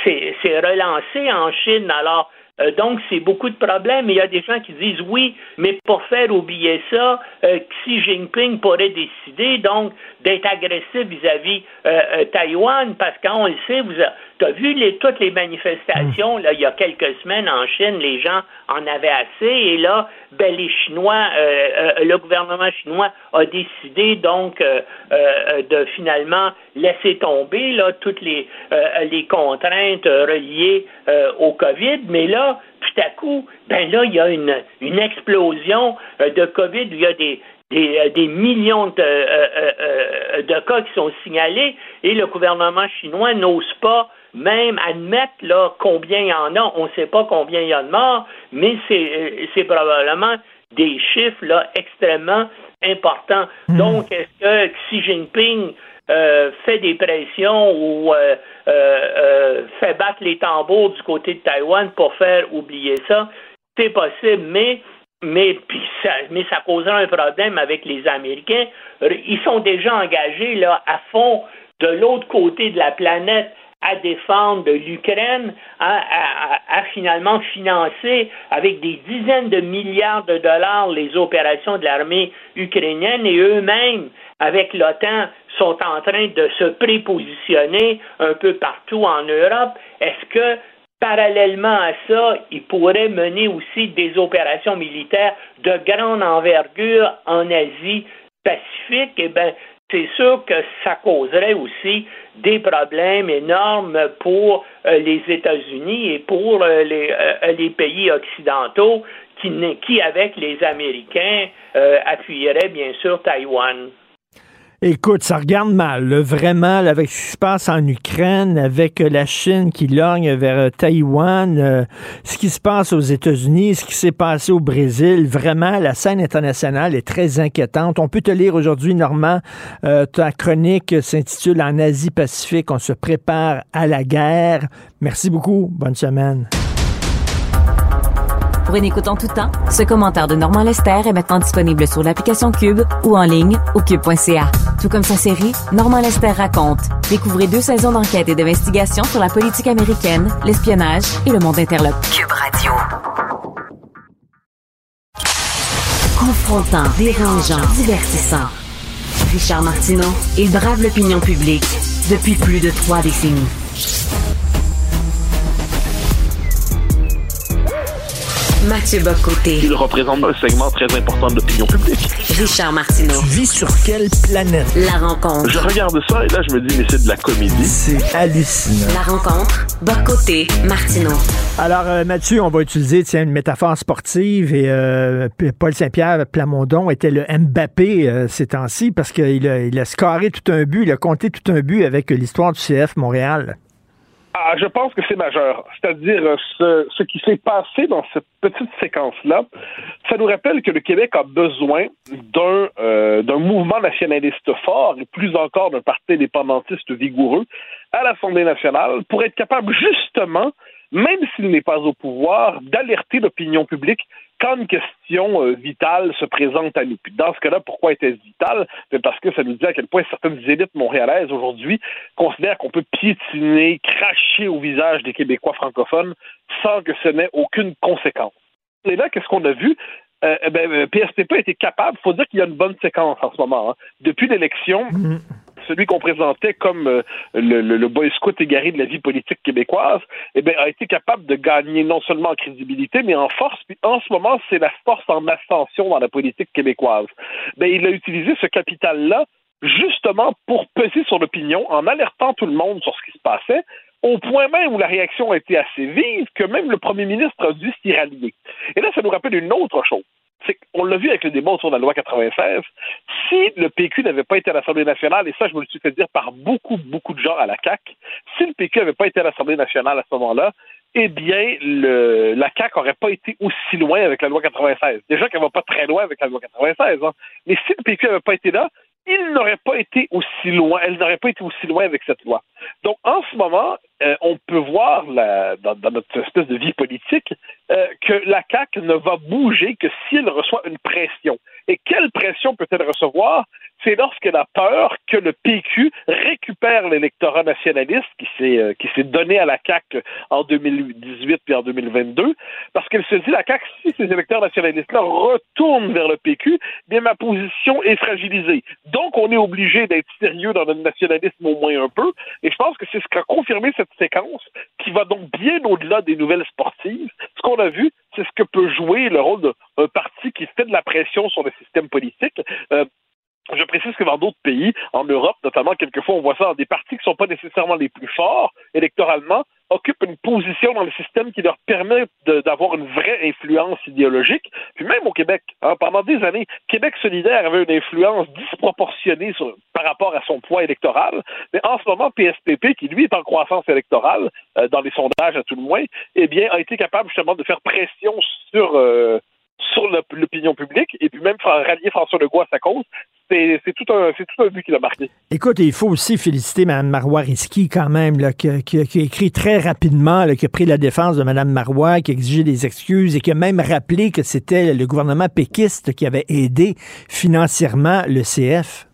Q: c'est c'est relancé en Chine. Alors, euh, donc, c'est beaucoup de problèmes. Et il y a des gens qui disent oui, mais pour faire oublier ça, euh, Xi Jinping pourrait décider donc d'être agressif vis-à-vis euh, Taïwan, parce qu'on le sait, vous tu as vu les, toutes les manifestations là, il y a quelques semaines en Chine, les gens en avaient assez, et là, ben, les Chinois, euh, euh, le gouvernement chinois a décidé donc euh, de finalement laisser tomber toutes les, contraintes reliées au COVID, mais là, tout à coup, ben là, il y a une, une explosion de COVID, il y a des, millions de cas qui sont signalés. Et le gouvernement chinois n'ose pas même admettre là, combien il y en a. On ne sait pas combien il y a de morts, mais c'est euh, c'est probablement des chiffres là, extrêmement importants. Donc, est-ce que Xi Jinping euh, fait des pressions ou euh, euh, euh, fait battre les tambours du côté de Taïwan pour faire oublier ça? C'est possible, mais mais, puis ça, mais ça posera un problème avec les Américains. Ils sont déjà engagés là, à fond de l'autre côté de la planète à défendre l'Ukraine, à- à finalement financer avec des dizaines de milliards de dollars les opérations de l'armée ukrainienne et eux-mêmes, avec l'OTAN, sont en train de se prépositionner un peu partout en Europe. Est-ce que Parallèlement à ça, ils pourraient mener aussi des opérations militaires de grande envergure en Asie Pacifique? Eh bien, c'est sûr que ça causerait aussi des problèmes énormes pour euh, les États-Unis et pour euh, les, euh, les pays occidentaux qui, qui, avec les Américains, appuieraient bien sûr Taïwan.
C: Écoute, ça regarde mal, là, vraiment, là, avec ce qui se passe en Ukraine, avec euh, la Chine qui lorgne vers euh, Taïwan, euh, ce qui se passe aux États-Unis, ce qui s'est passé au Brésil. Vraiment, la scène internationale est très inquiétante. On peut te lire aujourd'hui, Normand, euh, ta chronique s'intitule En Asie-Pacifique, on se prépare à la guerre. Merci beaucoup. Bonne semaine.
E: Pour une écoute en tout temps, ce commentaire de Normand Lester est maintenant disponible sur l'application Cube ou en ligne au cube.ca. Tout comme sa série, Normand Lester raconte. Découvrez deux saisons d'enquête et d'investigation sur la politique américaine, l'espionnage et le monde interlope. Cube Radio. Confrontant, dérangeant, divertissant. Richard Martineau, il brave l'opinion publique depuis plus de trois décennies. Mathieu Bocoté.
R: Il représente un segment très important de l'opinion publique.
E: Richard Martineau.
C: Tu vis sur quelle planète?
E: La rencontre.
R: Je regarde ça et là, je me dis, mais c'est de la comédie.
C: C'est hallucinant.
E: La rencontre. Bocoté. Martineau.
C: Alors, euh, Mathieu, on va utiliser tiens, une métaphore sportive et euh, Paul Saint-Pierre Plamondon était le Mbappé euh, ces temps-ci parce qu'il a, il a scoré tout un but, il a compté tout un but avec l'histoire du CF Montréal.
R: Ah, je pense que c'est majeur. C'est-à-dire, euh, ce, ce qui s'est passé dans cette petite séquence-là, ça nous rappelle que le Québec a besoin d'un euh, d'un mouvement nationaliste fort et plus encore d'un parti indépendantiste vigoureux à l'Assemblée nationale pour être capable justement, même s'il n'est pas au pouvoir, d'alerter l'opinion publique quand une question euh, vitale se présente à nous. Dans ce cas-là, pourquoi était-ce vital? Parce que ça nous dit à quel point certaines élites montréalaises aujourd'hui considèrent qu'on peut piétiner, cracher au visage des Québécois francophones sans que ce n'ait aucune conséquence. Et là, qu'est-ce qu'on a vu? Euh, eh ben, euh, PSPP a été capable, faut dire qu'il y a une bonne séquence en ce moment. hein. Depuis l'élection, celui qu'on présentait comme euh, le, boy scout égaré de la vie politique québécoise, eh a été capable de gagner non seulement en crédibilité, mais en force. Puis en ce moment, c'est la force en ascension dans la politique québécoise. Ben, il a utilisé ce capital-là justement pour peser sur l'opinion en alertant tout le monde sur ce qui se passait, au point même où la réaction a été assez vive que même le premier ministre a dû s'y rallier. Et là, ça nous rappelle une autre chose. Qu'on l'a vu avec le débat autour de la loi 96. Si le PQ n'avait pas été à l'Assemblée nationale, et ça, je me le suis fait dire par beaucoup, beaucoup de gens à la CAQ, si le PQ n'avait pas été à l'Assemblée nationale à ce moment-là, eh bien, la CAQ n'aurait pas été aussi loin avec la loi 96. Déjà qu'elle va pas très loin avec la loi 96, hein. mais si le PQ n'avait pas été là, il n'aurait pas été aussi loin, elle n'aurait pas été aussi loin avec cette loi. Donc, en ce moment, euh, on peut voir dans, notre espèce de vie politique euh, que la CAQ ne va bouger que si elle reçoit une pression. Et quelle pression peut-elle recevoir? C'est lorsqu'elle a peur que le PQ récupère l'électorat nationaliste qui s'est euh, qui s'est donné à la CAQ en 2018 puis en 2022, parce qu'elle se dit la CAQ si ces électeurs nationalistes-là retournent vers le PQ, bien ma position est fragilisée. Donc on est obligé d'être sérieux dans notre nationalisme au moins un peu. Et je pense que c'est ce qu'a confirmé cette séquence qui va donc bien au-delà des nouvelles sportives. Ce qu'on a vu, c'est ce que peut jouer le rôle d'un parti qui fait de la pression sur le système politique. Euh, je précise que dans d'autres pays, en Europe notamment, quelquefois on voit ça des partis qui ne sont pas nécessairement les plus forts électoralement, occupent une position dans le système qui leur permet d'avoir une vraie influence idéologique. Puis même au Québec, hein, pendant des années, Québec solidaire avait une influence disproportionnée par rapport à son poids électoral. Mais en ce moment, PSPP, qui lui est en croissance électorale, euh, dans les sondages à tout le moins, eh bien, a été capable justement de faire pression sur... Euh, sur l'opinion publique et puis même rallier François Legault à sa cause, c'est tout, un, tout un but qu'il a marqué.
C: Écoute, il faut aussi féliciter Mme Marois Risky quand même, qui, a écrit très rapidement, qui a pris la défense de Mme Marois, qui a exigé des excuses et qui a même rappelé que c'était le gouvernement péquiste qui avait aidé financièrement le CF.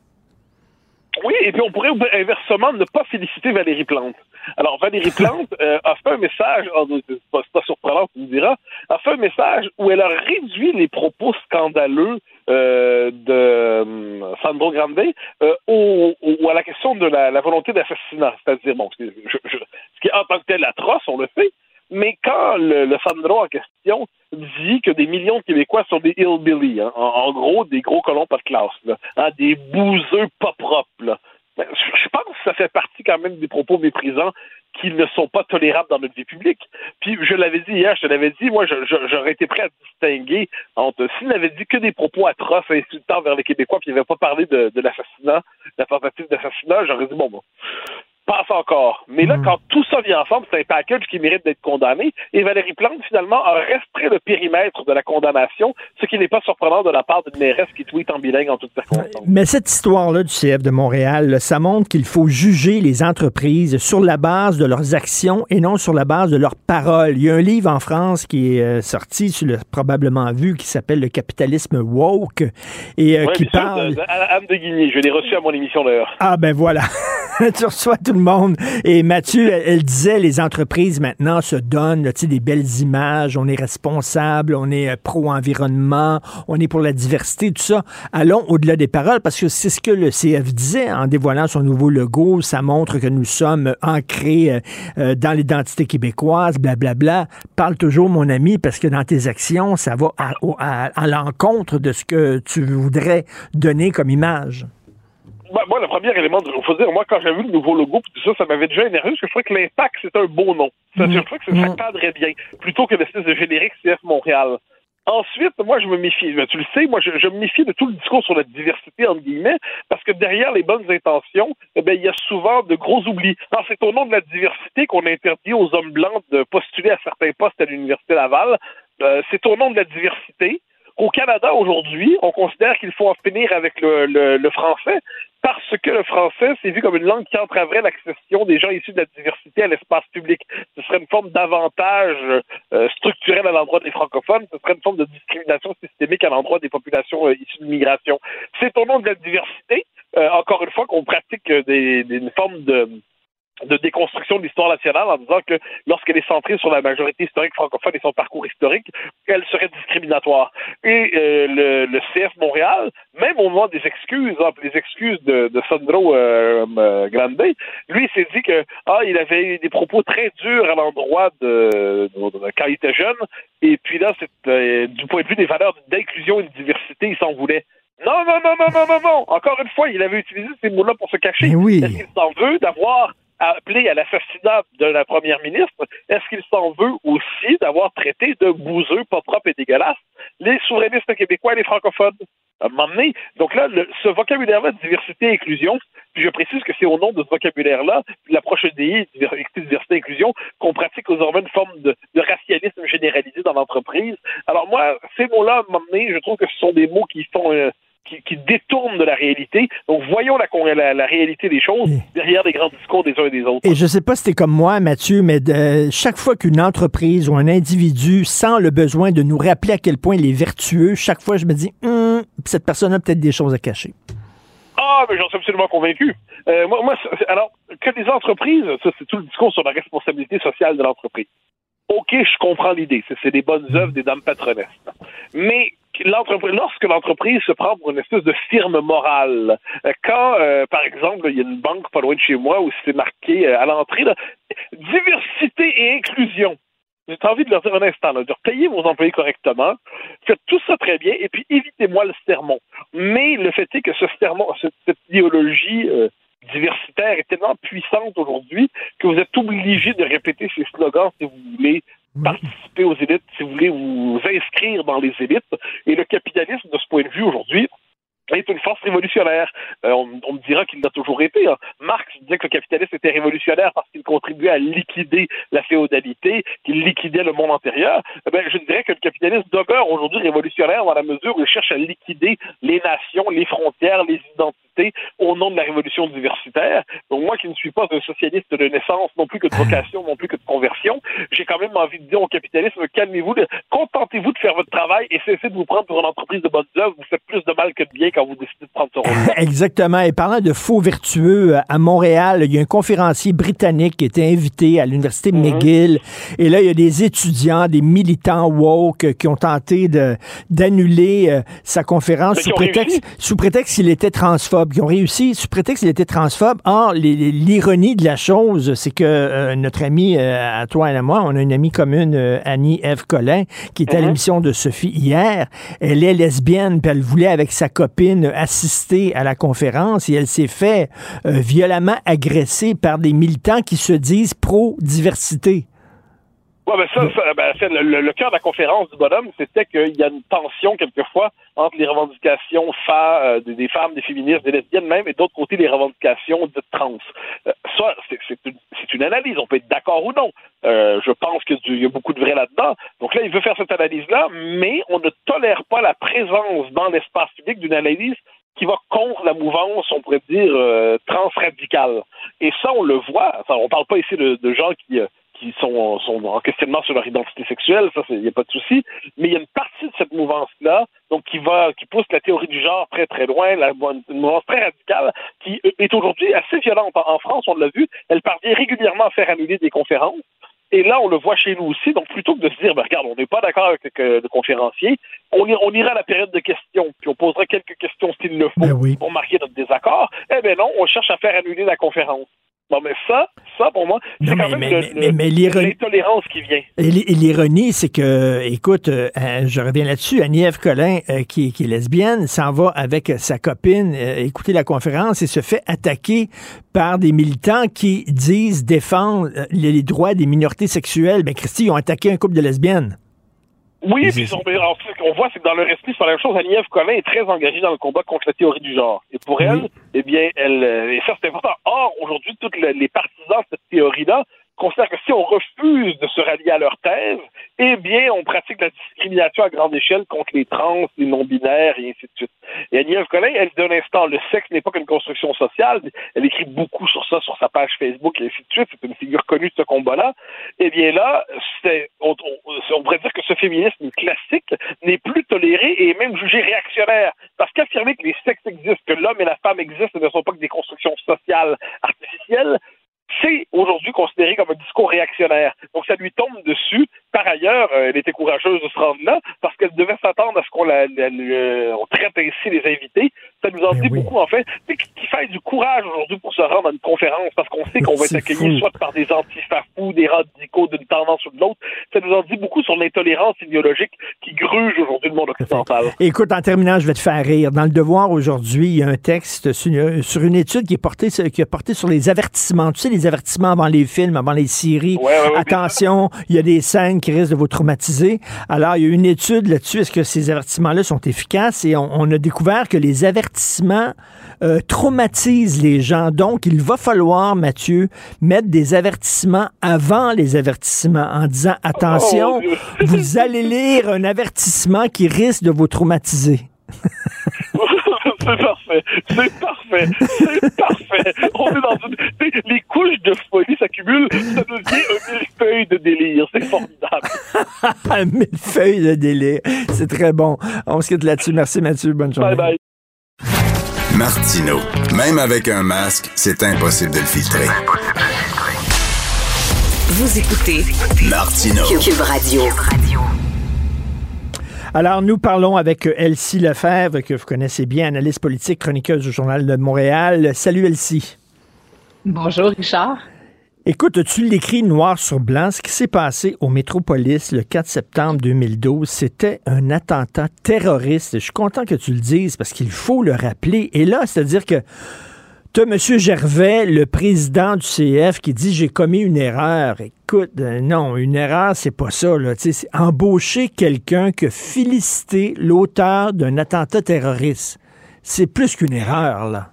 R: Et puis on pourrait inversement ne pas féliciter Valérie Plante. Alors, Valérie Plante euh, a fait un message, oh, c'est pas, pas, surprenant, tu me diras, a fait un message où elle a réduit les propos scandaleux euh, de euh, Sandro Grande euh, au, au, à la question de la, la volonté d'assassinat. C'est-à-dire, bon, je, je, ce qui est en tant que tel atroce, on le fait, mais quand le, le Sandro en question dit que des millions de Québécois sont des hillbilly, hein, en, en, gros, des gros colons pas de classe, là, hein, des bouseux pas propres, là. Ben, je pense que ça fait partie quand même des propos méprisants qu'ils ne sont pas tolérables dans notre vie publique. Puis je l'avais dit hier, je te l'avais dit, moi j'aurais été prêt à distinguer entre s'il n'avait dit que des propos atroces, insultants vers les Québécois, puis il n'avait pas parlé de, de l'assassinat, de la tentative d'assassinat, j'aurais dit bon bon passe encore. Mais là,
C: Hmm.
R: quand tout ça vient ensemble, c'est un package qui mérite d'être condamné. Et Valérie Plante, finalement, a restreint le périmètre de la condamnation, ce qui n'est pas surprenant de la part d'une mairesse qui tweet en bilingue en toutes circonstances.
C: Mais cette histoire-là du CF de Montréal, là, ça montre qu'il faut juger les entreprises sur la base de leurs actions et non sur la base de leurs paroles. Il y a un livre en France qui est euh, sorti, tu l'as probablement vu, qui s'appelle Le capitalisme woke et euh,
R: Ouais,
C: qui parle...
R: de- de- Anne de Guigny, je l'ai reçu à mon émission d'ailleurs.
C: Ah ben voilà, tu reçois tout monde. Et Mathieu, elle, disait, les entreprises maintenant se donnent là, des belles images, on est responsable, on est euh, pro-environnement, on est pour la diversité, tout ça. Allons au-delà des paroles, parce que c'est ce que le CF disait en dévoilant son nouveau logo, ça montre que nous sommes ancrés euh, euh, dans l'identité québécoise, blablabla. Parle toujours, mon ami, parce que dans tes actions, ça va à l'encontre de ce que tu voudrais donner comme image.
R: Moi, moi, le premier élément, il faut dire, moi, quand j'ai vu le nouveau logo, tout ça, ça m'avait déjà énervé, parce que je trouvais que l'impact, c'était un beau nom. Ça, Je trouvais que ça, ça cadrait bien, plutôt que l'espèce de générique CF Montréal. Ensuite, moi, je me méfie. Ben, Tu le sais, moi, je, je me méfie de tout le discours sur la diversité, entre guillemets, parce que derrière les bonnes intentions, eh ben, il y a souvent de gros oublis. Alors, c'est au nom de la diversité qu'on interdit aux hommes blancs de postuler à certains postes à l'Université Laval. Euh, c'est au nom de la diversité qu'au Canada, aujourd'hui, on considère qu'il faut en finir avec le, le- le français parce que le français, c'est vu comme une langue qui entraverait l'accession des gens issus de la diversité à l'espace public. Ce serait une forme d'avantage euh, structurel à l'endroit des francophones, ce serait une forme de discrimination systémique à l'endroit des populations euh, issues de l'immigration. C'est au nom de la diversité, euh, encore une fois, qu'on pratique euh, des, des- une forme de de déconstruction de l'histoire nationale en disant que lorsqu'elle est centrée sur la majorité historique francophone et son parcours historique, elle serait discriminatoire. Et euh, le, le CF Montréal, même au moment des excuses, hein, les excuses de, de Sandro euh, euh, Grande, lui s'est dit que ah il avait eu des propos très durs à l'endroit de, de- de- quand il était jeune, et puis là c'est euh, du point de vue des valeurs d'inclusion et de diversité, il s'en voulait. Non, non, non, non, non, non, non. Encore une fois, il avait utilisé ces mots-là pour se cacher.
C: oui.
R: Est-ce qu'il s'en veut d'avoir appelé à l'assassinat de la première ministre? Est-ce qu'il s'en veut aussi d'avoir traité de bouseux, pas propres et dégueulasses les souverainistes québécois et les francophones? À donc là, le- ce vocabulaire-là de diversité et inclusion, puis je précise que c'est au nom de ce vocabulaire-là, l'approche EDI, diver- diversité et inclusion, qu'on pratique désormais une forme de, de racialisme généralisé dans l'entreprise. Alors moi, ces mots-là, à je trouve que ce sont des mots qui font... euh, qui, qui détournent de la réalité. Donc, voyons la, la, la réalité des choses derrière les grands discours des uns et des autres.
C: Et je sais pas si t'es comme moi, Mathieu, mais de- chaque fois qu'une entreprise ou un individu sent le besoin de nous rappeler à quel point il est vertueux, chaque fois je me dis, Hum, cette personne a peut-être des choses à cacher.
R: Ah, mais j'en suis absolument convaincu. Euh, moi, moi, c'est- alors, que les entreprises, ça, c'est tout le discours sur la responsabilité sociale de l'entreprise. OK, je comprends l'idée. C'est, c'est des bonnes œuvres des dames patronesses. Mais lorsque l'entreprise se prend pour une espèce de firme morale, euh, quand, euh, par exemple, il y a une banque pas loin de chez moi où c'est marqué euh, à l'entrée, diversité et inclusion. J'ai envie de leur dire un instant, là, de payer vos employés correctement, faites tout ça très bien, et puis évitez-moi le sermon. Mais le fait est que ce sermon, cette, idéologie diversitaire est tellement puissante aujourd'hui que vous êtes obligé de répéter ces slogans si vous voulez participer aux élites, si vous voulez vous inscrire dans les élites. Et le capitalisme, de ce point de vue aujourd'hui, est une force révolutionnaire. Euh, on, me dira qu'il l'a toujours été. hein. Marx disait que le capitalisme était révolutionnaire parce qu'il contribuait à liquider la féodalité, qu'il liquidait le monde antérieur. Eh ben, je dirais que le capitalisme demeure aujourd'hui révolutionnaire dans la mesure où il cherche à liquider les nations, les frontières, les identités au nom de la révolution diversitaire. Donc moi qui ne suis pas un socialiste de naissance, non plus que de vocation, non plus que de conversion, j'ai quand même envie de dire au capitalisme, calmez-vous, contentez-vous de faire votre travail et cessez de vous prendre pour une entreprise de bonnes œuvres. Vous faites plus de mal que de bien quand vous décidez de prendre ce rôle
C: Exactement. Et parlant de faux vertueux, euh, à Montréal, il y a un conférencier britannique qui était invité à l'Université
R: Mhm.
C: McGill. Et là, il y a des étudiants, des militants woke qui ont tenté d'annuler euh, sa conférence prétexte,
R: réussi.
C: sous prétexte qu'il était transphobe. Qui ont réussi, sous prétexte qu'il était transphobe. Or, l'ironie de la chose, c'est que euh, notre ami, euh, à toi et à moi, on a une amie commune, euh, Annie Eve Collin, qui était à
S: Mhm.
C: l'émission de Sophie hier. Elle est lesbienne, puis elle voulait, avec sa copine, assister à la conférence, et elle s'est fait euh, violemment agresser par des militants qui se disent pro-diversité.
R: Ouais, ben ça, ça ben, le, le- le cœur de la conférence du bonhomme, c'était qu'il y a une tension quelquefois entre les revendications fa- euh, des, femmes, des féministes, des lesbiennes même, et d'autre côté les revendications de trans. Euh, ça, c'est une, analyse. On peut être d'accord ou non. Euh, je pense qu'il y a beaucoup de vrai là-dedans. Donc là, il veut faire cette analyse-là, mais on ne tolère pas la présence dans l'espace public d'une analyse qui va contre la mouvance, on pourrait dire, transradicale. Et ça, on le voit. Enfin, on parle pas ici de, de gens qui, qui sont, sont en questionnement sur leur identité sexuelle, ça, il n'y a pas de souci. Mais il y a une partie de cette mouvance-là, donc qui va, qui pousse la théorie du genre très très loin, la, une mouvance très radicale, qui est aujourd'hui assez violente. En, France, on l'a vu, elle parvient régulièrement à faire annuler des conférences. Et là, on le voit chez nous aussi. Donc, plutôt que de se dire, ben, regarde, on n'est pas d'accord avec le, le conférencier, on, ira- on ira à la période de questions, puis on posera quelques questions s'il le faut pour marquer notre désaccord. Eh bien non, on cherche à faire annuler la conférence. Bon, mais ça, ça, pour moi, c'est quand
C: mais-
R: même
C: mais-
R: le-
C: mais-
R: l'intolérance qui vient.
C: Et l'i- et l'ironie, c'est que, écoute, euh, euh, je reviens là-dessus, Annie-Ève Collin, euh, qui, qui est lesbienne, s'en va avec sa copine euh, écouter la conférence et se fait attaquer par des militants qui disent défendre les, les droits des minorités sexuelles. Ben, Christy, ils ont attaqué un couple de lesbiennes.
R: Oui, puis on, qu'on voit, c'est que dans leur esprit, c'est la même chose. Agnès Collin est très engagée dans le combat contre la théorie du genre. Et pour elle, eh bien, elle, et ça c'est important. Or, aujourd'hui, tous le- les partisans de cette théorie-là considèrent que si on refuse de se rallier à leur thèse, eh bien, on pratique la discrimination à grande échelle contre les trans, les non-binaires et ainsi de suite. Et Agnès Collin, elle, d'un instant, le sexe n'est pas qu'une construction sociale. Elle écrit beaucoup sur ça sur sa page Facebook et ainsi de suite. C'est une figure connue de ce combat-là. Eh bien là, c'est, on, on- on pourrait dire que ce féminisme classique n'est plus toléré et même jugé réactionnaire. Parce qu'affirmer que les sexes existent, que l'homme et la femme existent ne sont pas que des constructions sociales artificielles, c'est aujourd'hui considéré comme un discours réactionnaire. Donc ça lui tombe dessus. Par ailleurs, euh, elle était courageuse de se rendre là parce qu'elle devait s'attendre à ce qu'on la, la- la- on traite ainsi les invités. Ça nous en dit beaucoup en fait. C'est qu'il faille du courage aujourd'hui pour se rendre à une conférence parce qu'on sait qu'on va être accueilli soit par des antifafous, des radicaux d'une tendance ou de l'autre. Ça nous en dit beaucoup sur l'intolérance idéologique qui gruge aujourd'hui le monde occidental.
C: Écoute, en terminant, je vais te faire rire. Dans le Devoir aujourd'hui, il y a un texte sur une, sur une étude qui est portée qui est portée sur les avertissements. Tu sais, les avertissements avant les films, avant les séries.
R: Ouais, ouais, ouais,
C: Attention, il y a des scènes qui risquent de vous traumatiser. Alors, il y a une étude là-dessus. Est-ce que ces avertissements-là sont efficaces? Et on, on a découvert que les avertissements euh, traumatisent les gens. Donc, il va falloir, Mathieu, mettre des avertissements avant les avertissements en disant attention,
R: Oh, Dieu.
C: vous allez lire un avertissement qui risque de vous traumatiser.
R: c'est parfait, c'est parfait, c'est parfait. On est dans une... Les couches de folie s'accumulent, ça devient un millefeuille de délire. C'est formidable.
C: Mille feuilles de délai. C'est très bon. On se quitte là-dessus. Merci Mathieu. Bonne journée.
R: Bye bye.
T: Martino. Même avec un masque, c'est impossible de le filtrer.
B: Vous écoutez
T: Martino.
B: Cube Radio.
C: Alors, nous parlons avec Elsie Lefebvre, que vous connaissez bien, analyste politique, chroniqueuse du Journal de Montréal. Salut Elsie.
S: Bonjour Richard.
C: Écoute, tu l'écris noir sur blanc? Ce qui s'est passé au Métropolis le 4 septembre 2012, c'était un attentat terroriste. Je suis content que tu le dises parce qu'il faut le rappeler. Et là, c'est-à-dire que tu M. Gervais, le président du CF, qui dit j'ai commis une erreur. Écoute, euh, non, une erreur, c'est pas ça. Là. C'est embaucher quelqu'un que féliciter l'auteur d'un attentat terroriste. C'est plus qu'une erreur, là.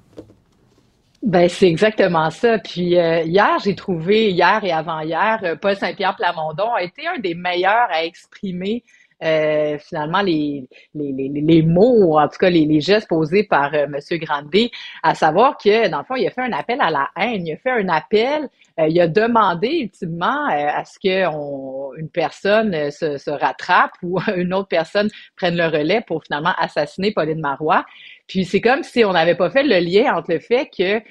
S: Ben c'est exactement ça. Puis euh, hier, j'ai trouvé hier et avant-hier, euh, Paul Saint-Pierre Plamondon a été un des meilleurs à exprimer euh, finalement les, les, les, les mots, en tout cas les, gestes posés par euh, Monsieur Grandet, à savoir que dans le fond, il a fait un appel à la haine, il a fait un appel, euh, il a demandé ultimement à ce que on, une personne se, se rattrape ou une autre personne prenne le relais pour finalement assassiner Pauline Marois. Puis c'est comme si on n'avait pas fait le lien entre le fait que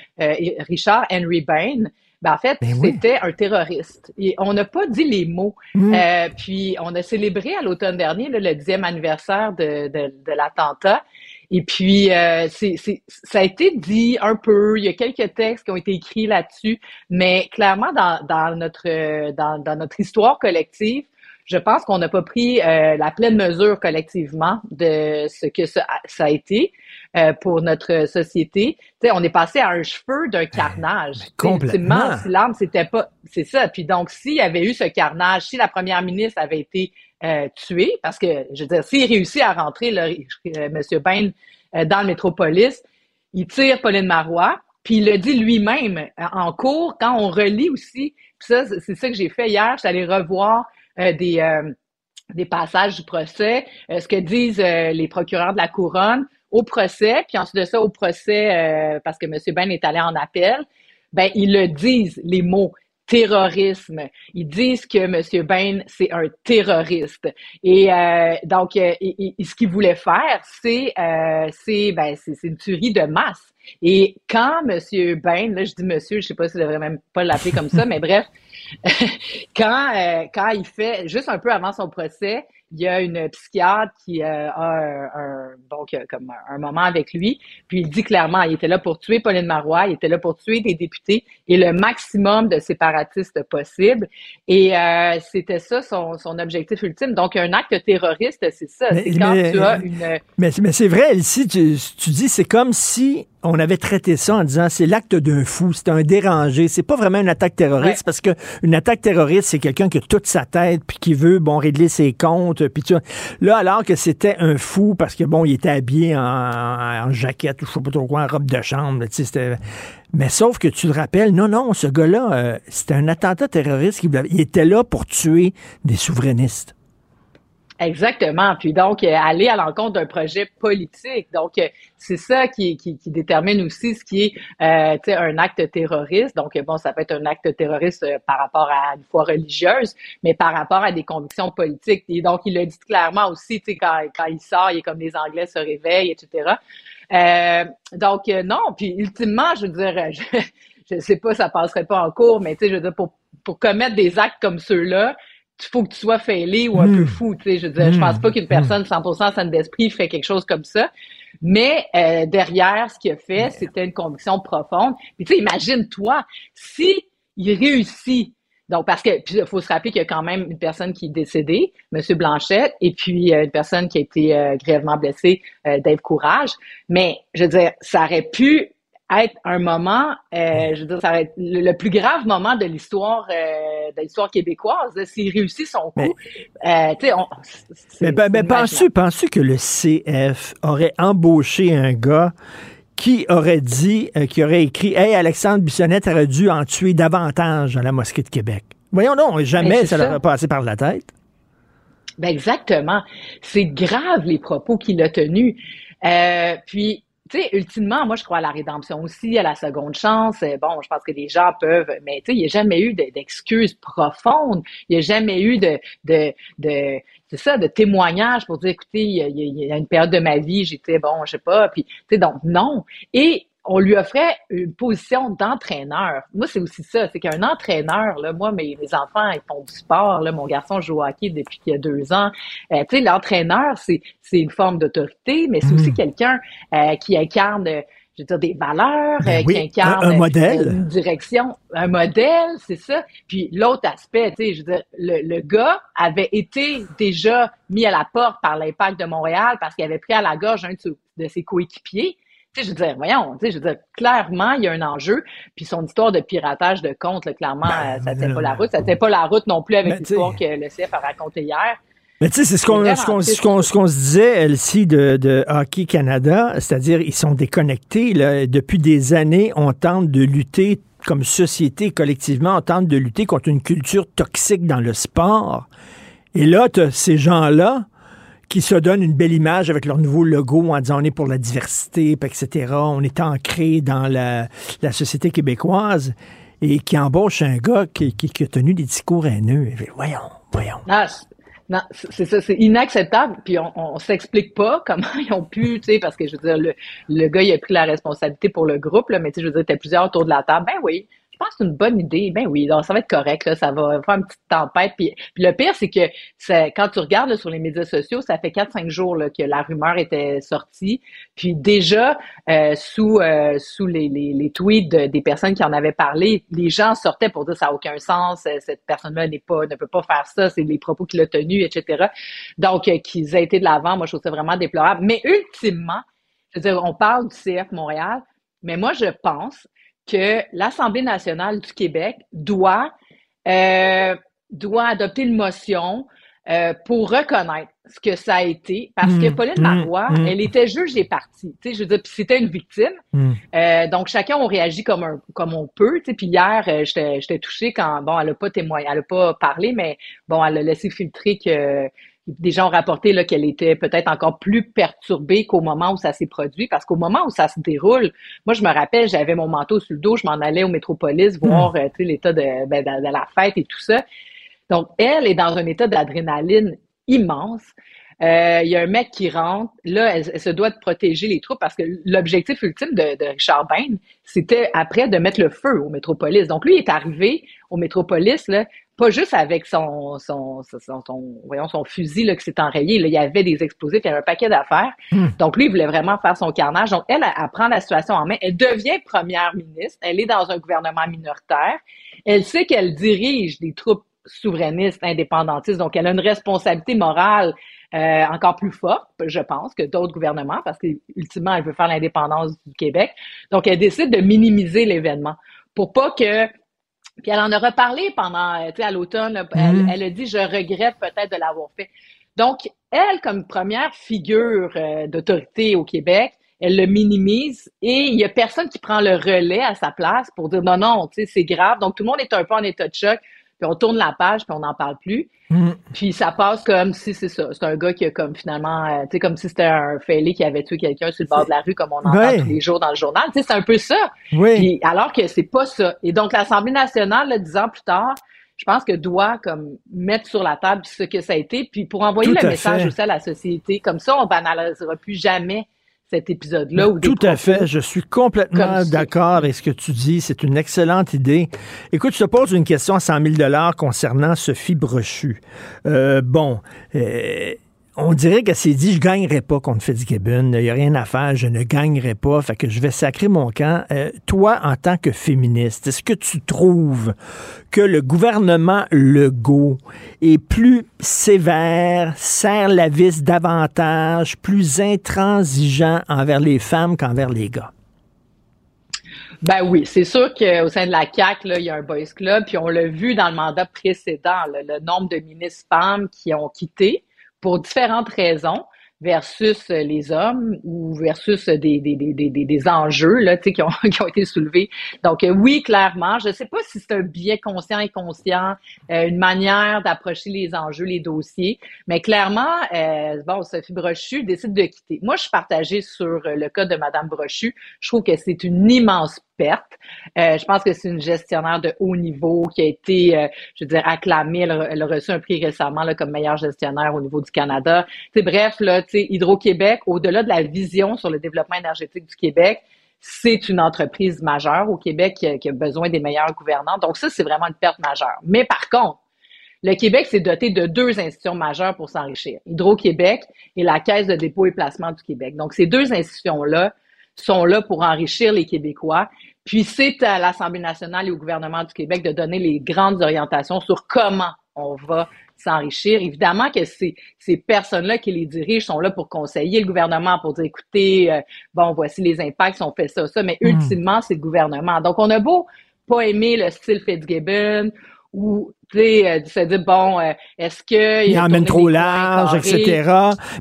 S: Richard Henry Bain, ben en fait, c'était un terroriste. Et on n'a pas dit les mots. Euh, puis on a célébré à l'automne dernier là, le dixième anniversaire de, de, de l'attentat. Et puis, euh, c'est, c'est, ça a été dit un peu. Il y a quelques textes qui ont été écrits là-dessus, mais clairement, dans, dans notre dans, dans notre histoire collective, je pense qu'on n'a pas pris euh, la pleine mesure collectivement de ce que ça, ça a été euh, pour notre société. Tu sais, on est passé à un cheveu d'un carnage.
C: complètement.
S: Si l'arme, c'était pas, c'est ça. Puis donc, s'il y avait eu ce carnage, si la première ministre avait été euh, tuée, parce que, je veux dire, s'il réussit à rentrer, là, euh, M. Bain, euh, dans le métropolis, il tire Pauline Marois, puis il le dit lui-même en cours, quand on relit aussi, puis ça, c'est ça que j'ai fait hier, je suis allée revoir euh, des, euh, des passages du procès, euh, ce que disent les procureurs de la couronne au procès, puis ensuite de ça au procès, parce que M. Ben est allé en appel, ben ils le disent, les mots terrorisme. Ils disent que M. Bain, c'est un terroriste. Et euh, donc, euh, ce qu'il voulait faire, c'est euh, c'est ben, une tuerie de masse. Et quand M. Bain, là, je dis monsieur, je sais pas si je devrais même pas l'appeler comme ça, mais bref, quand, euh, quand il fait, juste un peu avant son procès, il y a une psychiatre qui euh, a un, donc euh, comme un moment avec lui, puis il dit clairement, il était là pour tuer Pauline Marois, il était là pour tuer des députés et le maximum de séparatistes possible. Et c'était ça son, son objectif ultime. Donc un acte terroriste, c'est ça, c'est quand tu as une.
C: Mais, mais c'est vrai, ici, tu, tu dis, c'est comme si on avait traité ça en disant c'est l'acte d'un fou, c'est un dérangé. C'est pas vraiment une attaque terroriste parce que une attaque terroriste, c'est quelqu'un qui a toute sa tête puis qui veut bon régler ses comptes. Tu là, alors que c'était un fou parce que bon, il était habillé en, jaquette ou je sais pas trop quoi, en robe de chambre. Mais sauf que tu le rappelles, non, non, ce gars-là, euh, c'était un attentat terroriste. Qui, il était là pour tuer des souverainistes.
S: Exactement. Puis donc, euh, aller à l'encontre d'un projet politique. Donc, euh, c'est ça qui, détermine aussi ce qui est euh, un acte terroriste. Donc, bon, ça peut être un acte terroriste par rapport à une foi religieuse, mais par rapport à des convictions politiques. Et donc, il le dit clairement aussi, quand, quand il sort, il est comme les Anglais se réveillent, etc. Donc, non. Puis, ultimement, je veux dire, je, je sais pas, ça passerait pas en cours, mais tu sais, je veux dire, pour, commettre des actes comme ceux-là, faut que tu sois fêlé ou un peu hmm. fou, tu sais, je veux dire, je pense pas qu'une hmm. personne 100% saine d'esprit fait quelque chose comme ça. Mais euh, derrière, ce qu'il a fait, c'était une conviction profonde. Puis tu sais, imagine-toi, si il réussit, donc parce que il faut se rappeler qu'il y a quand même une personne qui est décédée, M. Blanchette, et puis euh, une personne qui a été euh, grièvement blessée, Dave Courage. Mais je veux dire, ça aurait pu être un moment, euh, je veux dire, ça va être le, plus grave moment de l'histoire euh, de l'histoire québécoise. S'il réussit son coup, euh, tu sais,
C: mais, ben, ben, penses-tu, penses que le CF aurait embauché un gars qui aurait dit, qui aurait écrit, hey, Alexandre Bissonnette aurait dû en tuer davantage à la mosquée de Québec. Voyons non, jamais ça leur passé par la tête.
S: Ben exactement. C'est grave les propos qu'il a tenus. puis tu sais, ultimement, moi, je crois à la rédemption aussi, à la seconde chance. Euh, bon, je pense que les gens peuvent, mais tu sais, il n'y a jamais eu d'excuses profondes. Il n'y a jamais eu de, de, de c'est ça, de témoignages pour dire, écoutez, il y, a, une période de ma vie, j'étais, bon, je sais pas, puis, tu sais, donc, non. Et on lui offrait une position d'entraîneur. Moi, c'est aussi ça. C'est qu'un entraîneur, là, moi, mes, mes, enfants, ils font du sport. Là, mon garçon joue au hockey depuis qu'il y a deux ans. Euh, tu sais, l'entraîneur, c'est, c'est une forme d'autorité, mais c'est aussi hmm. quelqu'un euh, qui incarne je veux dire, des valeurs, ben euh, qui incarne
C: un, modèle.
S: une direction, un modèle, c'est ça. Puis l'autre aspect, tu sais, je veux dire, le, le, gars avait été déjà mis à la porte par l'impact de Montréal parce qu'il avait pris à la gorge un de ses coéquipiers. Tu sais, je veux dire, voyons, tu sais, je veux dire, clairement, il y a un enjeu. Puis son histoire de piratage de compte, clairement, ben, euh, ça ne pas la route. Ça ne pas la route non plus avec l'histoire que le CF a raconté hier.
C: Mais tu sais, c'est ce qu'on ce qu'on se disait, Elsie, de, de Hockey Canada, c'est-à-dire ils sont déconnectés. Là. Depuis des années, on tente de lutter comme société, collectivement, on tente de lutter contre une culture toxique dans le sport. Et là, tu ces gens-là qui se donnent une belle image avec leur nouveau logo en disant on est pour la diversité, etc. On est ancré dans la, société québécoise et qui embauche un gars qui, a tenu des discours haineux. voyons, voyons.
S: Non, c'est ça, c'est inacceptable. Puis on, s'explique pas comment ils ont pu, tu sais, parce que je veux dire, le, gars, il a pris la responsabilité pour le groupe, mais tu sais, je veux dire, t'as plusieurs autour de la table. Ben oui, c'est une bonne idée. Ben oui, donc ça va être correct, ça va faire une petite tempête. Puis, le pire, c'est que quand tu regardes sur les médias sociaux, ça fait 4-5 jours que la rumeur était sortie. Puis déjà, euh, sous euh, sous les, tweets de- des personnes qui en avaient parlé, les gens sortaient pour dire ça n'a aucun sens, euh, cette personne-là n'est pas ne peut pas faire ça, c'est les propos qu'il a tenus, etc. Donc, qu'ils aient été de l'avant, moi, je trouve ça vraiment déplorable. Mais ultimement, je veux dire, on parle du CF Montréal, mais moi, je pense que l'Assemblée nationale du Québec doit, euh, doit adopter une motion euh, pour reconnaître ce que ça a été, parce que
C: Mm,
S: Pauline
C: mm,
S: Marois,
C: mm.
S: elle était juge des partis. Tu sais, je veux dire, c'était une victime. Euh, donc chacun on réagit comme un, comme on peut. Tu sais, puis hier, euh, j'étais j'étais touchée quand bon, elle a pas témoigné, elle a pas parlé, mais bon, elle a laissé filtrer que des gens ont rapporté là qu'elle était peut-être encore plus perturbée qu'au moment où ça s'est produit, parce qu'au moment où ça se déroule, moi je me rappelle, j'avais mon manteau sur le dos, je m'en allais au Métropolis voir euh, tu sais l'état de, ben, de de la fête et tout ça. Donc elle est dans un état d'adrénaline immense. Euh, Il y a un mec qui rentre. Là, elle, elle se doit de protéger les troupes parce que l'objectif ultime de, de Richard Bain, c'était après de mettre le feu au Métropolis. Donc, lui il est arrivé au Métropolis, là, pas juste avec son, son, son, son- voyons, son fusil là, qui s'est enrayé. Là, il y avait des explosifs, il y avait un paquet d'affaires.
C: Hmm.
S: Donc, lui, il voulait vraiment faire son carnage. Donc, elle, elle, elle prend la situation en main. Elle devient première ministre. Elle est dans un gouvernement minoritaire. Elle sait qu'elle dirige des troupes souverainistes, indépendantistes. Donc, elle a une responsabilité morale euh, encore plus forte, je pense, que d'autres gouvernements, parce qu'ultimement, elle veut faire l'indépendance du Québec. Donc, elle décide de minimiser l'événement pour pas que puis elle en a reparlé pendant, euh, tu sais, à l'automne. Elle, elle a dit, je regrette peut-être de l'avoir fait. Donc, elle, comme première figure euh, d'autorité au Québec, elle le minimise et il y a personne qui prend le relais à sa place pour dire non, non, tu sais, c'est grave. Donc, tout le monde est un peu en état de choc, puis on tourne la page, puis on n'en parle plus.
C: Hmm.
S: Puis ça passe comme si c'est ça. C'est un gars qui a comme finalement, euh, tu sais, comme si c'était un fêlé qui avait tué quelqu'un sur le bord de la rue, comme on entend
C: Ouais.
S: tous les jours dans le journal. Tu sais, c'est un peu ça.
C: Oui.
S: Puis, alors que c'est pas ça. Et donc, l'Assemblée nationale, là, dix ans plus tard, je pense que doit comme mettre sur la table ce que ça a été, puis pour envoyer
C: Tout
S: le message
C: fait.
S: aussi à la société. Comme ça, on banalisera plus jamais cet épisode-là. ou
C: Tout à fait. Je suis complètement d'accord avec ce que tu dis. C'est une excellente idée. Écoute, je te pose une question à 100 000 concernant Sophie Brochu. Euh, bon, euh, on dirait qu'elle s'est dit, je gagnerai pas contre Fitzgibbon. Il n'y a rien à faire. Je ne gagnerai pas. Fait que je vais sacrer mon camp. Euh, toi, en tant que féministe, est-ce que tu trouves que le gouvernement Legault est plus sévère, serre la vis davantage, plus intransigeant envers les femmes qu'envers les gars?
S: Ben oui, c'est sûr qu'au sein de la CAC, il y a un boys club, puis on l'a vu dans le mandat précédent, là, le nombre de ministres femmes qui ont quitté pour différentes raisons versus euh, les hommes ou versus euh, des, des, des, des, des- enjeux là, qui, ont, qui ont été soulevés. Donc euh, oui, clairement, je ne sais pas si c'est un biais conscient et inconscient, euh, une manière d'approcher les enjeux, les dossiers, mais clairement, euh, bon, Sophie Brochu décide de quitter. Moi, je suis partagée sur euh, le cas de Madame Brochu. Je trouve que c'est une immense perte. Euh, je pense que c'est une gestionnaire de haut niveau qui a été, euh, je veux dire, acclamée. Elle a, reçu un prix récemment comme meilleure gestionnaire au niveau du Canada. Tu sais, bref, là, Hydro-Québec, au-delà de la vision sur le développement énergétique du Québec, c'est une entreprise majeure au Québec qui a, qui a besoin des meilleurs gouvernants. Donc ça, c'est vraiment une perte majeure. Mais par contre, le Québec s'est doté de deux institutions majeures pour s'enrichir. Hydro-Québec et la Caisse de dépôt et placement du Québec. Donc, ces deux institutions-là sont là pour enrichir les Québécois. Puis, c'est à l'Assemblée nationale et au gouvernement du Québec de donner les grandes orientations sur comment on va s'enrichir. Évidemment que ces, ces personnes-là qui les dirigent sont là pour conseiller le gouvernement, pour dire, écoutez, euh, bon, voici les impacts si on fait ça, ça, mais
C: Mm.
S: ultimement, c'est le gouvernement. Donc, on a beau pas aimer le style Fitzgibbon ou, tu sais, euh, se dire, bon, euh, est-ce que...
C: il
S: a
C: emmène trop large, etc.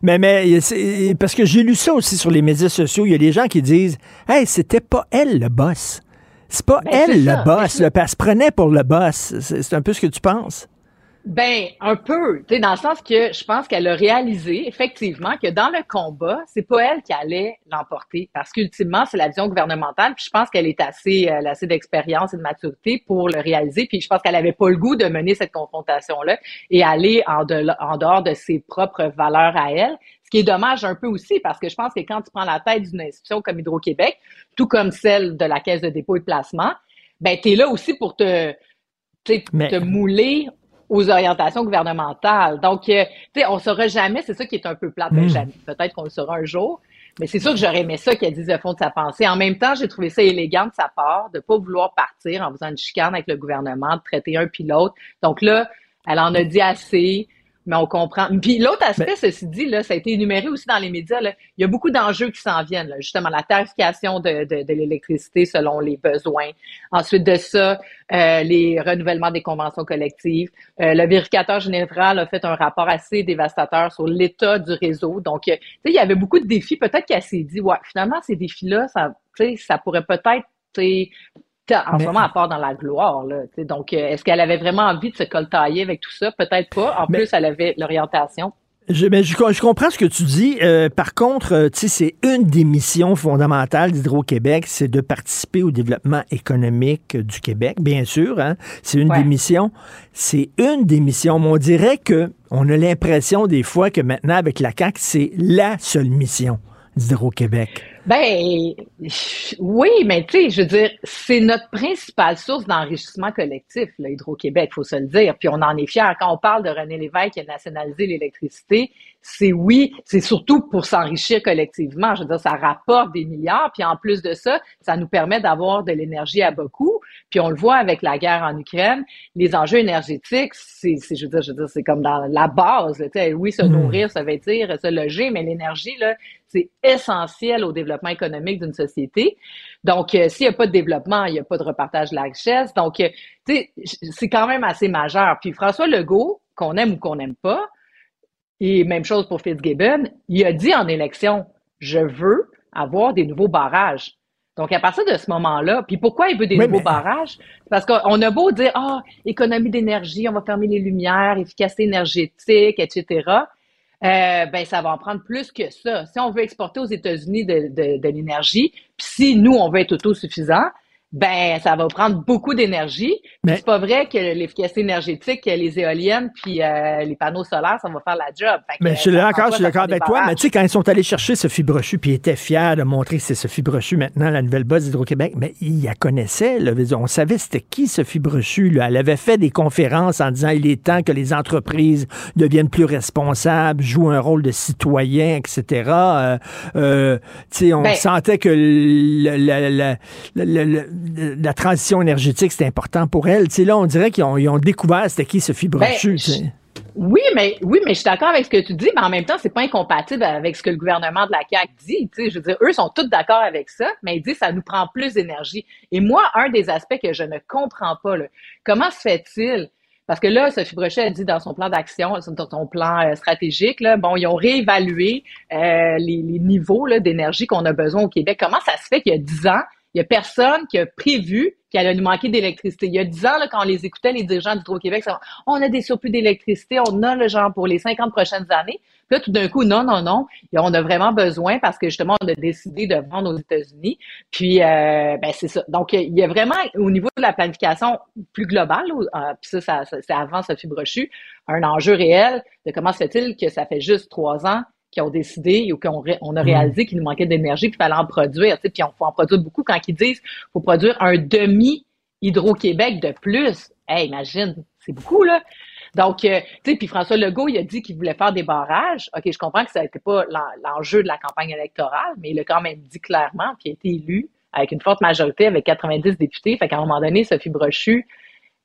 C: Mais, mais c'est- parce que j'ai lu ça aussi sur les médias sociaux, il y a des gens qui disent Hey, c'était pas elle le boss. C'est pas
S: Ben,
C: elle
S: ça.
C: le boss. puis elle se prenait pour le boss. C'est un peu ce que tu penses?
S: Ben, un peu, tu sais, dans le sens que je pense qu'elle a réalisé effectivement que dans le combat, c'est pas elle qui allait l'emporter, parce qu'ultimement, c'est la vision gouvernementale. Puis je pense qu'elle est assez, euh, elle a assez d'expérience et de maturité pour le réaliser. Puis je pense qu'elle avait pas le goût de mener cette confrontation-là et aller en, de- en dehors de ses propres valeurs à elle. Ce qui est dommage un peu aussi, parce que je pense que quand tu prends la tête d'une institution comme Hydro-Québec, tout comme celle de la Caisse de dépôt et de placement, ben, tu es là aussi pour te, te mouler aux orientations gouvernementales. Donc, euh, tu sais, on saura jamais, c'est ça qui est un peu plate,
C: Hmm.
S: jamais. Peut-être qu'on le saura un jour, mais c'est sûr que j'aurais aimé ça qu'elle dise le fond de sa pensée. En même temps, j'ai trouvé ça élégant de sa part de pas vouloir partir en faisant une chicane avec le gouvernement, de traiter un puis l'autre. Donc là, elle en a dit assez. Mais on comprend. Puis l'autre aspect, ceci dit, là, ça a été énuméré aussi dans les médias. Là. Il y a beaucoup d'enjeux qui s'en viennent. Là. Justement, la tarification de, de, de l'électricité selon les besoins. Ensuite de ça, euh, les renouvellements des conventions collectives. Euh, le vérificateur général a fait un rapport assez dévastateur sur l'état du réseau. Donc, euh, tu sais, il y avait beaucoup de défis. Peut-être qu'elle s'est dit, ouais, finalement, ces défis-là, ça, ça pourrait peut-être, en
C: Mais-
S: ce moment, à part dans la gloire. Là, donc, euh, est-ce qu'elle avait vraiment envie de se coltailler avec tout ça? Peut-être pas. En plus, elle avait l'orientation.
C: Je, ben, je, je comprends ce que tu dis. Euh, par contre, euh, c'est une des missions fondamentales d'Hydro-Québec, c'est de participer au développement économique du Québec, bien sûr. Hein, c'est une des missions. C'est une des missions. Mais on dirait que on a l'impression des fois que maintenant, avec la CAQ, c'est la seule mission d'Hydro-Québec.
S: Ben oui, mais tu sais, je veux dire, c'est notre principale source d'enrichissement collectif, là, Hydro-Québec, faut se le dire. Puis on en est fiers. Quand on parle de René Lévesque qui a nationalisé l'électricité, c'est oui, c'est surtout pour s'enrichir collectivement. Je veux dire, ça rapporte des milliards. Puis en plus de ça, ça nous permet d'avoir de l'énergie à bas coût. Puis on le voit avec la guerre en Ukraine, les enjeux énergétiques, c'est, je veux dire, je veux dire, c'est comme dans la base. Tu sais, oui, se
C: Mm.
S: nourrir, se vêtir, se loger, mais l'énergie, là, c'est essentiel au développement économique d'une société. Donc, euh, s'il n'y a pas de développement, il n'y a pas de repartage de la richesse. Donc, euh, tu sais, c'est quand même assez majeur. Puis François Legault, qu'on aime ou qu'on n'aime pas, et même chose pour Fitzgibbon, il a dit en élection, je veux avoir des nouveaux barrages. Donc, à partir de ce moment-là, puis pourquoi il veut des
C: Oui,
S: nouveaux
C: mais-
S: barrages? Parce qu'on a beau dire, ah, économie d'énergie, on va fermer les lumières, efficacité énergétique, etc. Euh, ben, ça va en prendre plus que ça. Si on veut exporter aux États-Unis de, de, de l'énergie, si nous, on veut être autosuffisant, ben, ça va prendre beaucoup d'énergie.
C: Mais-
S: c'est pas vrai que l'efficacité énergétique, les éoliennes, puis euh, les panneaux solaires, ça va faire la job. Fait
C: Mais je suis
S: prend
C: je suis d'accord avec toi. Mais tu sais, quand ils sont allés chercher Sophie Brochu, puis ils étaient fiers de montrer que c'est Sophie Brochu maintenant, la nouvelle boss d'Hydro-Québec, mais ils la connaissaient. là. On savait c'était qui Sophie Brochu. là. Elle avait fait des conférences en disant il est temps que les entreprises deviennent plus responsables, jouent un rôle de citoyen, etc. Euh, euh, tu sais, on
S: Ben-
C: sentait que le- la, la- la- la- transition énergétique, c'était important pour elle. Là, on dirait qu'ils ont, découvert c'était qui Sophie Brochu.
S: Ben,
C: sais.
S: Oui, mais oui, mais je suis d'accord avec ce que tu dis, mais en même temps, c'est pas incompatible avec ce que le gouvernement de la CAQ dit. Tu sais, je veux dire, eux sont tous d'accord avec ça, mais ils disent que ça nous prend plus d'énergie. Et moi, un des aspects que je ne comprends pas, là, comment se fait-il? Parce que là, Sophie Brochet a dit dans son plan d'action, dans son plan euh, stratégique, là, bon, ils ont réévalué euh, les, les niveaux d'énergie qu'on a besoin au Québec. Comment ça se fait qu'il y a 10 ans, il y a personne qui a prévu qu'il allait nous manquer d'électricité. Il y a 10 ans, là, quand on les écoutait, les dirigeants d'Hydro-Québec, ça, on a des surplus d'électricité, on a le genre pour les 50 prochaines années. Puis là, tout d'un coup, non, non, non, on a vraiment besoin parce que justement, on a décidé de vendre aux États-Unis. Puis, euh, ben, c'est ça. Donc, il y a vraiment, au niveau de la planification plus globale, euh, puis ça, ça, ça- c'est avant Sophie Brochu, un enjeu réel de comment se fait-il que ça fait juste trois ans qui ont décidé ou qu'on ré- on a réalisé qu'il nous manquait d'énergie qu'il fallait en produire. tu sais, Puis on faut en produire beaucoup quand ils disent qu'il faut produire un demi Hydro-Québec de plus. Hey, imagine, c'est beaucoup, là. Donc, euh, tu sais, puis François Legault, il a dit qu'il voulait faire des barrages. OK, je comprends que ça n'était pas l'en- l'enjeu de la campagne électorale, mais il a quand même dit clairement, puis il a été élu avec une forte majorité, avec 90 députés. Fait qu'à un moment donné, Sophie Brochu,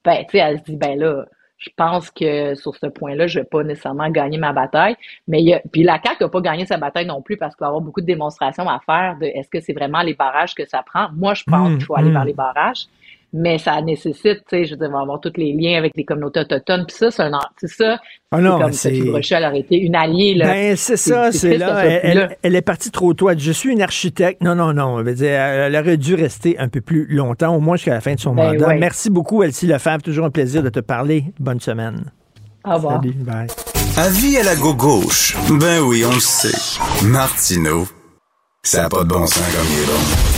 S: ben, tu sais, elle se dit, ben là, je pense que sur ce point-là, je vais pas nécessairement gagner ma bataille. Mais il y a, puis la CAQ n'a pas gagné sa bataille non plus parce qu'il va y avoir beaucoup de démonstrations à faire de est-ce que c'est vraiment les barrages que ça prend. Moi, je pense
C: Mm,
S: qu'il faut aller
C: mm.
S: vers les barrages. Mais ça nécessite, tu sais, je veux dire, il va avoir tous les liens avec les communautés autochtones. Puis ça, c'est un, c'est ça.
C: Ah non,
S: c'est comme Sophie aurait été une alliée, là.
C: Ben, c'est ça, c'est là. Elle,
S: là.
C: est partie trop tôt. Je suis une architecte. Non, non, non. Dire, elle aurait dû rester un peu plus longtemps, au moins jusqu'à la fin de son
S: Ben,
C: mandat.
S: ouais.
C: Merci beaucoup, Elsie Lefebvre. Toujours un plaisir de te parler. Bonne semaine.
S: Au revoir.
C: Salut, bye.
T: Avis à la gauche. Ben oui, on le sait. Martineau, ça n'a pas de bon sens comme il est bon.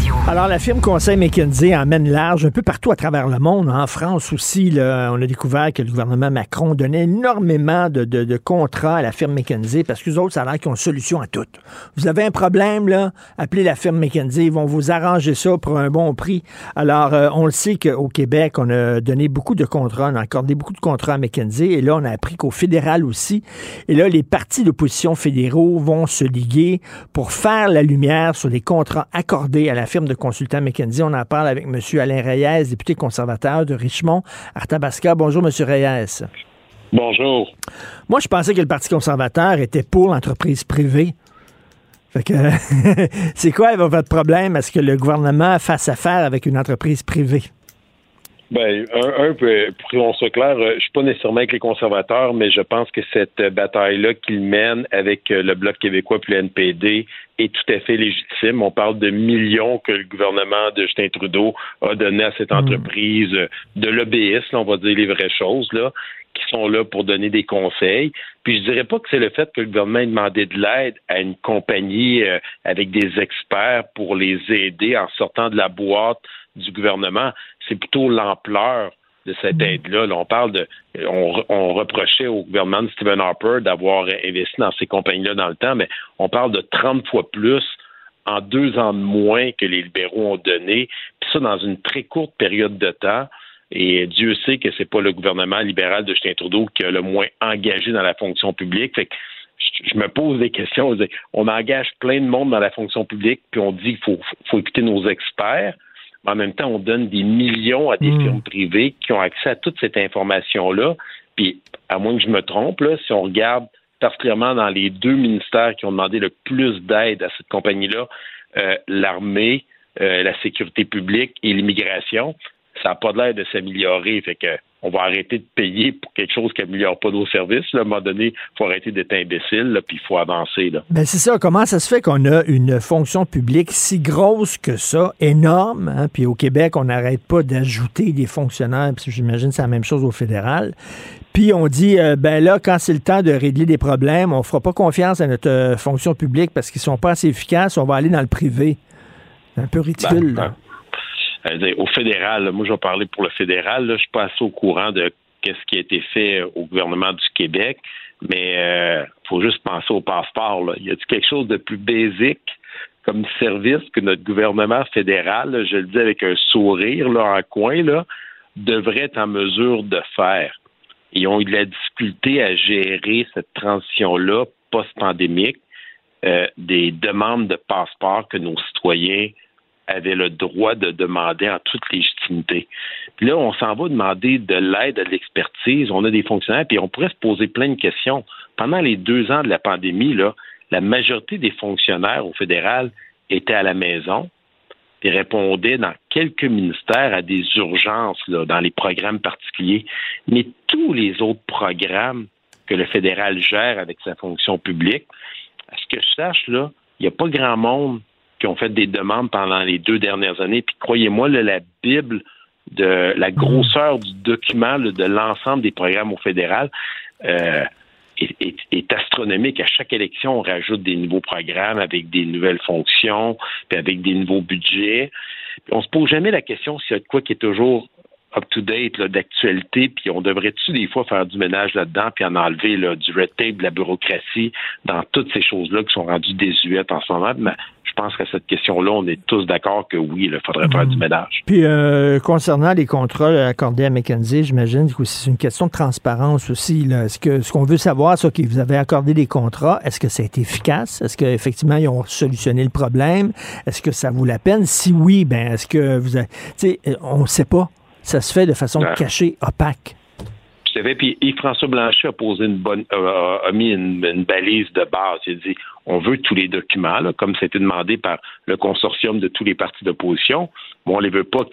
C: Alors, la firme Conseil McKinsey emmène large un peu partout à travers le monde. En France aussi, là, on a découvert que le gouvernement Macron donnait énormément de, de, de contrats à la firme McKinsey parce que les autres, ça a qu'ils ont une solution à tout. Vous avez un problème, appelez la firme McKinsey. Ils vont vous arranger ça pour un bon prix. Alors, euh, on le sait qu'au Québec, on a donné beaucoup de contrats, on a accordé beaucoup de contrats à McKinsey. Et là, on a appris qu'au fédéral aussi. Et là, les partis d'opposition fédéraux vont se liguer pour faire la lumière sur les contrats accordés à la firme de consultants McKinsey. On en parle avec M. Alain Reyes, député conservateur de Richmond, Arthabasca. Bonjour, M. Reyes.
U: Bonjour.
C: Moi, je pensais que le Parti conservateur était pour l'entreprise privée. Fait que, c'est quoi votre problème? Est-ce que le gouvernement fasse affaire avec une entreprise privée?
U: Ben, un, un peu, pour qu'on soit clair, euh, je suis pas nécessairement avec les conservateurs, mais je pense que cette bataille-là qu'ils mènent avec euh, le Bloc québécois puis le NPD est tout à fait légitime. On parle de millions que le gouvernement de Justin Trudeau a donné à cette entreprise euh, de l'obéisme, on va dire les vraies choses, là, qui sont là pour donner des conseils. Puis je dirais pas que c'est le fait que le gouvernement ait demandé de l'aide à une compagnie avec des experts pour les aider en sortant de la boîte du gouvernement, c'est plutôt l'ampleur de cette aide-là. on parle de, on, reprochait au gouvernement de Stephen Harper d'avoir investi dans ces compagnies-là dans le temps, mais on parle de 30 fois plus en deux ans de moins que les libéraux ont donné, puis ça dans une très courte période de temps. Et Dieu sait que c'est pas le gouvernement libéral de Justin Trudeau qui a le moins engagé dans la fonction publique. Fait que je me pose des questions. On engage plein de monde dans la fonction publique, puis on dit qu'il faut, faut écouter nos experts en même temps, on donne des millions à des firmes privées qui ont accès à toute cette information-là. Puis, à moins que je me trompe, là, si on regarde particulièrement dans les deux ministères qui ont demandé le plus d'aide à cette compagnie-là, euh, l'armée, euh, la sécurité publique et l'immigration, ça n'a pas l'air de s'améliorer. Fait que on va arrêter de payer pour quelque chose qui n'améliore pas nos services. À un moment donné, il faut arrêter d'être imbécile, puis il faut avancer.
C: Ben c'est ça. Comment ça se fait qu'on a une fonction publique si grosse que ça, énorme, hein? puis au Québec, on n'arrête pas d'ajouter des fonctionnaires, puis j'imagine que c'est la même chose au fédéral. Puis on dit, euh, ben là, quand c'est le temps de régler des problèmes, on fera pas confiance à notre euh, fonction publique parce qu'ils sont pas assez efficaces, on va aller dans le privé. C'est un peu ridicule.
U: Ben, euh, au fédéral, moi je vais parler pour le fédéral, là, je suis pas assez au courant de qu'est-ce qui a été fait au gouvernement du Québec, mais euh, faut juste penser au passeport. Là. Y a quelque chose de plus basique comme service que notre gouvernement fédéral, je le dis avec un sourire là, en coin, là, devrait être en mesure de faire. Ils ont eu de la difficulté à gérer cette transition-là post-pandémique, euh, des demandes de passeport que nos citoyens avait le droit de demander en toute légitimité. Puis là, on s'en va demander de l'aide, de l'expertise. On a des fonctionnaires, puis on pourrait se poser plein de questions. Pendant les deux ans de la pandémie, là, la majorité des fonctionnaires au fédéral étaient à la maison et répondaient dans quelques ministères à des urgences là, dans les programmes particuliers. Mais tous les autres programmes que le fédéral gère avec sa fonction publique, à ce que je sache, il n'y a pas grand monde qui ont fait des demandes pendant les deux dernières années. Puis croyez-moi, la Bible de la grosseur du document de l'ensemble des programmes au fédéral euh, est, astronomique. À chaque élection, on rajoute des nouveaux programmes avec des nouvelles fonctions, puis avec des nouveaux budgets. On on se pose jamais la question s'il y a de quoi qui est toujours up-to-date d'actualité, puis on devrait-tu des fois faire du ménage là-dedans, puis en enlever là, du red tape, de la bureaucratie, dans toutes ces choses-là qui sont rendues désuètes en ce moment? Mais je pense qu'à cette question-là, on est tous d'accord que oui, il faudrait faire du ménage.
C: Puis euh, concernant les contrats accordés à McKenzie, j'imagine que c'est une question de transparence aussi. Est-ce que ce qu'on veut savoir, c'est que vous avez accordé des contrats, est-ce que ça a été efficace? Est-ce qu'effectivement, ils ont solutionné le problème? Est-ce que ça vaut la peine? Si oui, ben est-ce que vous avez. Tu sais, on ne sait pas ça se fait de façon cachée, opaque.
U: Tout à Puis Yves-François Blanchet a posé une bonne, euh, a mis une, balise de base. Il a dit on veut tous les documents, là, comme c'était demandé par le consortium de tous les partis d'opposition, mais on les veut pas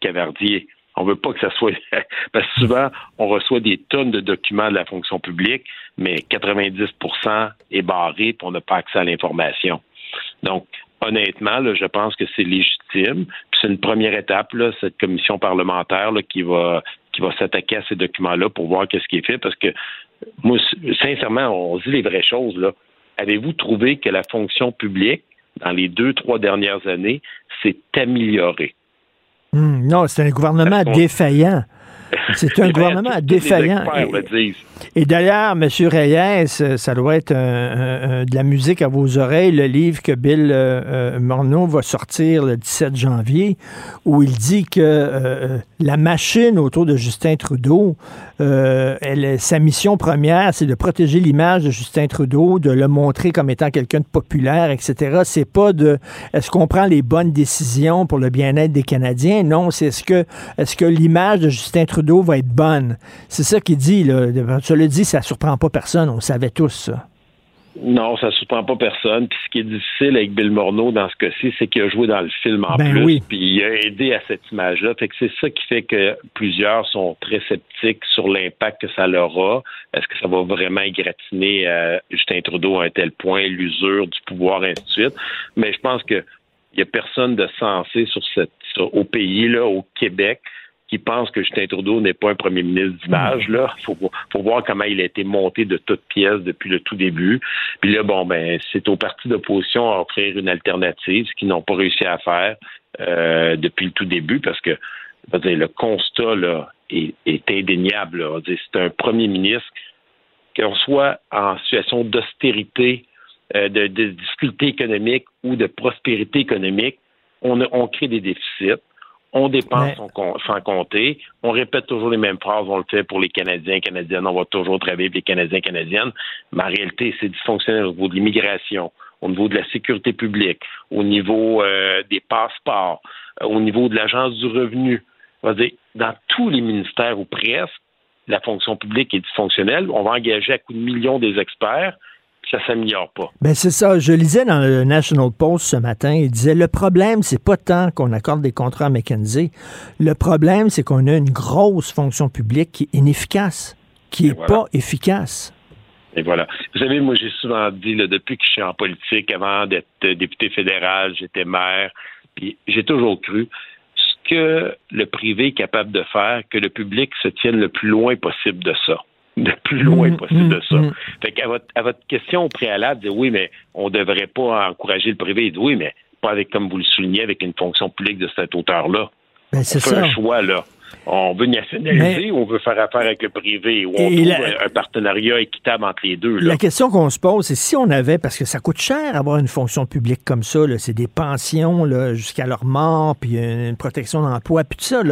U: cavardier. On veut pas que ça soit parce que souvent on reçoit des tonnes de documents de la fonction publique, mais 90% est barré et on n'a pas accès à l'information. Donc, honnêtement, là, je pense que c'est légitime. c'est une première étape, là, cette commission parlementaire là, qui va qui va s'attaquer à ces documents-là pour voir qu'est-ce qui est fait. Parce que moi, sincèrement, on dit les vraies choses. Là. Avez-vous trouvé que la fonction publique dans les deux, trois dernières années, s'est amélioré.
C: Hmm, non, c'est un gouvernement défaillant. C'est un gouvernement défaillant. Et, d'ailleurs, M. Reyes, euh, ça doit être de la musique à vos oreilles, le livre que Bill euh, euh, Morneau va sortir le 17 janvier, où il dit que la machine autour de Justin Trudeau, elle, sa mission première, c'est de protéger l'image de Justin Trudeau, de le montrer comme étant quelqu'un de populaire, etc. C'est pas de est-ce qu'on prend les bonnes décisions pour le bien-être des Canadiens? Non, c'est est-ce que est-ce que l'image de Justin Trudeau va être bonne. C'est ça qu'il dit. Là. Je le dis, ça surprend pas personne. On savait tous ça.
U: Non, ça ne surprend pas personne. Puis ce qui est difficile avec Bill Morneau dans ce cas-ci, c'est qu'il a joué dans le film en
C: ben
U: plus. Puis il a aidé à cette image-là. Fait que c'est ça qui fait que plusieurs sont très sceptiques sur l'impact que ça leur a. Est-ce que ça va vraiment égratiner euh, Justin Trudeau à un tel point, l'usure du pouvoir, et ainsi de suite. Mais je pense que il n'y a personne de sensé sur cette, au pays, là, au Québec, qui pense que Justin Trudeau n'est pas un premier ministre d'image. Là, faut, faut voir comment il a été monté de toutes pièces depuis le tout début. Puis là, bon, ben, c'est au parti d'opposition à offrir une alternative, ce qu'ils n'ont pas réussi à faire euh, depuis le tout début, parce que dire, le constat là est, indéniable. C'est un premier ministre qu'on soit en situation d'austérité, euh, de, de difficulté économique ou de prospérité économique, on, on crée des déficits on dépense sans compter, on répète toujours les mêmes phrases, on le fait pour les Canadiens, Canadiennes, on va toujours travailler pour les Canadiens, Canadiennes, mais en réalité, c'est dysfonctionnel au niveau de l'immigration, au niveau de la sécurité publique, au niveau euh, des passeports, euh, au niveau de l'agence du revenu. On va dire, dans tous les ministères ou presque, la fonction publique est dysfonctionnelle. On va engager à coups de millions des experts ça s'améliore pas.
C: Ben c'est ça. Je lisais dans le National Post ce matin, il disait le problème, c'est pas tant qu'on accorde des contrats à McKenzie. Le problème, c'est qu'on a une grosse fonction publique qui est inefficace, qui est pas efficace.
U: Et voilà. Vous savez, moi, j'ai souvent dit, depuis que je suis en politique, avant d'être député fédéral, j'étais maire, puis j'ai toujours cru ce que le privé est capable de faire, que le public se tienne le plus loin possible de ça le plus loin mm, possible de ça. Mm, mm. Fait qu'à votre, à votre question au préalable, de oui, mais on ne devrait pas encourager le privé. oui, mais pas avec, comme vous le soulignez, avec une fonction publique de cette hauteur-là.
C: Ben, c'est ça.
U: un choix, là on veut nationaliser ou on veut faire affaire avec le privé ou on trouve un partenariat équitable entre les deux.
C: La question qu'on se pose, c'est si on avait, parce que ça coûte cher avoir une fonction publique comme ça, c'est des pensions jusqu'à leur mort, puis une protection d'emploi, puis tout ça,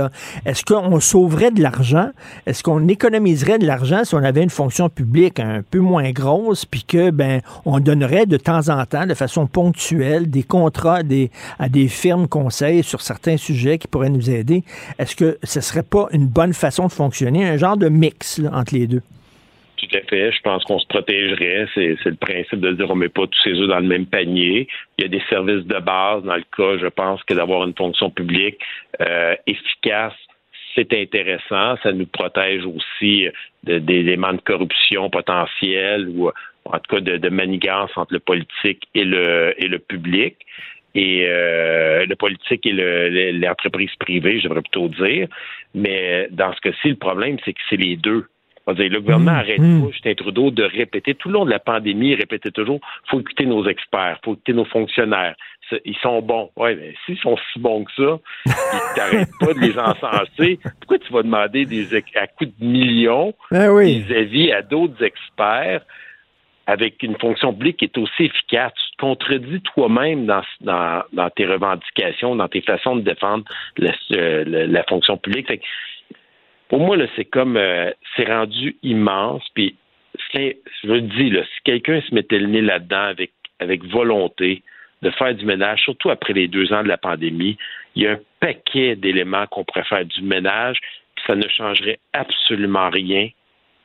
C: est-ce qu'on sauverait de l'argent? Est-ce qu'on économiserait de l'argent si on avait une fonction publique un peu moins grosse, puis que ben on donnerait de temps en temps, de façon ponctuelle, des contrats des, à des firmes conseils sur certains sujets qui pourraient nous aider? Est-ce que serait pas une bonne façon de fonctionner, un genre de mix entre les deux.
U: Tout à fait. Je pense qu'on se protégerait. C'est, le principe de dire on met pas tous ses œufs dans le même panier. Il y a des services de base dans le cas, je pense, que d'avoir une fonction publique euh, efficace, c'est intéressant. Ça nous protège aussi d'éléments de, corruption potentiels ou en tout cas de, de manigance entre le politique et le, et le public et euh, le politique et l'entreprise privée, je devrais plutôt dire. Mais dans ce cas-ci, le problème, c'est que c'est les deux. Dire, le gouvernement mmh, arrête mmh. pas, Justin Trudeau, de répéter tout le long de la pandémie, il répétait toujours faut écouter nos experts, faut écouter nos fonctionnaires. Ils sont bons. Oui, mais s'ils sont si bons que ça, ils t'arrêtent pas de les encenser. Pourquoi tu vas demander des à coups de millions
C: ben
U: des avis à d'autres experts? Avec une fonction publique qui est aussi efficace. Tu te contredis toi-même dans, tes revendications, dans tes façons de défendre euh, la fonction publique. pour moi, c'est comme euh, c'est rendu immense. Puis je le dis, si quelqu'un se mettait le nez là-dedans avec, avec volonté de faire du ménage, surtout après les deux ans de la pandémie, il y a un paquet d'éléments qu'on pourrait faire du ménage, puis ça ne changerait absolument rien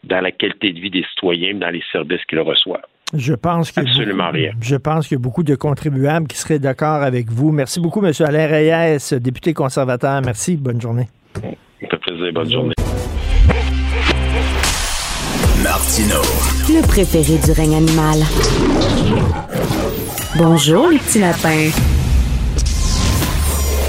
U: dans la qualité de vie des citoyens, dans les services qu'ils reçoivent.
C: Je pense que
U: Absolument rien.
C: Je pense qu'il y a beaucoup de contribuables qui seraient d'accord avec vous. Merci beaucoup, M. Alain Reyes, député conservateur. Merci. Bonne journée.
U: Ça fait plaisir. Bonne journée.
T: Martino.
E: Le préféré du règne animal. Bonjour, les petits lapins.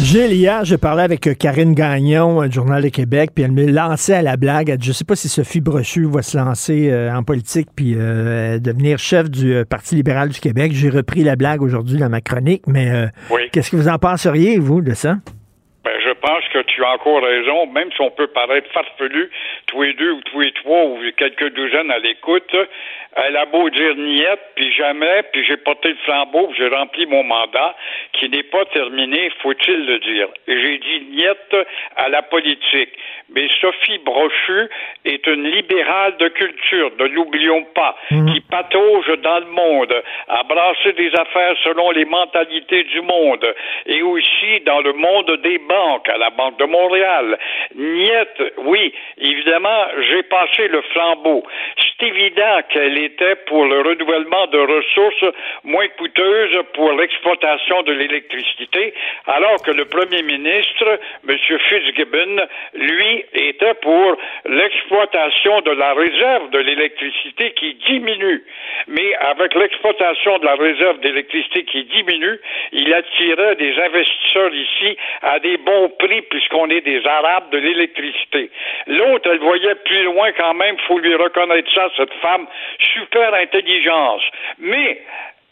C: Gilles, hier, j'ai parlé avec euh, Karine Gagnon, du Journal de Québec, puis elle me lançait à la blague. Elle dit, je sais pas si Sophie Brochu va se lancer euh, en politique puis euh, devenir chef du euh, Parti libéral du Québec. J'ai repris la blague aujourd'hui dans ma chronique, mais euh,
V: Oui.
C: qu'est-ce que vous en penseriez, vous, de ça?
V: Ben, je pense que tu as encore raison, même si on peut paraître farfelu, tous les deux ou tous les trois ou quelques douzaines à l'écoute. Elle a beau dire niette, puis jamais, puis j'ai porté le flambeau, puis j'ai rempli mon mandat, qui n'est pas terminé, faut-il le dire. Et j'ai dit niette à la politique. Mais Sophie Brochu est une libérale de culture, ne l'oublions pas, qui patauge dans le monde, à brasser des affaires selon les mentalités du monde, et aussi dans le monde des banques, à la Banque de Montréal. Niette, oui, évidemment, j'ai passé le flambeau. C'est évident qu'elle était pour le renouvellement de ressources moins coûteuses pour l'exploitation de l'électricité, alors que le premier ministre, M. Fitzgibbon, lui, était pour l'exploitation de la réserve de l'électricité qui diminue. Mais avec l'exploitation de la réserve d'électricité qui diminue, il attirait des investisseurs ici à des bons prix puisqu'on est des Arabes de l'électricité. L'autre, elle voyait plus loin quand même, faut lui reconnaître ça, cette femme, super intelligence. Mais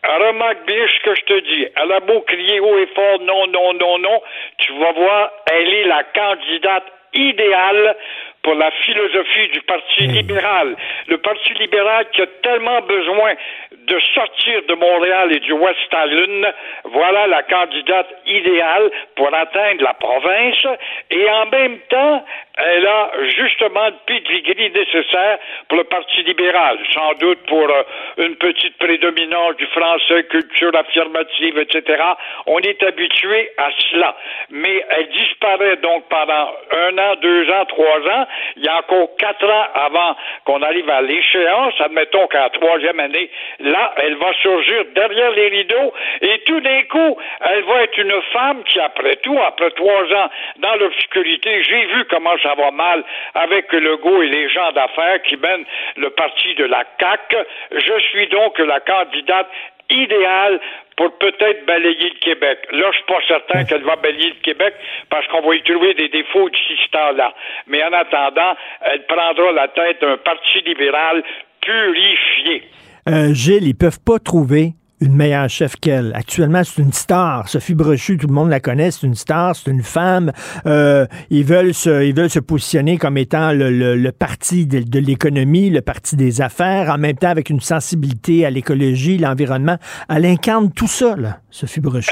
V: Remarque bien ce que je te dis. Elle a beau crier haut et fort non, non, non, non. Tu vas voir, elle est la candidate idéale pour la philosophie du Parti libéral. Le Parti libéral qui a tellement besoin de sortir de Montréal et du West Island, voilà la candidate idéale pour atteindre la province et en même temps, elle a justement le pedigree nécessaire pour le Parti libéral, sans doute pour euh, une petite prédominance du français, culture affirmative, etc. On est habitué à cela. Mais elle disparaît donc pendant un an, deux ans, trois ans. Il y a encore quatre ans avant qu'on arrive à l'échéance. Admettons qu'à la troisième année, là, elle va surgir derrière les rideaux et tout d'un coup, elle va être une femme qui, après tout, après trois ans dans l'obscurité, j'ai vu comment ça va mal avec Legault et les gens d'affaires qui mènent le parti de la CAQ. Je suis donc la candidate idéale pour peut-être balayer le Québec. Là, je suis pas certain qu'elle va balayer le Québec parce qu'on va y trouver des défauts d'ici ce temps-là. Mais en attendant, elle prendra la tête d'un parti libéral purifié.
C: Euh, Gilles, ils peuvent pas trouver une meilleure chef qu'elle. Actuellement, c'est une star. Sophie Brochu, tout le monde la connaît, c'est une star, c'est une femme. Euh, ils veulent se, ils veulent se positionner comme étant le, le, le parti de, l'économie, le parti des affaires, en même temps avec une sensibilité à l'écologie, l'environnement. Elle incarne tout ça, là, Sophie Brochu.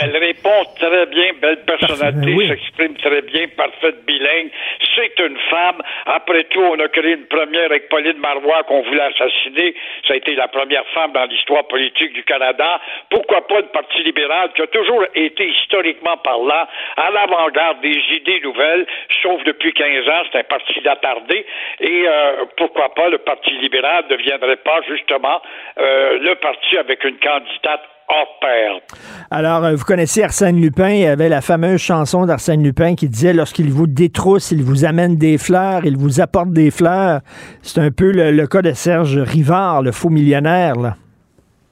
V: Très bien, belle personnalité,
C: oui.
V: s'exprime très bien, parfaite bilingue. C'est une femme. Après tout, on a créé une première avec Pauline Marois qu'on voulait assassiner. Ça a été la première femme dans l'histoire politique du Canada. Pourquoi pas le Parti libéral qui a toujours été historiquement parlant à l'avant-garde des idées nouvelles, sauf depuis 15 ans, c'est un parti d'attardé. Et euh, pourquoi pas le Parti libéral ne deviendrait pas justement euh, le parti avec une candidate
C: Alors, euh, vous connaissez Arsène Lupin. Il y avait la fameuse chanson d'Arsène Lupin qui disait lorsqu'il vous détrousse, il vous amène des fleurs, il vous apporte des fleurs. C'est un peu le, le cas de Serge Rivard, le faux millionnaire, là.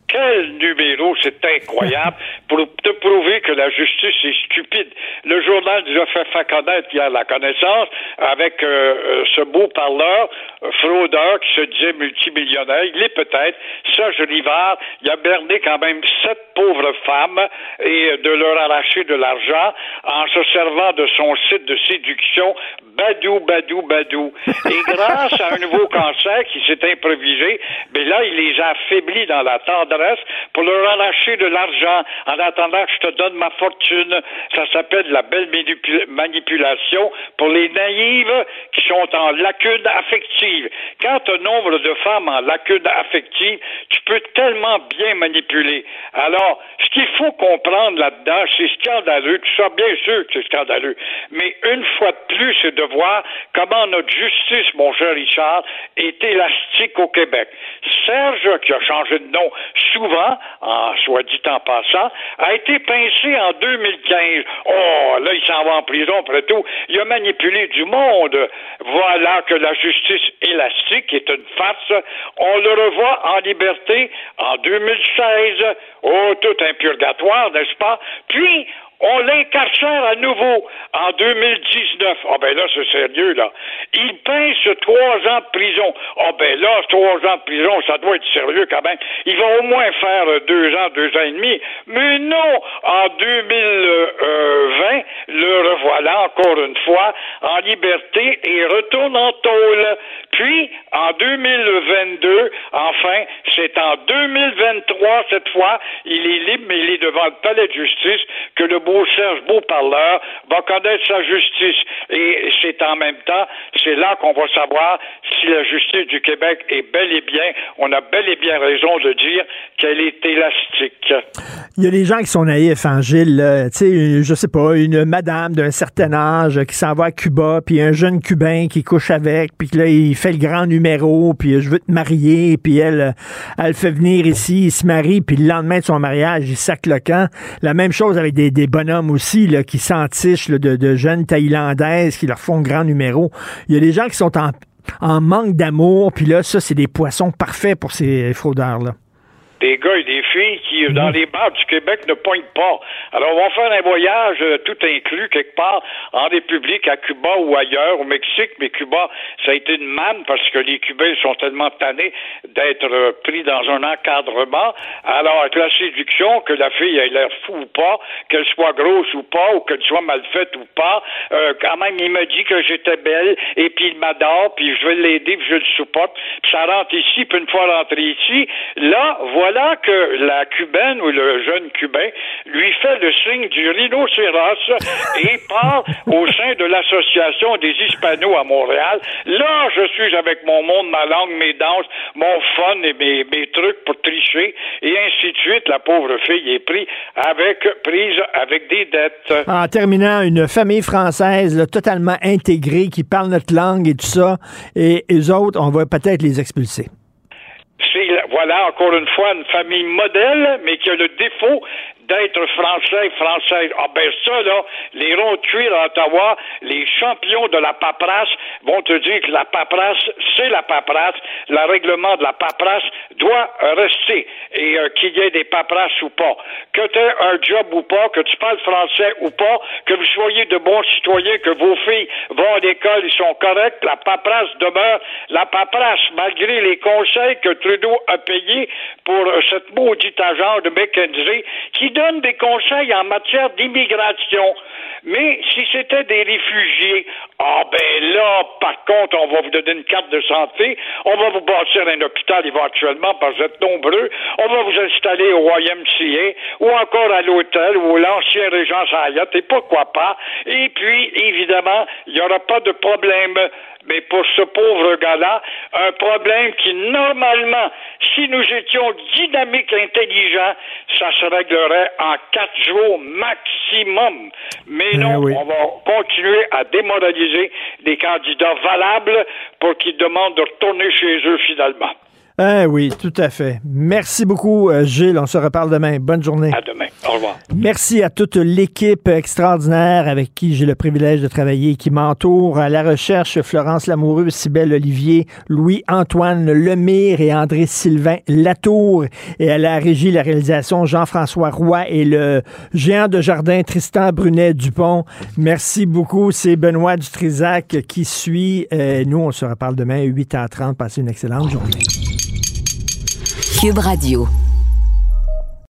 V: Quel numéro, c'est incroyable, pour te prouver que la justice est stupide. Le journal nous a fait faire connaître hier la connaissance avec euh, euh, ce beau parleur, euh, fraudeur qui se disait multimillionnaire. Il est peut-être. Serge Rivard, il a berné quand même sept pauvres femmes et de leur arracher de l'argent en se servant de son site de séduction Badou, Badou, Badou. Et grâce à un nouveau cancer qui s'est improvisé, mais là, il les a affaiblis dans la tendresse pour leur arracher de l'argent en attendant que je te donne ma fortune. Ça s'appelle la belle manipulation pour les naïves qui sont en lacune affective. Quand un nombre de femmes en lacune affective, tu peux tellement bien manipuler. Alors, ce qu'il faut comprendre là-dedans, c'est scandaleux. Tu sais bien sûr que c'est scandaleux. Mais une fois de plus, c'est de voir comment notre justice, mon cher Richard, est élastique au Québec. Serge, qui a changé de nom souvent, en soit dit en passant, a été pincé en 2015. Oh, là, il s'en va en prison après tout. Il a manipulé du monde. Voilà que la justice élastique est une farce. On le revoit en liberté en 2016. Oh, tout un purgatoire, n'est-ce pas? Puis, on l'incarcère à nouveau en 2019. Ah ben là, c'est sérieux, là. Il pince trois ans de prison. Ah ben là, trois ans de prison, ça doit être sérieux quand même. Il va au moins faire deux ans, deux ans et demi. Mais non, en 2020, le revoilà encore une fois en liberté et retourne en tôle. Puis, en 2022, enfin, c'est en 2023, cette fois, il est libre, mais il est devant le palais de justice que le beau Serge Beauparleur va connaître sa justice. Et c'est en même temps, c'est là qu'on va savoir si la justice du Québec est bel et bien, on a bel et bien raison de dire qu'elle est élastique.
C: Il y a des gens qui sont naïfs, hein. Tu sais, je sais pas, une madame d'un certain âge qui s'en va à Cuba, puis un jeune Cubain qui couche avec, puis là, il fait le grand numéro, puis je veux te marier, puis elle, elle fait venir ici, il se marie, puis le lendemain de son mariage, il sac le camp. La même chose avec des, des aussi, là, qui s'entichent de, de jeunes Thaïlandaises qui leur font grand numéro. Il y a des gens qui sont en, en manque d'amour, puis là, ça, c'est des poissons parfaits pour ces fraudeurs-là
V: des gars et des filles qui, dans les bars du Québec, ne pointent pas. Alors, on va faire un voyage euh, tout inclus quelque part en République, à Cuba ou ailleurs, au Mexique, mais Cuba, ça a été une manne parce que les Cubains sont tellement tannés d'être euh, pris dans un encadrement. Alors, avec la séduction, que la fille ait l'air fou ou pas, qu'elle soit grosse ou pas, ou qu'elle soit mal faite ou pas, euh, quand même, il me dit que j'étais belle, et puis il m'adore, puis je vais l'aider, puis je le supporte, puis ça rentre ici, puis une fois rentré ici, là, voilà voilà que la cubaine ou le jeune cubain lui fait le signe du rhinocéros et part au sein de l'association des hispanos à Montréal. Là, je suis avec mon monde, ma langue, mes danses, mon fun et mes, mes trucs pour tricher et ainsi de suite. La pauvre fille est prise avec, prise avec des dettes.
C: En terminant, une famille française totalement intégrée qui parle notre langue et tout ça, et les autres, on va peut-être les expulser
V: voilà encore une fois une famille modèle, mais qui a le défaut d'être français, française. Ah ben ça, là, les ronds de cuir à Ottawa, les champions de la paperasse vont te dire que la paperasse, c'est la paperasse. Le règlement de la paperasse doit rester. Et euh, qu'il y ait des paperasses ou pas. Que tu aies un job ou pas, que tu parles français ou pas, que vous soyez de bons citoyens, que vos filles vont à l'école, ils sont corrects, la paperasse demeure la paperasse, malgré les conseils que Trudeau a payés pour euh, cette maudite agent de McKenzie qui donne des conseils en matière d'immigration. Mais si c'était des réfugiés, ah ben là, par contre, on va vous donner une carte de santé, on va vous bâtir un hôpital éventuellement parce que vous êtes nombreux, on va vous installer au YMCA ou encore à l'hôtel ou l'ancien Régence Hayat et pourquoi pas. Et puis, évidemment, il n'y aura pas de problème mais pour ce pauvre gars-là, un problème qui, normalement, si nous étions dynamiques et intelligents, ça se réglerait en quatre jours maximum. Mais eh non, on va continuer à démoraliser des candidats valables pour qu'ils demandent de retourner chez eux finalement.
C: Eh oui, tout à fait. Merci beaucoup, euh, Gilles. On se reparle demain. Bonne journée.
V: À demain. Au revoir.
C: Merci à toute l'équipe extraordinaire avec qui j'ai le privilège de travailler, qui m'entoure. À la recherche, Florence Lamoureux, Cybelle Olivier, Louis-Antoine Lemire et André-Sylvain Latour. Et à la régie, la réalisation, Jean-François Roy et le géant de jardin, Tristan Brunet-Dupont. Merci beaucoup. C'est Benoît Dutrisac qui suit. Euh, nous, on se reparle demain à 8h30. Passez une excellente journée.
B: Cube Radio.